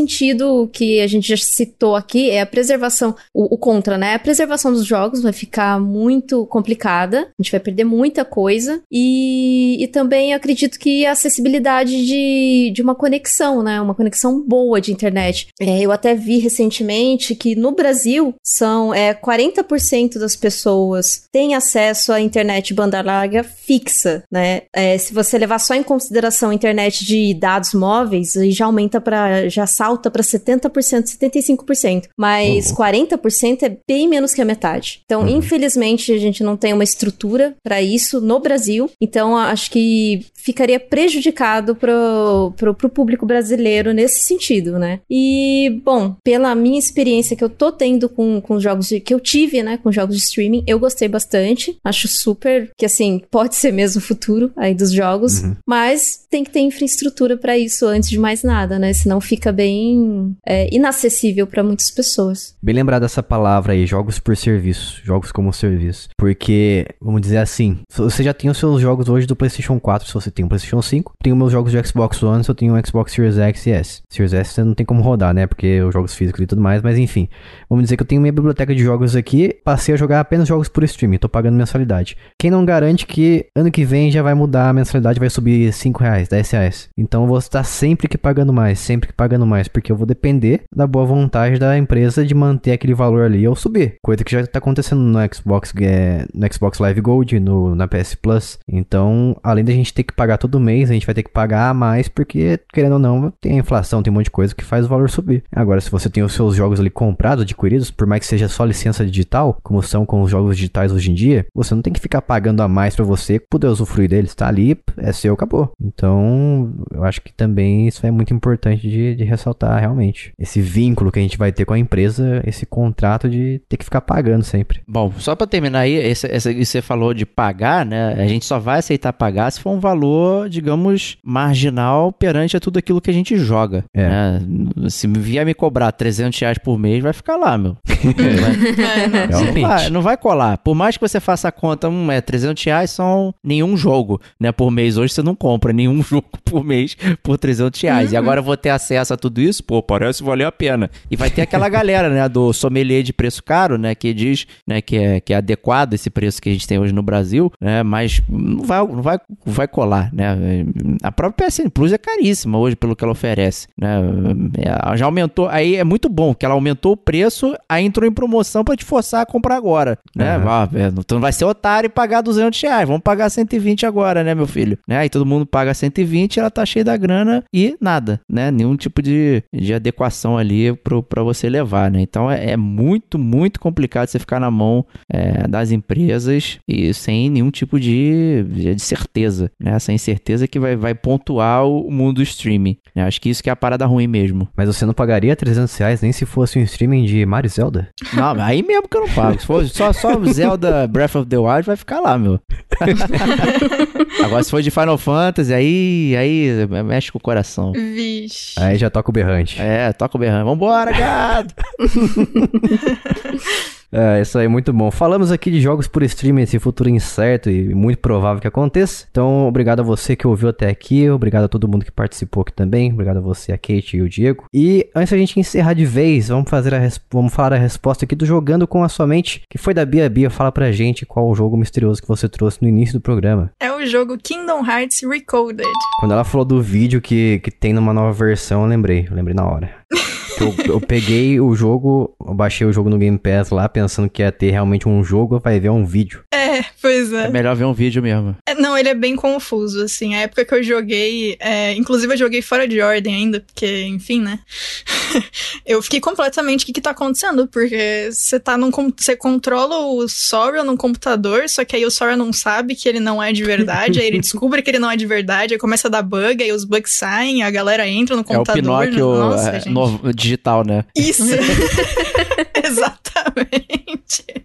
que a gente já citou aqui é a preservação, o, o contra, né? A preservação dos jogos vai ficar muito complicada, a gente vai perder muita coisa e, e também acredito que a acessibilidade de, de uma conexão, né? Uma conexão boa de internet. É, eu até vi recentemente que no Brasil são é, 40% das pessoas têm acesso à internet banda larga fixa, né? É, se você levar só em consideração a internet de dados móveis, já aumenta para já para 70%, 75%, mas uhum. 40% é bem menos que a metade. Então, uhum. infelizmente, a gente não tem uma estrutura para isso no Brasil. Então, acho que ficaria prejudicado pro, pro, pro público brasileiro nesse sentido, né? E, bom, pela minha experiência que eu tô tendo com, com jogos de, que eu tive, né, com jogos de streaming, eu gostei bastante. Acho super que, assim, pode ser mesmo o futuro aí dos jogos, uhum. mas tem que ter infraestrutura para isso antes de mais nada, né? Senão fica bem é, inacessível para muitas pessoas. Bem lembrado essa palavra aí, jogos por serviço, jogos como serviço. Porque, vamos dizer assim, você já tem os seus jogos hoje do PlayStation 4, se você um PlayStation 5. Tenho meus jogos de Xbox One, se eu tenho um Xbox Series X e S. Series S você não tem como rodar, né? Porque os jogos físicos e tudo mais, mas enfim. Vamos dizer que eu tenho minha biblioteca de jogos aqui, passei a jogar apenas jogos por streaming, tô pagando mensalidade. Quem não garante que ano que vem já vai mudar a mensalidade, vai subir 5 reais, 10 reais. Então eu vou estar sempre que pagando mais, sempre que pagando mais, porque eu vou depender da boa vontade da empresa de manter aquele valor ali ou subir. Coisa que já tá acontecendo no Xbox, é, no Xbox Live Gold, no, na PS Plus. Então, além da gente ter que pagar todo mês, a gente vai ter que pagar mais, porque, querendo ou não, tem a inflação, tem um monte de coisa que faz o valor subir. Agora, se você tem os seus jogos ali comprados, adquiridos, por mais que seja só licença digital, como são com os jogos digitais hoje em dia, você não tem que ficar pagando a mais para você poder usufruir deles. Tá ali, é seu, acabou. Então, eu acho que também isso é muito importante de, de ressaltar realmente. Esse vínculo que a gente vai ter com a empresa, esse contrato de ter que ficar pagando sempre. Bom, só para terminar aí, esse, esse, você falou de pagar, né? A gente só vai aceitar pagar se for um valor, digamos, marginal perante a tudo aquilo que a gente joga. É. Né? Se vier me cobrar 300 reais por mês, vai ficar lá, meu. [LAUGHS] É, não, vai, não vai colar. Por mais que você faça a conta, hum, é 300 reais são nenhum jogo, né? Por mês. Hoje você não compra nenhum [LAUGHS] jogo por mês por 300 reais. Uhum. E agora eu vou ter acesso a tudo isso? Pô, parece valer a pena. E vai ter aquela galera, né, do sommelier de preço caro, né, que diz, né, que é, que é adequado esse preço que a gente tem hoje no Brasil, né, mas não vai, não vai, vai colar, né. A própria PSN Plus é caríssima hoje pelo que ela oferece, né. É, já aumentou, aí é muito bom que ela aumentou o preço, aí entrou em promoção para te forçar a comprar agora, né. Uhum. Ah, tu não vai ser otário e pagar 200 reais, vamos pagar 120 agora, né, meu filho, né. Aí todo mundo paga 120, ela tá cheia da grana e nada, né, nenhum tipo de, de adequação ali para você levar, né. Então é, é, muito, muito complicado você ficar na mão é, das empresas e sem nenhum tipo de, de certeza, né, essa incerteza que vai, vai pontuar o mundo do streaming. Né? Acho que isso que é a parada ruim mesmo. Mas você não pagaria 300 reais nem se fosse um streaming de Mario Zelda? Não, aí mesmo que eu não pago. Se for só, só Zelda Breath of the Wild, vai ficar lá, meu. [LAUGHS] Agora, se for de Final Fantasy, aí, aí mexe com o coração. Vixe. Aí já toca o berrante. É, toca o berrante. Vambora, gado! [LAUGHS] É, isso aí, muito bom. Falamos aqui de jogos por streaming, esse futuro incerto e muito provável que aconteça. Então, obrigado a você que ouviu até aqui, obrigado a todo mundo que participou aqui também, obrigado a você, a Kate e o Diego. E antes da gente encerrar de vez, vamos fazer a vamos falar a resposta aqui do Jogando com a Sua Mente, que foi da Bia Bia. Fala pra gente qual o jogo misterioso que você trouxe no início do programa. É o jogo Kingdom Hearts Recoded. Quando ela falou do vídeo que, que tem numa nova versão, eu lembrei, eu lembrei na hora. [LAUGHS] Eu, eu, peguei o jogo, eu baixei o jogo no Game Pass lá, pensando que ia ter realmente um jogo, vai ver um vídeo. É, pois é. É melhor ver um vídeo mesmo. É, não, ele é bem confuso, assim. A época que eu joguei, é, inclusive eu joguei fora de ordem ainda, porque, enfim, né? [LAUGHS] eu fiquei completamente, o que que tá acontecendo? Porque você tá num, você controla o Sora num computador, só que aí o Sora não sabe que ele não é de verdade, aí ele [LAUGHS] descobre que ele não é de verdade, aí começa a dar bug, aí os bugs saem, a galera entra no computador. É o Pinóquio Nossa, é, no, digital, né? Isso! [LAUGHS] Exatamente.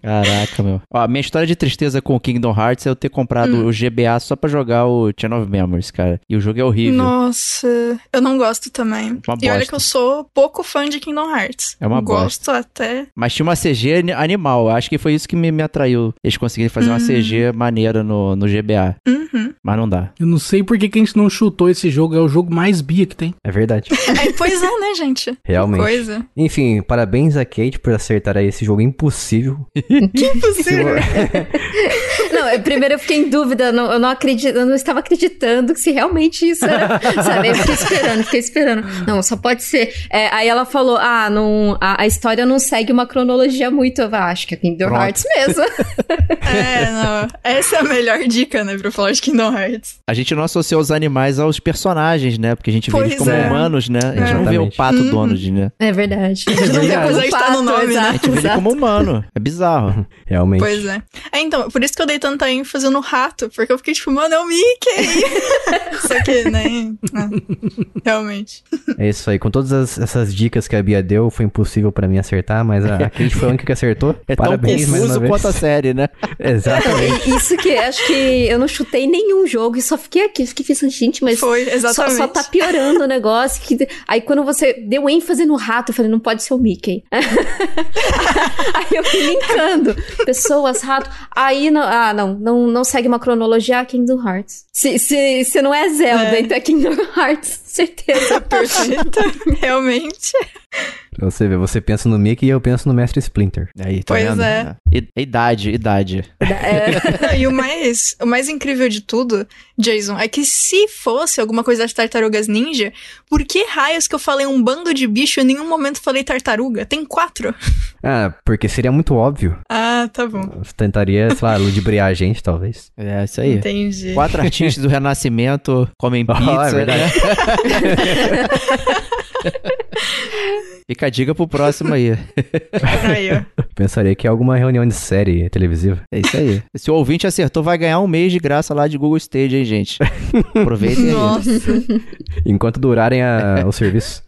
Caraca, meu. Ó, a minha história de tristeza com o Kingdom Hearts é eu ter comprado hum. o GBA só pra jogar o Chain of Memories, cara. E o jogo é horrível. Nossa, eu não gosto também. Uma e olha que eu sou pouco fã de Kingdom Hearts. É uma Gosto bosta. até. Mas tinha uma CG animal. Acho que foi isso que me, me atraiu. Eles conseguiram fazer uma CG hum. maneira no, no GBA. Uhum. Mas não dá. Eu não sei por que, que a gente não chutou esse jogo. É o jogo mais bia que tem. É verdade. [LAUGHS] É, pois é, né, gente? Realmente. Coisa. Enfim, parabéns a Kate por acertar aí esse jogo impossível. Impossível. [LAUGHS] [LAUGHS] Não, eu- primeiro eu fiquei em dúvida, eu não, eu não acredito, eu não estava acreditando que se realmente isso era. Sabe? Eu fiquei esperando, fiquei esperando. Não, só pode ser. É, aí ela falou: ah, não, a, a história não segue uma cronologia muito. Eu ah, acho que é Kingdom Pronto. Hearts mesmo. [LAUGHS] É, não. Essa é a melhor dica, né, pra falar de Kingdom Hearts. A gente não associa os animais aos personagens, né? Porque a gente vê eles como é. humanos, né? A gente não vê o pato Uhum. Donald, né? É verdade. verdade. Apesar de estar no nome, né? A gente vê ele como humano. É bizarro. Realmente. Pois é. É, então, por isso que eu dei tanta ênfase no rato, porque eu fiquei tipo, mano, é o Mickey! [LAUGHS] Só que, né? é, realmente. É isso aí. Com todas as- essas dicas que a Bia deu, foi impossível pra mim acertar, mas a, a Kate foi a única que acertou. [LAUGHS] É Parabéns tão confuso quanto a série, né? [LAUGHS] Exatamente. Isso que acho que eu não chutei nenhum jogo e só fiquei aqui, fiquei pensando, gente, mas Foi, só, exatamente. só tá piorando o negócio. Que... Aí quando você deu ênfase no rato, eu falei, não pode ser o Mickey. aí eu [LAUGHS] linkando. Pessoas, rato. Aí, não, ah, não, não, não segue uma cronologia ah, Kingdom Hearts. Se, se, se não é Zelda, É. então é Kingdom Hearts, [LAUGHS] certeza. Perfeito. [LAUGHS] realmente. Pra você ver, você pensa no Mickey e eu penso no Mestre Splinter. Aí, tá Pois vendo? é. I- Idade, idade. É, [LAUGHS] e o mais, o mais incrível de tudo, Jason, é que se fosse alguma coisa das tartarugas ninja, por que raios que eu falei um bando de bicho e em nenhum momento falei tartaruga? Tem quatro. [LAUGHS] Ah, porque seria muito óbvio. Ah, tá bom. Você tentaria, sei lá, ludibriar a gente, talvez. É isso aí. Entendi. Quatro artistas do Renascimento comem [LAUGHS] Oh, pizza. é verdade. né? [LAUGHS] Fica a dica pro próximo aí. Aí, ó. Pensaria que é alguma reunião de série televisiva. É isso aí. Se o ouvinte acertou, vai ganhar um mês de graça lá de Google Stage, hein, gente? Aproveitem aí. Nossa. Enquanto durarem a- o serviço.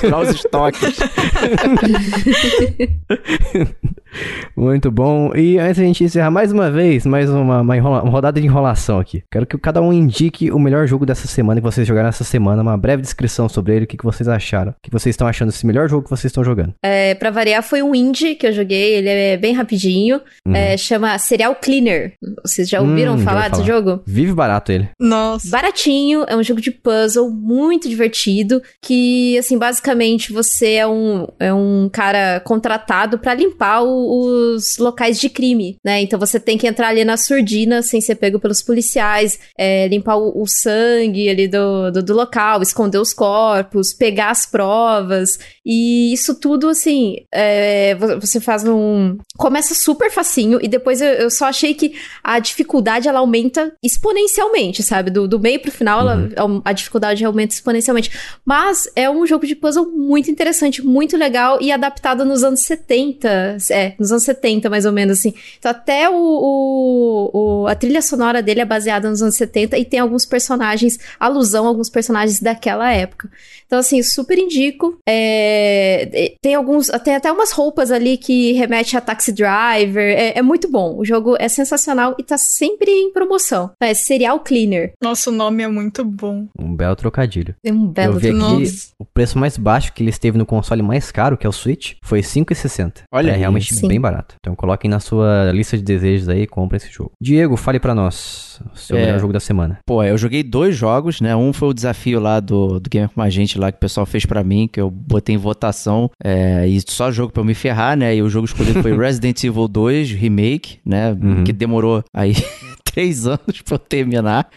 Tirar os estoques. [LAUGHS] Muito bom. E antes da gente encerrar mais uma vez, mais uma, uma, enrola- uma rodada de enrolação aqui. Quero que cada um indique o melhor jogo dessa semana que vocês jogaram essa semana, uma breve descrição sobre ele, o que, que vocês acharam, o que vocês estão achando desse melhor jogo que vocês estão jogando. é, pra variar, foi um indie que eu joguei, ele é bem rapidinho. Uhum. É, chama Serial Cleaner. Vocês já ouviram Hum, já falar desse jogo? Vive barato ele. Nossa. Baratinho, é um jogo de puzzle muito divertido, que, assim, basicamente você é um, é um cara contratado pra limpar o- os locais de crime, né? Então você tem que entrar ali na surdina sem ser pego pelos policiais, é, limpar o, o sangue ali do, do, do local, esconder os corpos, pegar as provas, e isso tudo, assim, é, vo- você faz um... Começa super facinho, e depois eu, eu só achei que a dificuldade ela aumenta exponencialmente, sabe? Do, do meio pro final, ela- a dificuldade aumenta exponencialmente. Mas é um jogo de puzzle muito interessante, muito legal e adaptado nos anos 70. É, nos anos 70, mais ou menos, assim. Então, até o, o- o- a trilha sonora dele é baseada nos anos 70 e tem alguns personagens, alusão a alguns personagens daquela época. Então, assim, super indico. É, tem alguns. Tem até umas roupas ali que remete a Taxi Driver. É, é muito bom. O jogo é sensacional e tá sempre em promoção. É Serial Cleaner. Nossa, o nome é muito bom. Um belo trocadilho. É um belo eu vi aqui Nossa. o preço mais baixo que ele esteve no console mais caro, que é o Switch, foi R$ 5,60. Olha É realmente Sim. bem barato. Então coloquem na sua lista de desejos aí e compra esse jogo. Diego, fale pra nós o seu É. melhor jogo da semana. Pô, eu joguei dois jogos, né? Um foi o desafio lá do, do Gamer com a gente lá que o pessoal fez pra mim, que eu botei em votação. é, e só jogo pra eu me ferrar, né? E o jogo escolhido foi [LAUGHS] Resident Evil 2 Remake, né? Uhum. Que demorou aí três [LAUGHS] anos pra eu terminar.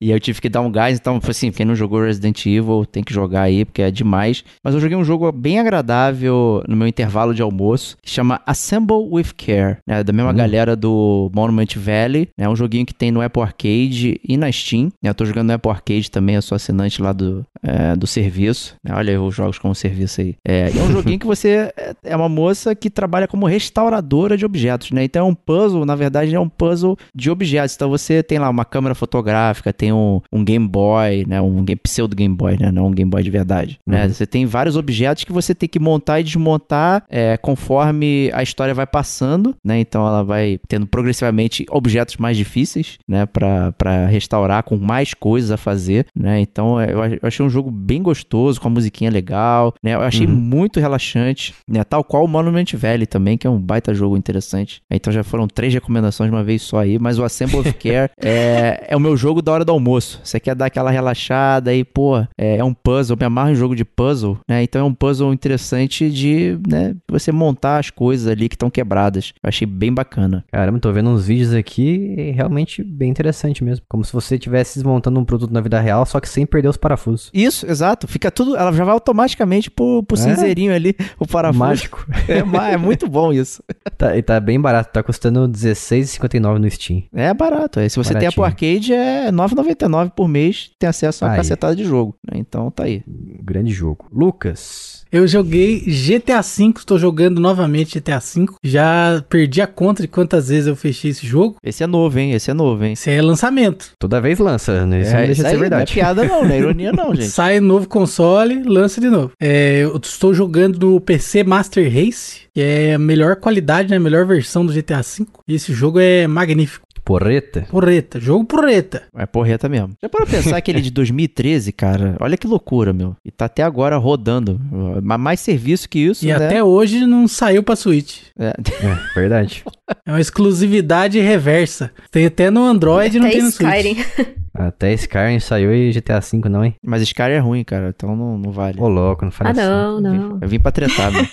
e eu tive que dar um gás. Então, foi assim, quem não jogou Resident Evil tem que jogar aí, porque é demais. Mas eu joguei um jogo bem agradável no meu intervalo de almoço, que chama Assemble with Care, né? Da mesma Hum. galera do Monument Valley. É um joguinho que tem no Apple Arcade e na Steam. né? Eu tô jogando no Apple Arcade também, eu sou assinante lá do, é, do serviço. Olha os jogos como serviço aí. É, é um joguinho que você é- é uma moça que trabalha como restauradora de objetos, né? Então é um puzzle, na verdade, é um puzzle de objetos. Então você tem lá uma câmera fotográfica, tem um, um Game Boy, né? Um game, pseudo Game Boy, né? Não um Game Boy de verdade. Né? Uhum. Você tem vários objetos que você tem que montar e desmontar é, conforme a história vai passando, né? Então ela vai tendo progressivamente objetos mais difíceis, né? Pra, pra restaurar com mais coisas a fazer, né? Então é, eu achei um jogo bem gostoso, com a musiquinha legal, né? Eu achei Uhum. muito relaxante, né? Tal qual o Monument Valley também, que é um baita jogo interessante. Então já foram três recomendações de uma vez só aí, mas mas o Assemble of Care [LAUGHS] é, é o meu jogo da hora do almoço. Você quer dar aquela relaxada e, pô, é, é um puzzle, me amarro em jogo de puzzle, né? Então é um puzzle interessante de, né, você montar as coisas ali que estão quebradas. Eu achei bem bacana. Caramba, tô vendo uns vídeos aqui realmente bem interessante mesmo. Como se você estivesse desmontando um produto na vida real, só que sem perder os parafusos. Isso, exato. Fica tudo, ela já vai automaticamente pro, pro É. cinzeirinho ali, o parafuso. Mágico. [LAUGHS] É, é muito bom isso. Tá, e tá bem barato, tá custando R$16,59 no Steam. É barato. Aí, se você tem a Baratinho. Pro Arcade, é R$ 9,99 por mês, tem acesso a uma Aí. cacetada de jogo. Então tá aí. Grande jogo. Lucas. Eu joguei GTA V, estou jogando novamente GTA V. Já perdi a conta de quantas vezes eu fechei esse jogo. Esse é novo, hein? Esse é novo, hein? Esse é lançamento. Toda vez lança, né? Isso não é, deixa isso de aí ser não é verdade. piada não, não é ironia não, [LAUGHS] gente. Sai novo console, lança de novo. É, eu estou jogando no PC Master Race, que é a melhor qualidade, né? A melhor versão do GTA V. E esse jogo é magnífico. Porreta. Porreta, jogo porreta. É porreta mesmo. Já para pensar [LAUGHS] aquele de 2013, cara? Olha que loucura, meu. E tá até agora rodando. Ma- Mais serviço que isso, E né? até hoje não saiu pra Switch. É. É, verdade. [LAUGHS] É uma exclusividade reversa. Tem até no Android e não tem no Switch. Skyrim. [LAUGHS] Até Skyrim saiu e GTA V não, hein? Mas Skyrim é ruim, cara. Então não, não vale. Ô, louco, não fala Ah, assim. não, não. Eu vim pra tretar, meu.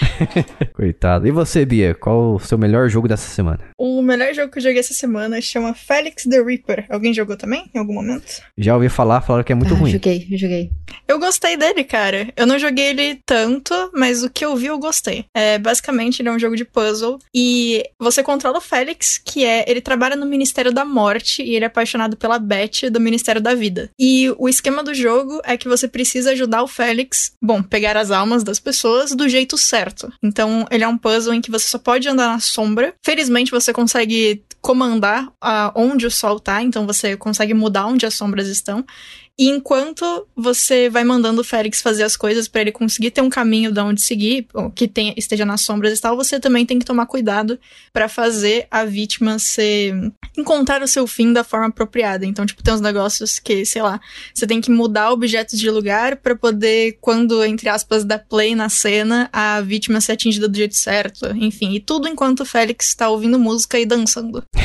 [LAUGHS] Coitado. E você, Bia? Qual o seu melhor jogo dessa semana? O melhor jogo que eu joguei essa semana chama Felix the Reaper. Alguém jogou também, em algum momento? Já ouvi falar, falaram que é muito Ah, ruim. Joguei, joguei. Eu gostei dele, cara. Eu não joguei ele tanto, mas o que eu vi eu gostei. É, basicamente, ele é um jogo de puzzle e você controla o Félix, que é. Ele trabalha no Ministério da Morte e ele é apaixonado pela Beth do Ministério da Vida. E o esquema do jogo é que você precisa ajudar o Félix, bom, pegar as almas das pessoas do jeito certo. Então, ele é um puzzle em que você só pode andar na sombra. Felizmente, você consegue comandar ah, onde o sol tá, então você consegue mudar onde as sombras estão. E enquanto você vai mandando o Félix fazer as coisas pra ele conseguir ter um caminho de onde seguir, que tenha, esteja nas sombras e tal, você também tem que tomar cuidado pra fazer a vítima ser encontrar o seu fim da forma apropriada. Então, tipo, tem uns negócios que, sei lá, você tem que mudar objetos de lugar pra poder quando, entre aspas, dar play na cena, a vítima ser atingida do jeito certo. Enfim, e tudo enquanto o Félix tá ouvindo música e dançando. [LAUGHS]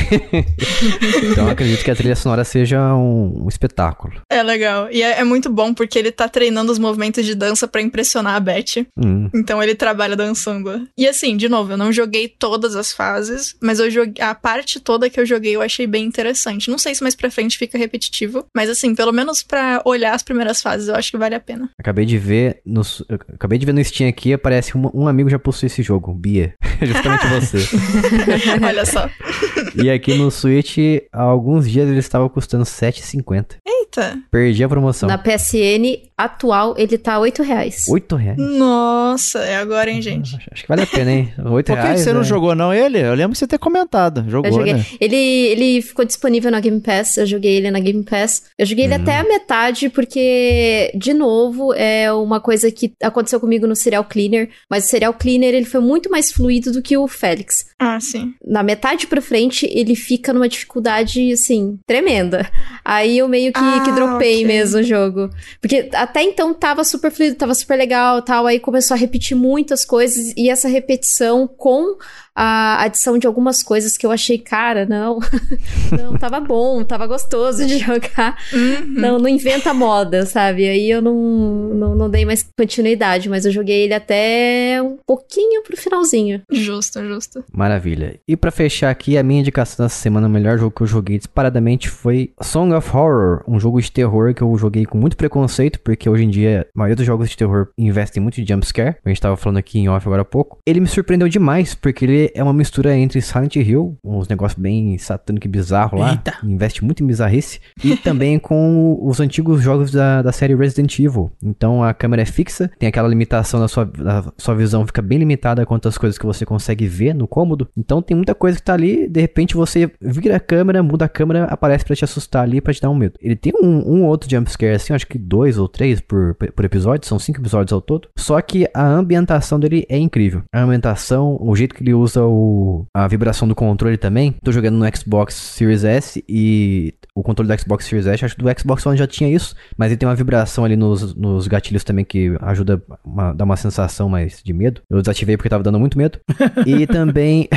Então eu acredito que a trilha sonora seja um, um espetáculo. É legal. E é, é muito bom porque ele tá treinando os movimentos de dança pra impressionar a Beth. Hum. Então ele trabalha dançando. E assim, de novo, eu não joguei todas as fases, mas eu joguei a parte toda que eu joguei eu achei bem interessante. Não sei se mais pra frente fica repetitivo, mas assim, pelo menos pra olhar as primeiras fases, eu acho que vale a pena. Acabei de ver no, acabei de ver no Steam aqui, aparece um, um amigo já possui esse jogo, Bia. [LAUGHS] Justamente você. [LAUGHS] Olha só. E aqui no Switch, há alguns dias ele estava custando R$7,50. Eita. Perdi a promoção. Na PSN atual, ele tá 8 reais. 8 reais. Nossa, é agora, hein, gente? Acho que vale a pena, hein? [LAUGHS] 8 Por que reais. você não é- jogou não ele? Eu lembro de você ter comentado. Jogou, Eu joguei. né? Ele, ele ficou disponível na Game Pass, eu joguei ele na Game Pass. Eu joguei ele até a metade, porque, de novo, é uma coisa que aconteceu comigo no Serial Cleaner, mas o Serial Cleaner ele foi muito mais fluido do que o Félix. Ah, sim. Na metade pra frente, ele fica numa dificuldade, assim, tremenda. Aí eu meio que, Ah, que dropei ok. mesmo o jogo. Porque até então tava super fluido, tava super legal tal. Aí começou a repetir muitas coisas. E essa repetição com a adição de algumas coisas que eu achei, cara, não. [LAUGHS] não, tava bom, tava gostoso de jogar. Uhum. Não, não inventa moda, sabe? Aí eu não, não, não dei mais continuidade, mas eu joguei ele até um pouquinho pro finalzinho. Justo, justo. Maravilha. E pra fechar aqui, a minha indicação dessa semana, o melhor jogo que eu joguei disparadamente foi Song of Horror, um jogo de terror que eu joguei com muito preconceito, porque hoje em dia a maioria dos jogos de terror investem muito em jumpscare. A gente tava falando aqui em off agora há pouco. Ele me surpreendeu demais, porque ele é uma mistura entre Silent Hill, uns negócios bem satânico e bizarro lá. Eita. Investe muito em bizarrice. E [LAUGHS] também com os antigos jogos da, da série Resident Evil. Então a câmera é fixa, tem aquela limitação da sua, da sua visão, fica bem limitada quanto às coisas que você consegue ver no cômodo. Então tem muita coisa que tá ali, de repente você vira a câmera, muda a câmera, aparece pra te assustar ali, pra te dar um medo. Ele tem um, um outro jumpscare assim, acho que dois ou três por, por episódio, são cinco episódios ao todo. Só que a ambientação dele é incrível. A ambientação, o jeito que ele usa assusta o, a vibração do controle também. Tô jogando no Xbox Series S e o controle do Xbox Series S, acho que do Xbox One já tinha isso, mas ele tem uma vibração ali nos, nos gatilhos também que ajuda a dar uma sensação mais de medo. Eu desativei porque tava dando muito medo. e [LAUGHS] também.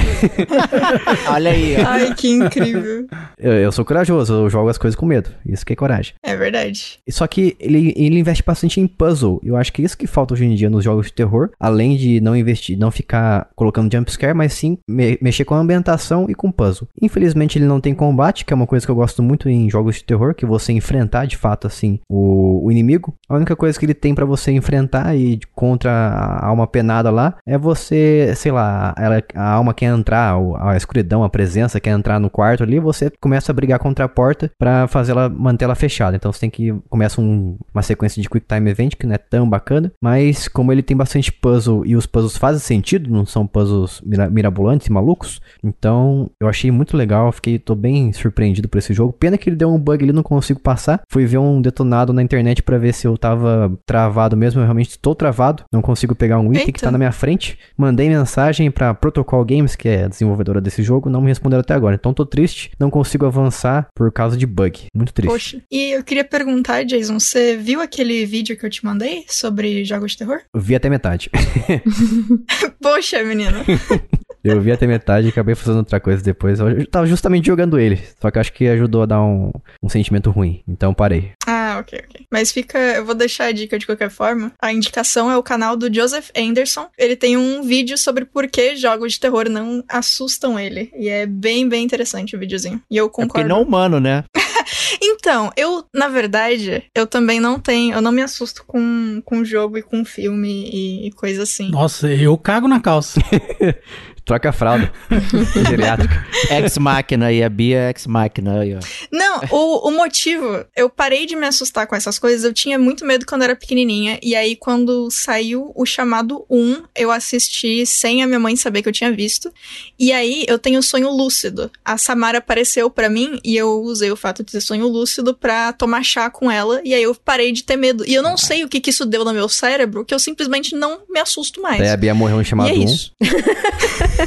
[LAUGHS] Olha aí, ó. Ai, que incrível. eu, eu sou corajoso, eu jogo as coisas com medo. Isso que é coragem. É verdade. Só que ele, ele investe bastante em puzzle. Eu acho que é isso que falta hoje em dia nos jogos de terror. Além de não investir, não ficar colocando jumpscare, mas sim me- mexer com a ambientação e com puzzle. Infelizmente ele não tem combate, que é uma coisa que eu gosto muito em jogos de terror, que você enfrentar de fato assim o, o inimigo. A única coisa que ele tem pra você enfrentar e contra a alma penada lá é você, sei lá, ela, a alma quer entrar, a escuridão, a presença quer entrar no quarto ali, você começa a brigar contra a porta pra fazer ela manter ela fechada. Então você tem que começa um- uma sequência de quick time event que não é tão bacana, mas como ele tem bastante puzzle e os puzzles fazem sentido, não são puzzles mira- mirabolantes e malucos, então eu achei muito legal, fiquei tô bem surpreendido por esse jogo. Pena que ele deu um bug ali, não consigo passar. Fui ver um detonado na internet pra ver se eu tava travado mesmo, eu realmente estou travado, não consigo pegar um item que Eita. tá na minha frente. Mandei mensagem pra Protocol Games, que é a desenvolvedora desse jogo, não me responderam até agora. Então tô triste, não consigo avançar por causa de bug. Muito triste. Poxa. E eu queria perguntar, Jason, você viu aquele vídeo que eu te mandei sobre jogos de terror? Eu vi até metade. [LAUGHS] [LAUGHS] Poxa, menino. [LAUGHS] Eu vi até metade e acabei fazendo outra coisa depois. Eu tava justamente jogando ele. Só que eu acho que ajudou a dar um, um sentimento ruim. Então parei. Ah, ok, ok. Mas fica. Eu vou deixar a dica de qualquer forma. A indicação é o canal do Joseph Anderson. Ele tem um vídeo sobre por que jogos de terror não assustam ele. E é bem, bem interessante o videozinho. E eu É porque concordo. ele não é humano, né? [LAUGHS] Então, eu, na verdade, eu também não tenho. Eu não me assusto com, com jogo e com filme e, e coisa assim. Nossa, eu cago na calça. [LAUGHS] Troca a fralda. [LAUGHS] Geriátrica. Ex-máquina e a Bia é ex-máquina aí, ó. Não, o, o motivo, eu parei de me assustar com essas coisas, eu tinha muito medo quando era pequenininha, e aí quando saiu o chamado 1, eu assisti sem a minha mãe saber que eu tinha visto, e aí eu tenho sonho lúcido. A Samara apareceu pra mim, e eu usei o fato de ter sonho lúcido pra tomar chá com ela, e aí eu parei de ter medo. E eu não sei o que que isso deu no meu cérebro, que eu simplesmente não me assusto mais. A Bia morreu e chamado é 1. isso. [LAUGHS]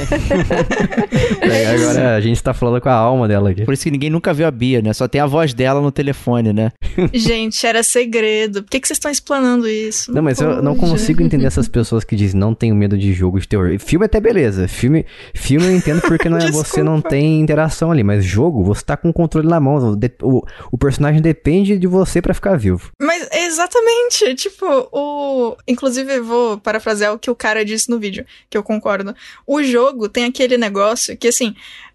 Daí agora a gente tá falando com a alma dela aqui. Por isso que ninguém nunca viu a Bia, né? Só tem a voz dela no telefone, né? Gente, era segredo. Por que, que vocês estão explanando isso? Não, mas eu não consigo entender essas pessoas que dizem não tenho medo de jogo de terror. Filme até beleza. Filme, filme eu entendo porque não é, você não tem interação ali. Mas jogo, você tá com o controle na mão. O, o, personagem depende de você pra ficar vivo. Mas exatamente, tipo, o. Inclusive, eu vou parafrasear o que o cara disse no vídeo, que eu concordo. O jogo tem aquele negócio que, assim,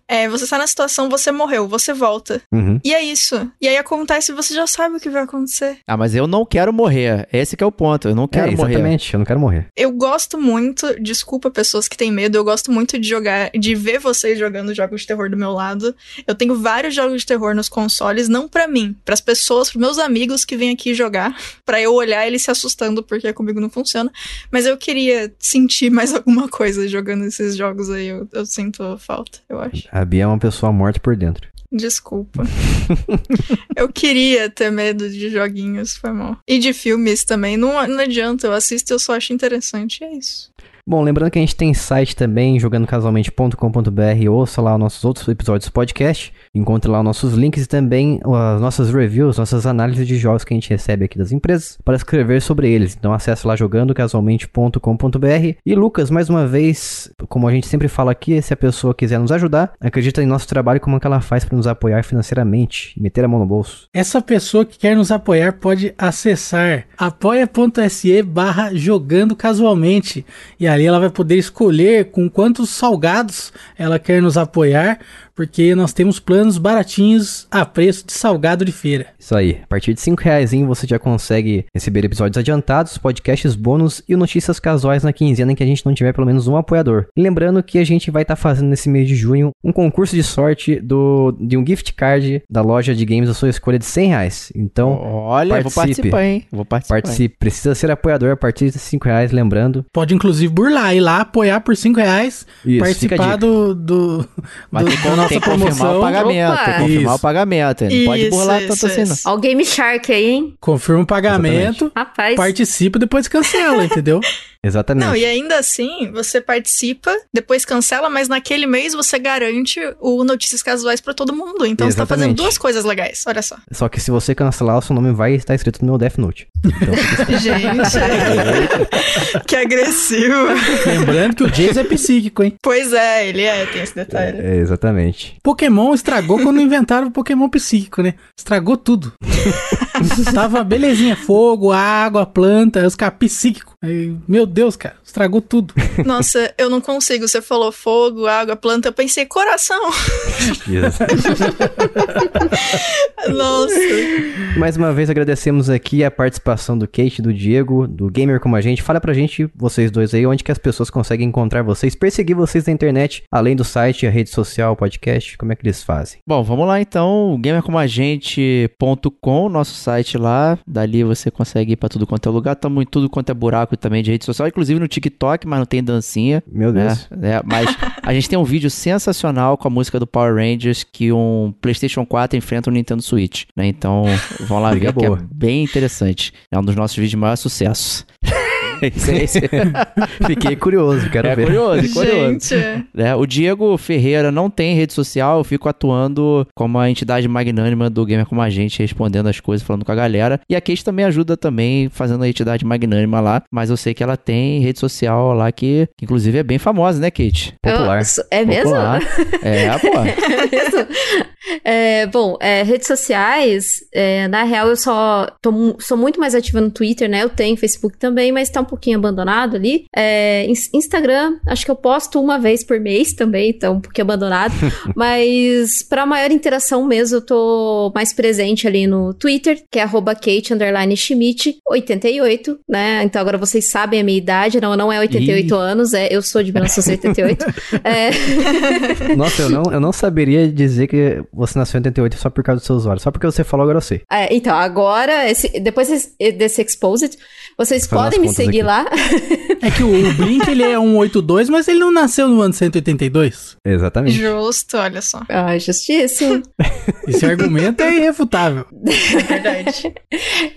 é, você tá na situação, você morreu, você volta. Uhum. E é isso. E aí acontece e você já sabe o que vai acontecer. Ah, mas eu não quero morrer. Esse que é o ponto. Eu não É, quero morrer. exatamente. Eu não quero morrer. Eu gosto muito, desculpa pessoas que têm medo, eu gosto muito de jogar, de ver vocês jogando jogos de terror do meu lado. Eu tenho vários jogos de terror nos consoles, não pra mim, pras pessoas, pros meus amigos que vêm aqui jogar, [LAUGHS] pra eu olhar eles se assustando porque comigo não funciona. Mas eu queria sentir mais [LAUGHS] alguma coisa jogando esses jogos aí, eu, eu sinto falta, eu acho. A Bia é uma pessoa morta por dentro. Desculpa. [LAUGHS] eu queria ter medo de joguinhos, foi mal. E de filmes também. Não, não adianta, eu assisto eu só acho interessante. É isso. Bom, lembrando que a gente tem site também, jogandocasualmente.com.br, ouça lá os nossos outros episódios do podcast, encontre lá os nossos links e também as nossas reviews, nossas análises de jogos que a gente recebe aqui das empresas para escrever sobre eles. Então acesse lá jogandocasualmente.com.br. E Lucas, mais uma vez, como a gente sempre fala aqui, se a pessoa quiser nos ajudar, acredita em nosso trabalho como é que ela faz para nos apoiar financeiramente e meter a mão no bolso. Essa pessoa que quer nos apoiar pode acessar apoia.se barra jogando casualmente. E ali ela vai poder escolher com quantos salgados ela quer nos apoiar, porque nós temos planos baratinhos a preço de salgado de feira. Isso aí, a partir de 5 reais você já consegue receber episódios adiantados, podcasts bônus e notícias casuais na quinzena em que a gente não tiver pelo menos um apoiador. E lembrando que a gente vai estar fazendo nesse mês de junho um concurso de sorte do, de um gift card da loja de games da sua escolha de 100 reais. Então, Olha, vou participe. participar, hein? Vou participar. participe. Precisa ser apoiador a partir de 5 reais, lembrando. Pode inclusive burlar, ir lá apoiar por 5 reais, Isso, fica a participar dica. do, do, do- da nossa tem que confirmar o pagamento. Opa. Tem que confirmar Isso. o pagamento. Não pode Isso, burlar isso, tanto assim, não. Ó o Game Shark aí, hein? Confirma o pagamento, Rapaz. participa e depois cancela, entendeu? [LAUGHS] Exatamente. Não, e ainda assim, você participa, depois cancela, mas naquele mês você garante o Notícias Casuais pra todo mundo. Então você tá fazendo Exatamente. duas coisas legais, olha só. Só que se você cancelar, o seu nome vai estar escrito no meu Death Note. Então, [LAUGHS] Gente, [LAUGHS] que agressivo. Lembrando que o Jason é psíquico, hein? Pois é, ele é, tem esse detalhe. é, exatamente. Pokémon estragou quando inventaram o Pokémon psíquico, né? Estragou tudo. [LAUGHS] Tava belezinha, fogo, água, planta, os caras psíquico. Aí, meu Deus, cara, estragou tudo. [LAUGHS] Nossa, eu não consigo. Você falou fogo, água, planta, eu pensei coração. [LAUGHS] Nossa. Mais uma vez agradecemos aqui a participação do Kate, do Diego, do Gamer Como a Gente. Fala pra gente, vocês dois aí, onde que as pessoas conseguem encontrar vocês, perseguir vocês na internet, além do site, a rede social, o podcast, como é que eles fazem? Bom, vamos lá então, gamercomagente.com, nosso site lá. Dali você consegue ir pra tudo quanto é lugar. Tamo em tudo quanto é buraco também de rede social, inclusive no TikTok, mas não tem dancinha. Meu né? Deus. É, mas a gente tem um vídeo sensacional com a música do Power Rangers que um PlayStation 4 enfrenta um Nintendo Switch, né? Então, vão lá ver que é bem interessante. É um dos nossos vídeos de maior sucesso. [LAUGHS] Fiquei curioso, quero é ver. curioso, curioso. Gente, né? O Diego Ferreira não tem rede social, eu fico atuando como a entidade magnânima do Gamer Como a Gente, respondendo as coisas, falando com a galera. E a Kate também ajuda também, fazendo a entidade magnânima lá, mas eu sei que ela tem rede social lá que, que inclusive é bem famosa, né, Kate? Popular. Eu- é mesmo? Popular. É, [LAUGHS] pô. É mesmo? É, bom, é, redes sociais, é, na real eu só tô sou muito mais ativa no Twitter, né? Eu tenho Facebook também, mas tá um pouquinho abandonado ali. É, ins- Instagram, acho que eu posto uma vez por mês também, então um pouquinho abandonado. [LAUGHS] mas pra maior interação mesmo, eu tô mais presente ali no Twitter, que é arroba Kate underline Schmidt 88, né? Então agora vocês sabem a minha idade, não, não é 88 Ih. anos, é, eu sou de 1988. [LAUGHS] é, [LAUGHS] Nossa, eu não, eu não saberia dizer que você nasceu em 88 só por causa dos seus olhos. Só porque você falou, agora eu sei. É, então, agora, esse- depois desse- desse Exposed, vocês Faz podem me seguir aqui. lá. É que o, o Blink ele é um 82, mas ele não nasceu no ano 182. Exatamente. justo, olha só. Ah, justíssimo. [LAUGHS] Esse argumento é irrefutável. É verdade.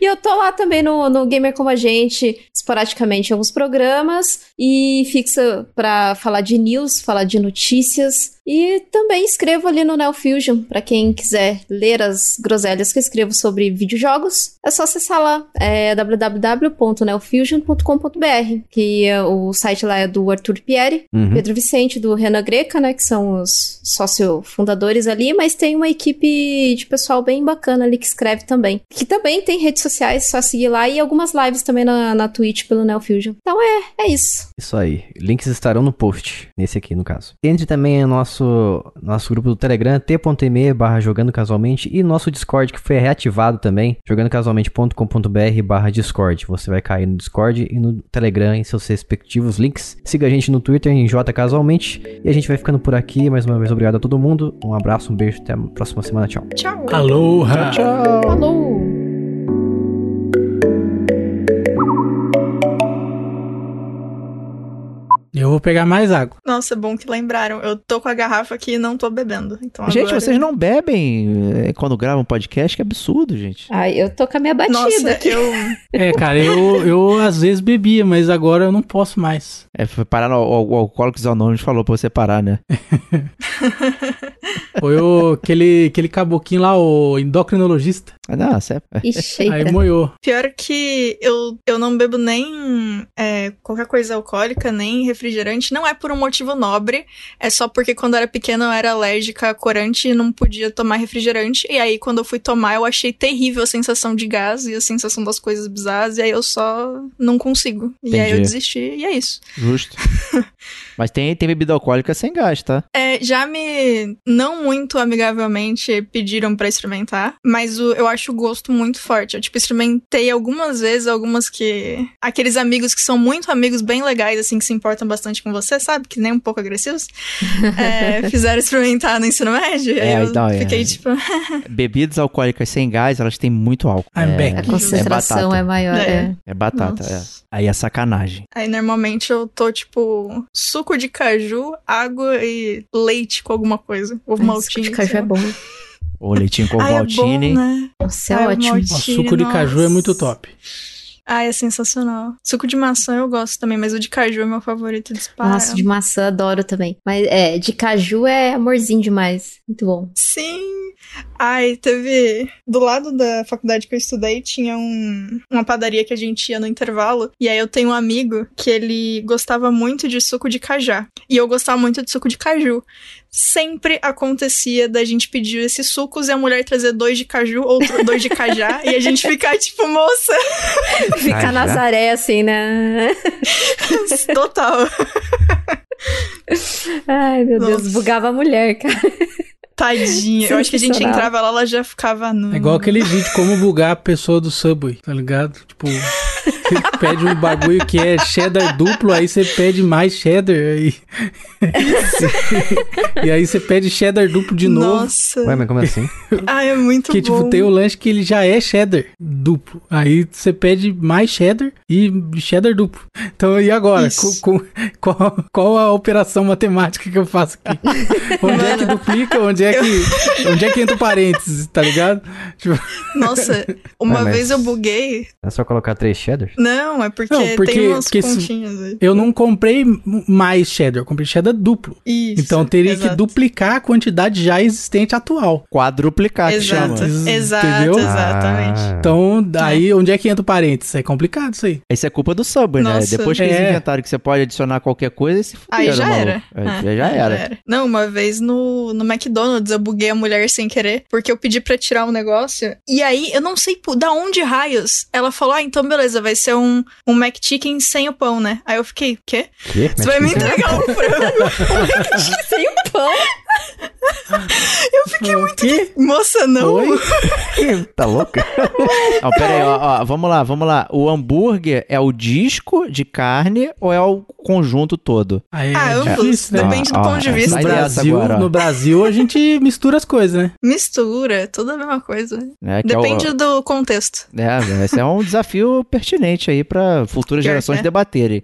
E eu tô lá também no, no Gamer Como a Gente, esporadicamente em alguns programas, e fixa pra falar de news, falar de notícias. E também escrevo ali no Neo Fusion, pra quem quiser ler as groselhas que eu escrevo sobre videojogos. É só acessar lá, é www.neofusion.com.br, que é, o site lá é do Arthur Pieri, Uhum. Pedro Vicente, do Renan Greca, né, que são os sócio-fundadores ali, mas tem uma equipe de pessoal bem bacana ali que escreve também. Que também tem redes sociais, só seguir lá, e algumas lives também na, na Twitch pelo Neofusion. Então é, é isso. Isso aí. Links estarão no post. Nesse aqui, no caso. Entre também no nosso, nosso grupo do Telegram, t.me barra jogando casualmente. E nosso Discord, que foi reativado também. jogandocasualmente.com.br barra Discord. Você vai cair no Discord e no Telegram em seus respectivos links. Siga a gente no Twitter em J Casualmente. E a gente vai ficando por aqui. Mais uma vez, obrigado a todo mundo. Um abraço, um beijo. Até a próxima semana. Tchau. Tchau. Aloha! Falou! Eu vou pegar mais água. Nossa, bom que lembraram. Eu tô com a garrafa aqui e não tô bebendo. Então Gente, agora... vocês não bebem é, quando gravam podcast? Que absurdo, gente. Ai, eu tô com a minha batida Nossa, eu... [LAUGHS] É, cara, eu, eu às vezes bebia, mas agora eu não posso mais. É, foi parar no o, o Alcoólicos Anônimos falou pra você parar, né? [LAUGHS] Foi o, aquele, aquele caboquinho lá, o endocrinologista. Ah, não, você é... Ixi, Aí moiou. Pior que eu, eu não bebo nem é, qualquer coisa alcoólica, nem refrigerante. Não é por um motivo nobre. É só porque quando eu era pequena eu era alérgica a corante e não podia tomar refrigerante. E aí quando eu fui tomar eu achei terrível a sensação de gás e a sensação das coisas bizarras. E aí eu só não consigo. E aí eu Entendi. desisti e é isso. Justo. [LAUGHS] Mas tem, tem bebida alcoólica sem gás, tá? É, já me, não muito amigavelmente, pediram pra experimentar, mas o- eu acho o gosto muito forte. Eu, tipo, experimentei algumas vezes, algumas que... Aqueles amigos que são muito amigos, bem legais, assim, que se importam bastante com você, sabe? Que nem um pouco agressivos. é, [LAUGHS] fizeram experimentar no ensino médio. É, aí eu então, é. fiquei, tipo... [LAUGHS] Bebidas alcoólicas sem gás, elas têm muito álcool. I'm é, back. A concentração batata. é, maior. É. É. é batata, Nossa. é. Aí é sacanagem. Aí, normalmente, eu tô, tipo, suco de caju, água e leite com alguma coisa. Ovo Ai, suco maltine. de caju é bom. Ou leitinho com Ai, é bom, maltine. né? Nossa, é o ótimo. maltine, O suco de caju é nossa. muito top. Ah, é sensacional. Suco de maçã eu gosto também, mas o de caju é meu favorito disparado. Nossa, de maçã adoro também. Mas é, de caju é amorzinho demais. Muito bom. Sim. Ai, teve. Do lado da faculdade que eu estudei, tinha um, uma padaria que a gente ia no intervalo. E aí eu tenho um amigo que ele gostava muito de suco de cajá. E eu gostava muito de suco de caju. Sempre acontecia da gente pedir esses sucos e a mulher trazer dois de caju, outro dois de cajá, [LAUGHS] e a gente ficar tipo, moça, Ficar? Nazaré assim, né? [LAUGHS] total. Ai, meu Deus, Nossa. bugava a mulher, cara. Tadinha. Eu acho que a gente entrava lá, ela já ficava no. É igual aquele vídeo como bugar a pessoa do Subway, tá ligado? Tipo, pede um bagulho que é cheddar duplo, aí você pede mais cheddar aí. [LAUGHS] e aí você pede cheddar duplo de novo. Nossa. Ué, mas como assim? Ai, é muito Que, bom. tipo, tem o lanche que ele já é cheddar duplo. Aí você pede mais cheddar e cheddar duplo. Então, e agora? Com- com- qual, qual a operação matemática que eu faço aqui? [LAUGHS] Onde é que duplica? Onde é que, onde é que entra o parênteses, tá ligado? Tipo, Nossa, [LAUGHS] uma Ué, vez eu buguei. É só colocar três cheddars? Não, é porque, Não, porque- tem umas porque aí. eu não comprei mais cheddar, eu comprei cheddar duplo. Isso. Então teria que exato. duplicar a quantidade já existente atual. Quadruplicar, que Exato, chama. exato, Entendeu? exatamente. Ah, Então, daí onde é que entra o parênteses? É complicado isso aí. Isso é culpa do Subway, né? Depois que eles É. inventaram que você pode adicionar qualquer coisa, eles se fuderam, Aí já maluco. era. É, É, já aí era. Não, uma vez no, no McDonald's eu buguei a mulher sem querer, porque eu pedi pra tirar um negócio. E aí, eu não sei da onde raios. Ela falou: Ah, então beleza, vai ser um, um McChicken sem o pão, né? Aí eu fiquei, quê? quê? Você vai me entregar um frango? [LAUGHS] Sem o pão. [LAUGHS] Eu fiquei O quê? Moça, não. Oi? Tá louca? [LAUGHS] Não, pera aí, ó, ó, vamos lá, vamos lá. O hambúrguer é o disco de carne ou é o conjunto todo? Aí Ah, é ambos. difícil, né? Depende do Ó, ó, ponto de é, vista. No Brasil, agora, no Brasil a gente [LAUGHS] mistura as coisas, né? Mistura, tudo a mesma coisa. Né, que é o- Depende do contexto. É, esse é um desafio pertinente aí pra futuras gerações é. debaterem.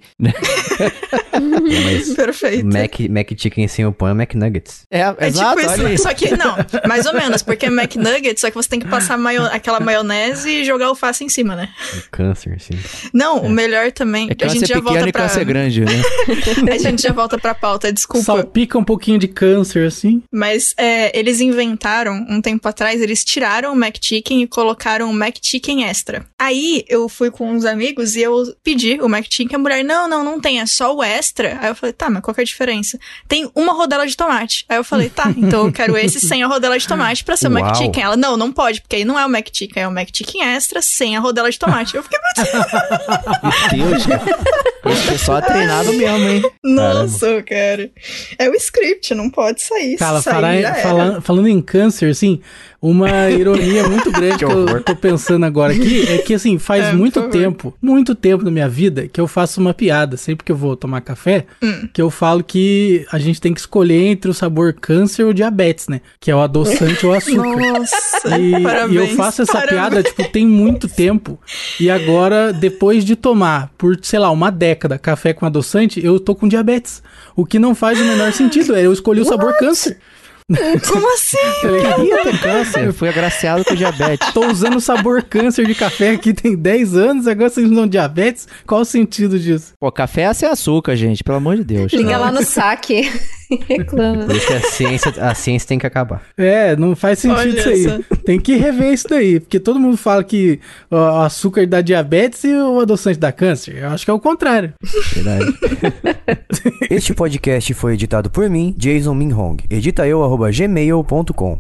Mas [LAUGHS] Perfeito. Mac, Mac Chicken sem o pão é McNuggets. É, É exato, tipo olha aí. isso, só que, não, mais ou menos, porque é McNuggets, só que você tem que passar maio- aquela maionese e jogar alface em cima, né? O câncer, assim. Não, o melhor também, É a câncer gente já pequeno volta e pra... câncer grande, né? [LAUGHS] A gente já volta pra pauta, desculpa. Salpica um pouquinho de câncer, assim. Mas é, eles inventaram, um tempo atrás, eles tiraram o McChicken e colocaram o McChicken Extra. Aí eu fui com uns amigos e eu pedi o McChicken, a mulher, não, não, não tem, é só o Extra. Aí eu falei, tá, mas qual que é a diferença? Tem uma rodela de tomate. Aí eu falei, tá, [LAUGHS] então eu quero esse sem a rodela de tomate pra ser o Uau. McChicken. Ela, não, não pode, porque aí não é o McChicken, é o McChicken Extra sem a rodela de tomate. Eu fiquei, Meu Deus, [LAUGHS] cara. Esse pessoal é treinado mesmo, hein? nossa, cara. É o script, não pode sair. Cara, sair, falar- fala- falando em câncer, assim, uma ironia muito [LAUGHS] grande que, eu tô pensando agora aqui é que, assim, faz É, muito tempo, muito tempo na minha vida que eu faço uma piada, sempre que eu vou tomar café, Hum. que eu falo que a gente tem que escolher entre o sabor câncer ou diabetes, né? Que é o adoçante ou o açúcar. Nossa, E, parabéns. e eu faço essa parabéns. piada, tipo, tem muito tempo. E agora, depois de tomar, por, sei lá, uma década, café com adoçante, eu tô com diabetes. O que não faz o menor sentido. é Eu escolhi o sabor câncer. Como assim? [LAUGHS] Tá Queria ter câncer, fui agraciado com diabetes. Tô usando o sabor câncer de café aqui tem 10 anos, agora vocês não diabetes? Qual o sentido disso? Pô, café é sem açúcar, gente, pelo amor de Deus. Liga lá no saque. [LAUGHS] Reclama. Por isso que a ciência, a ciência tem que acabar. É, não faz sentido Olha isso aí. só. Tem que rever isso daí, porque todo mundo fala que o açúcar dá diabetes e o adoçante dá câncer. Eu acho que é o contrário. Verdade. [LAUGHS] este podcast foi editado por mim, Jason Minhong. Edita eu, arroba gmail.com.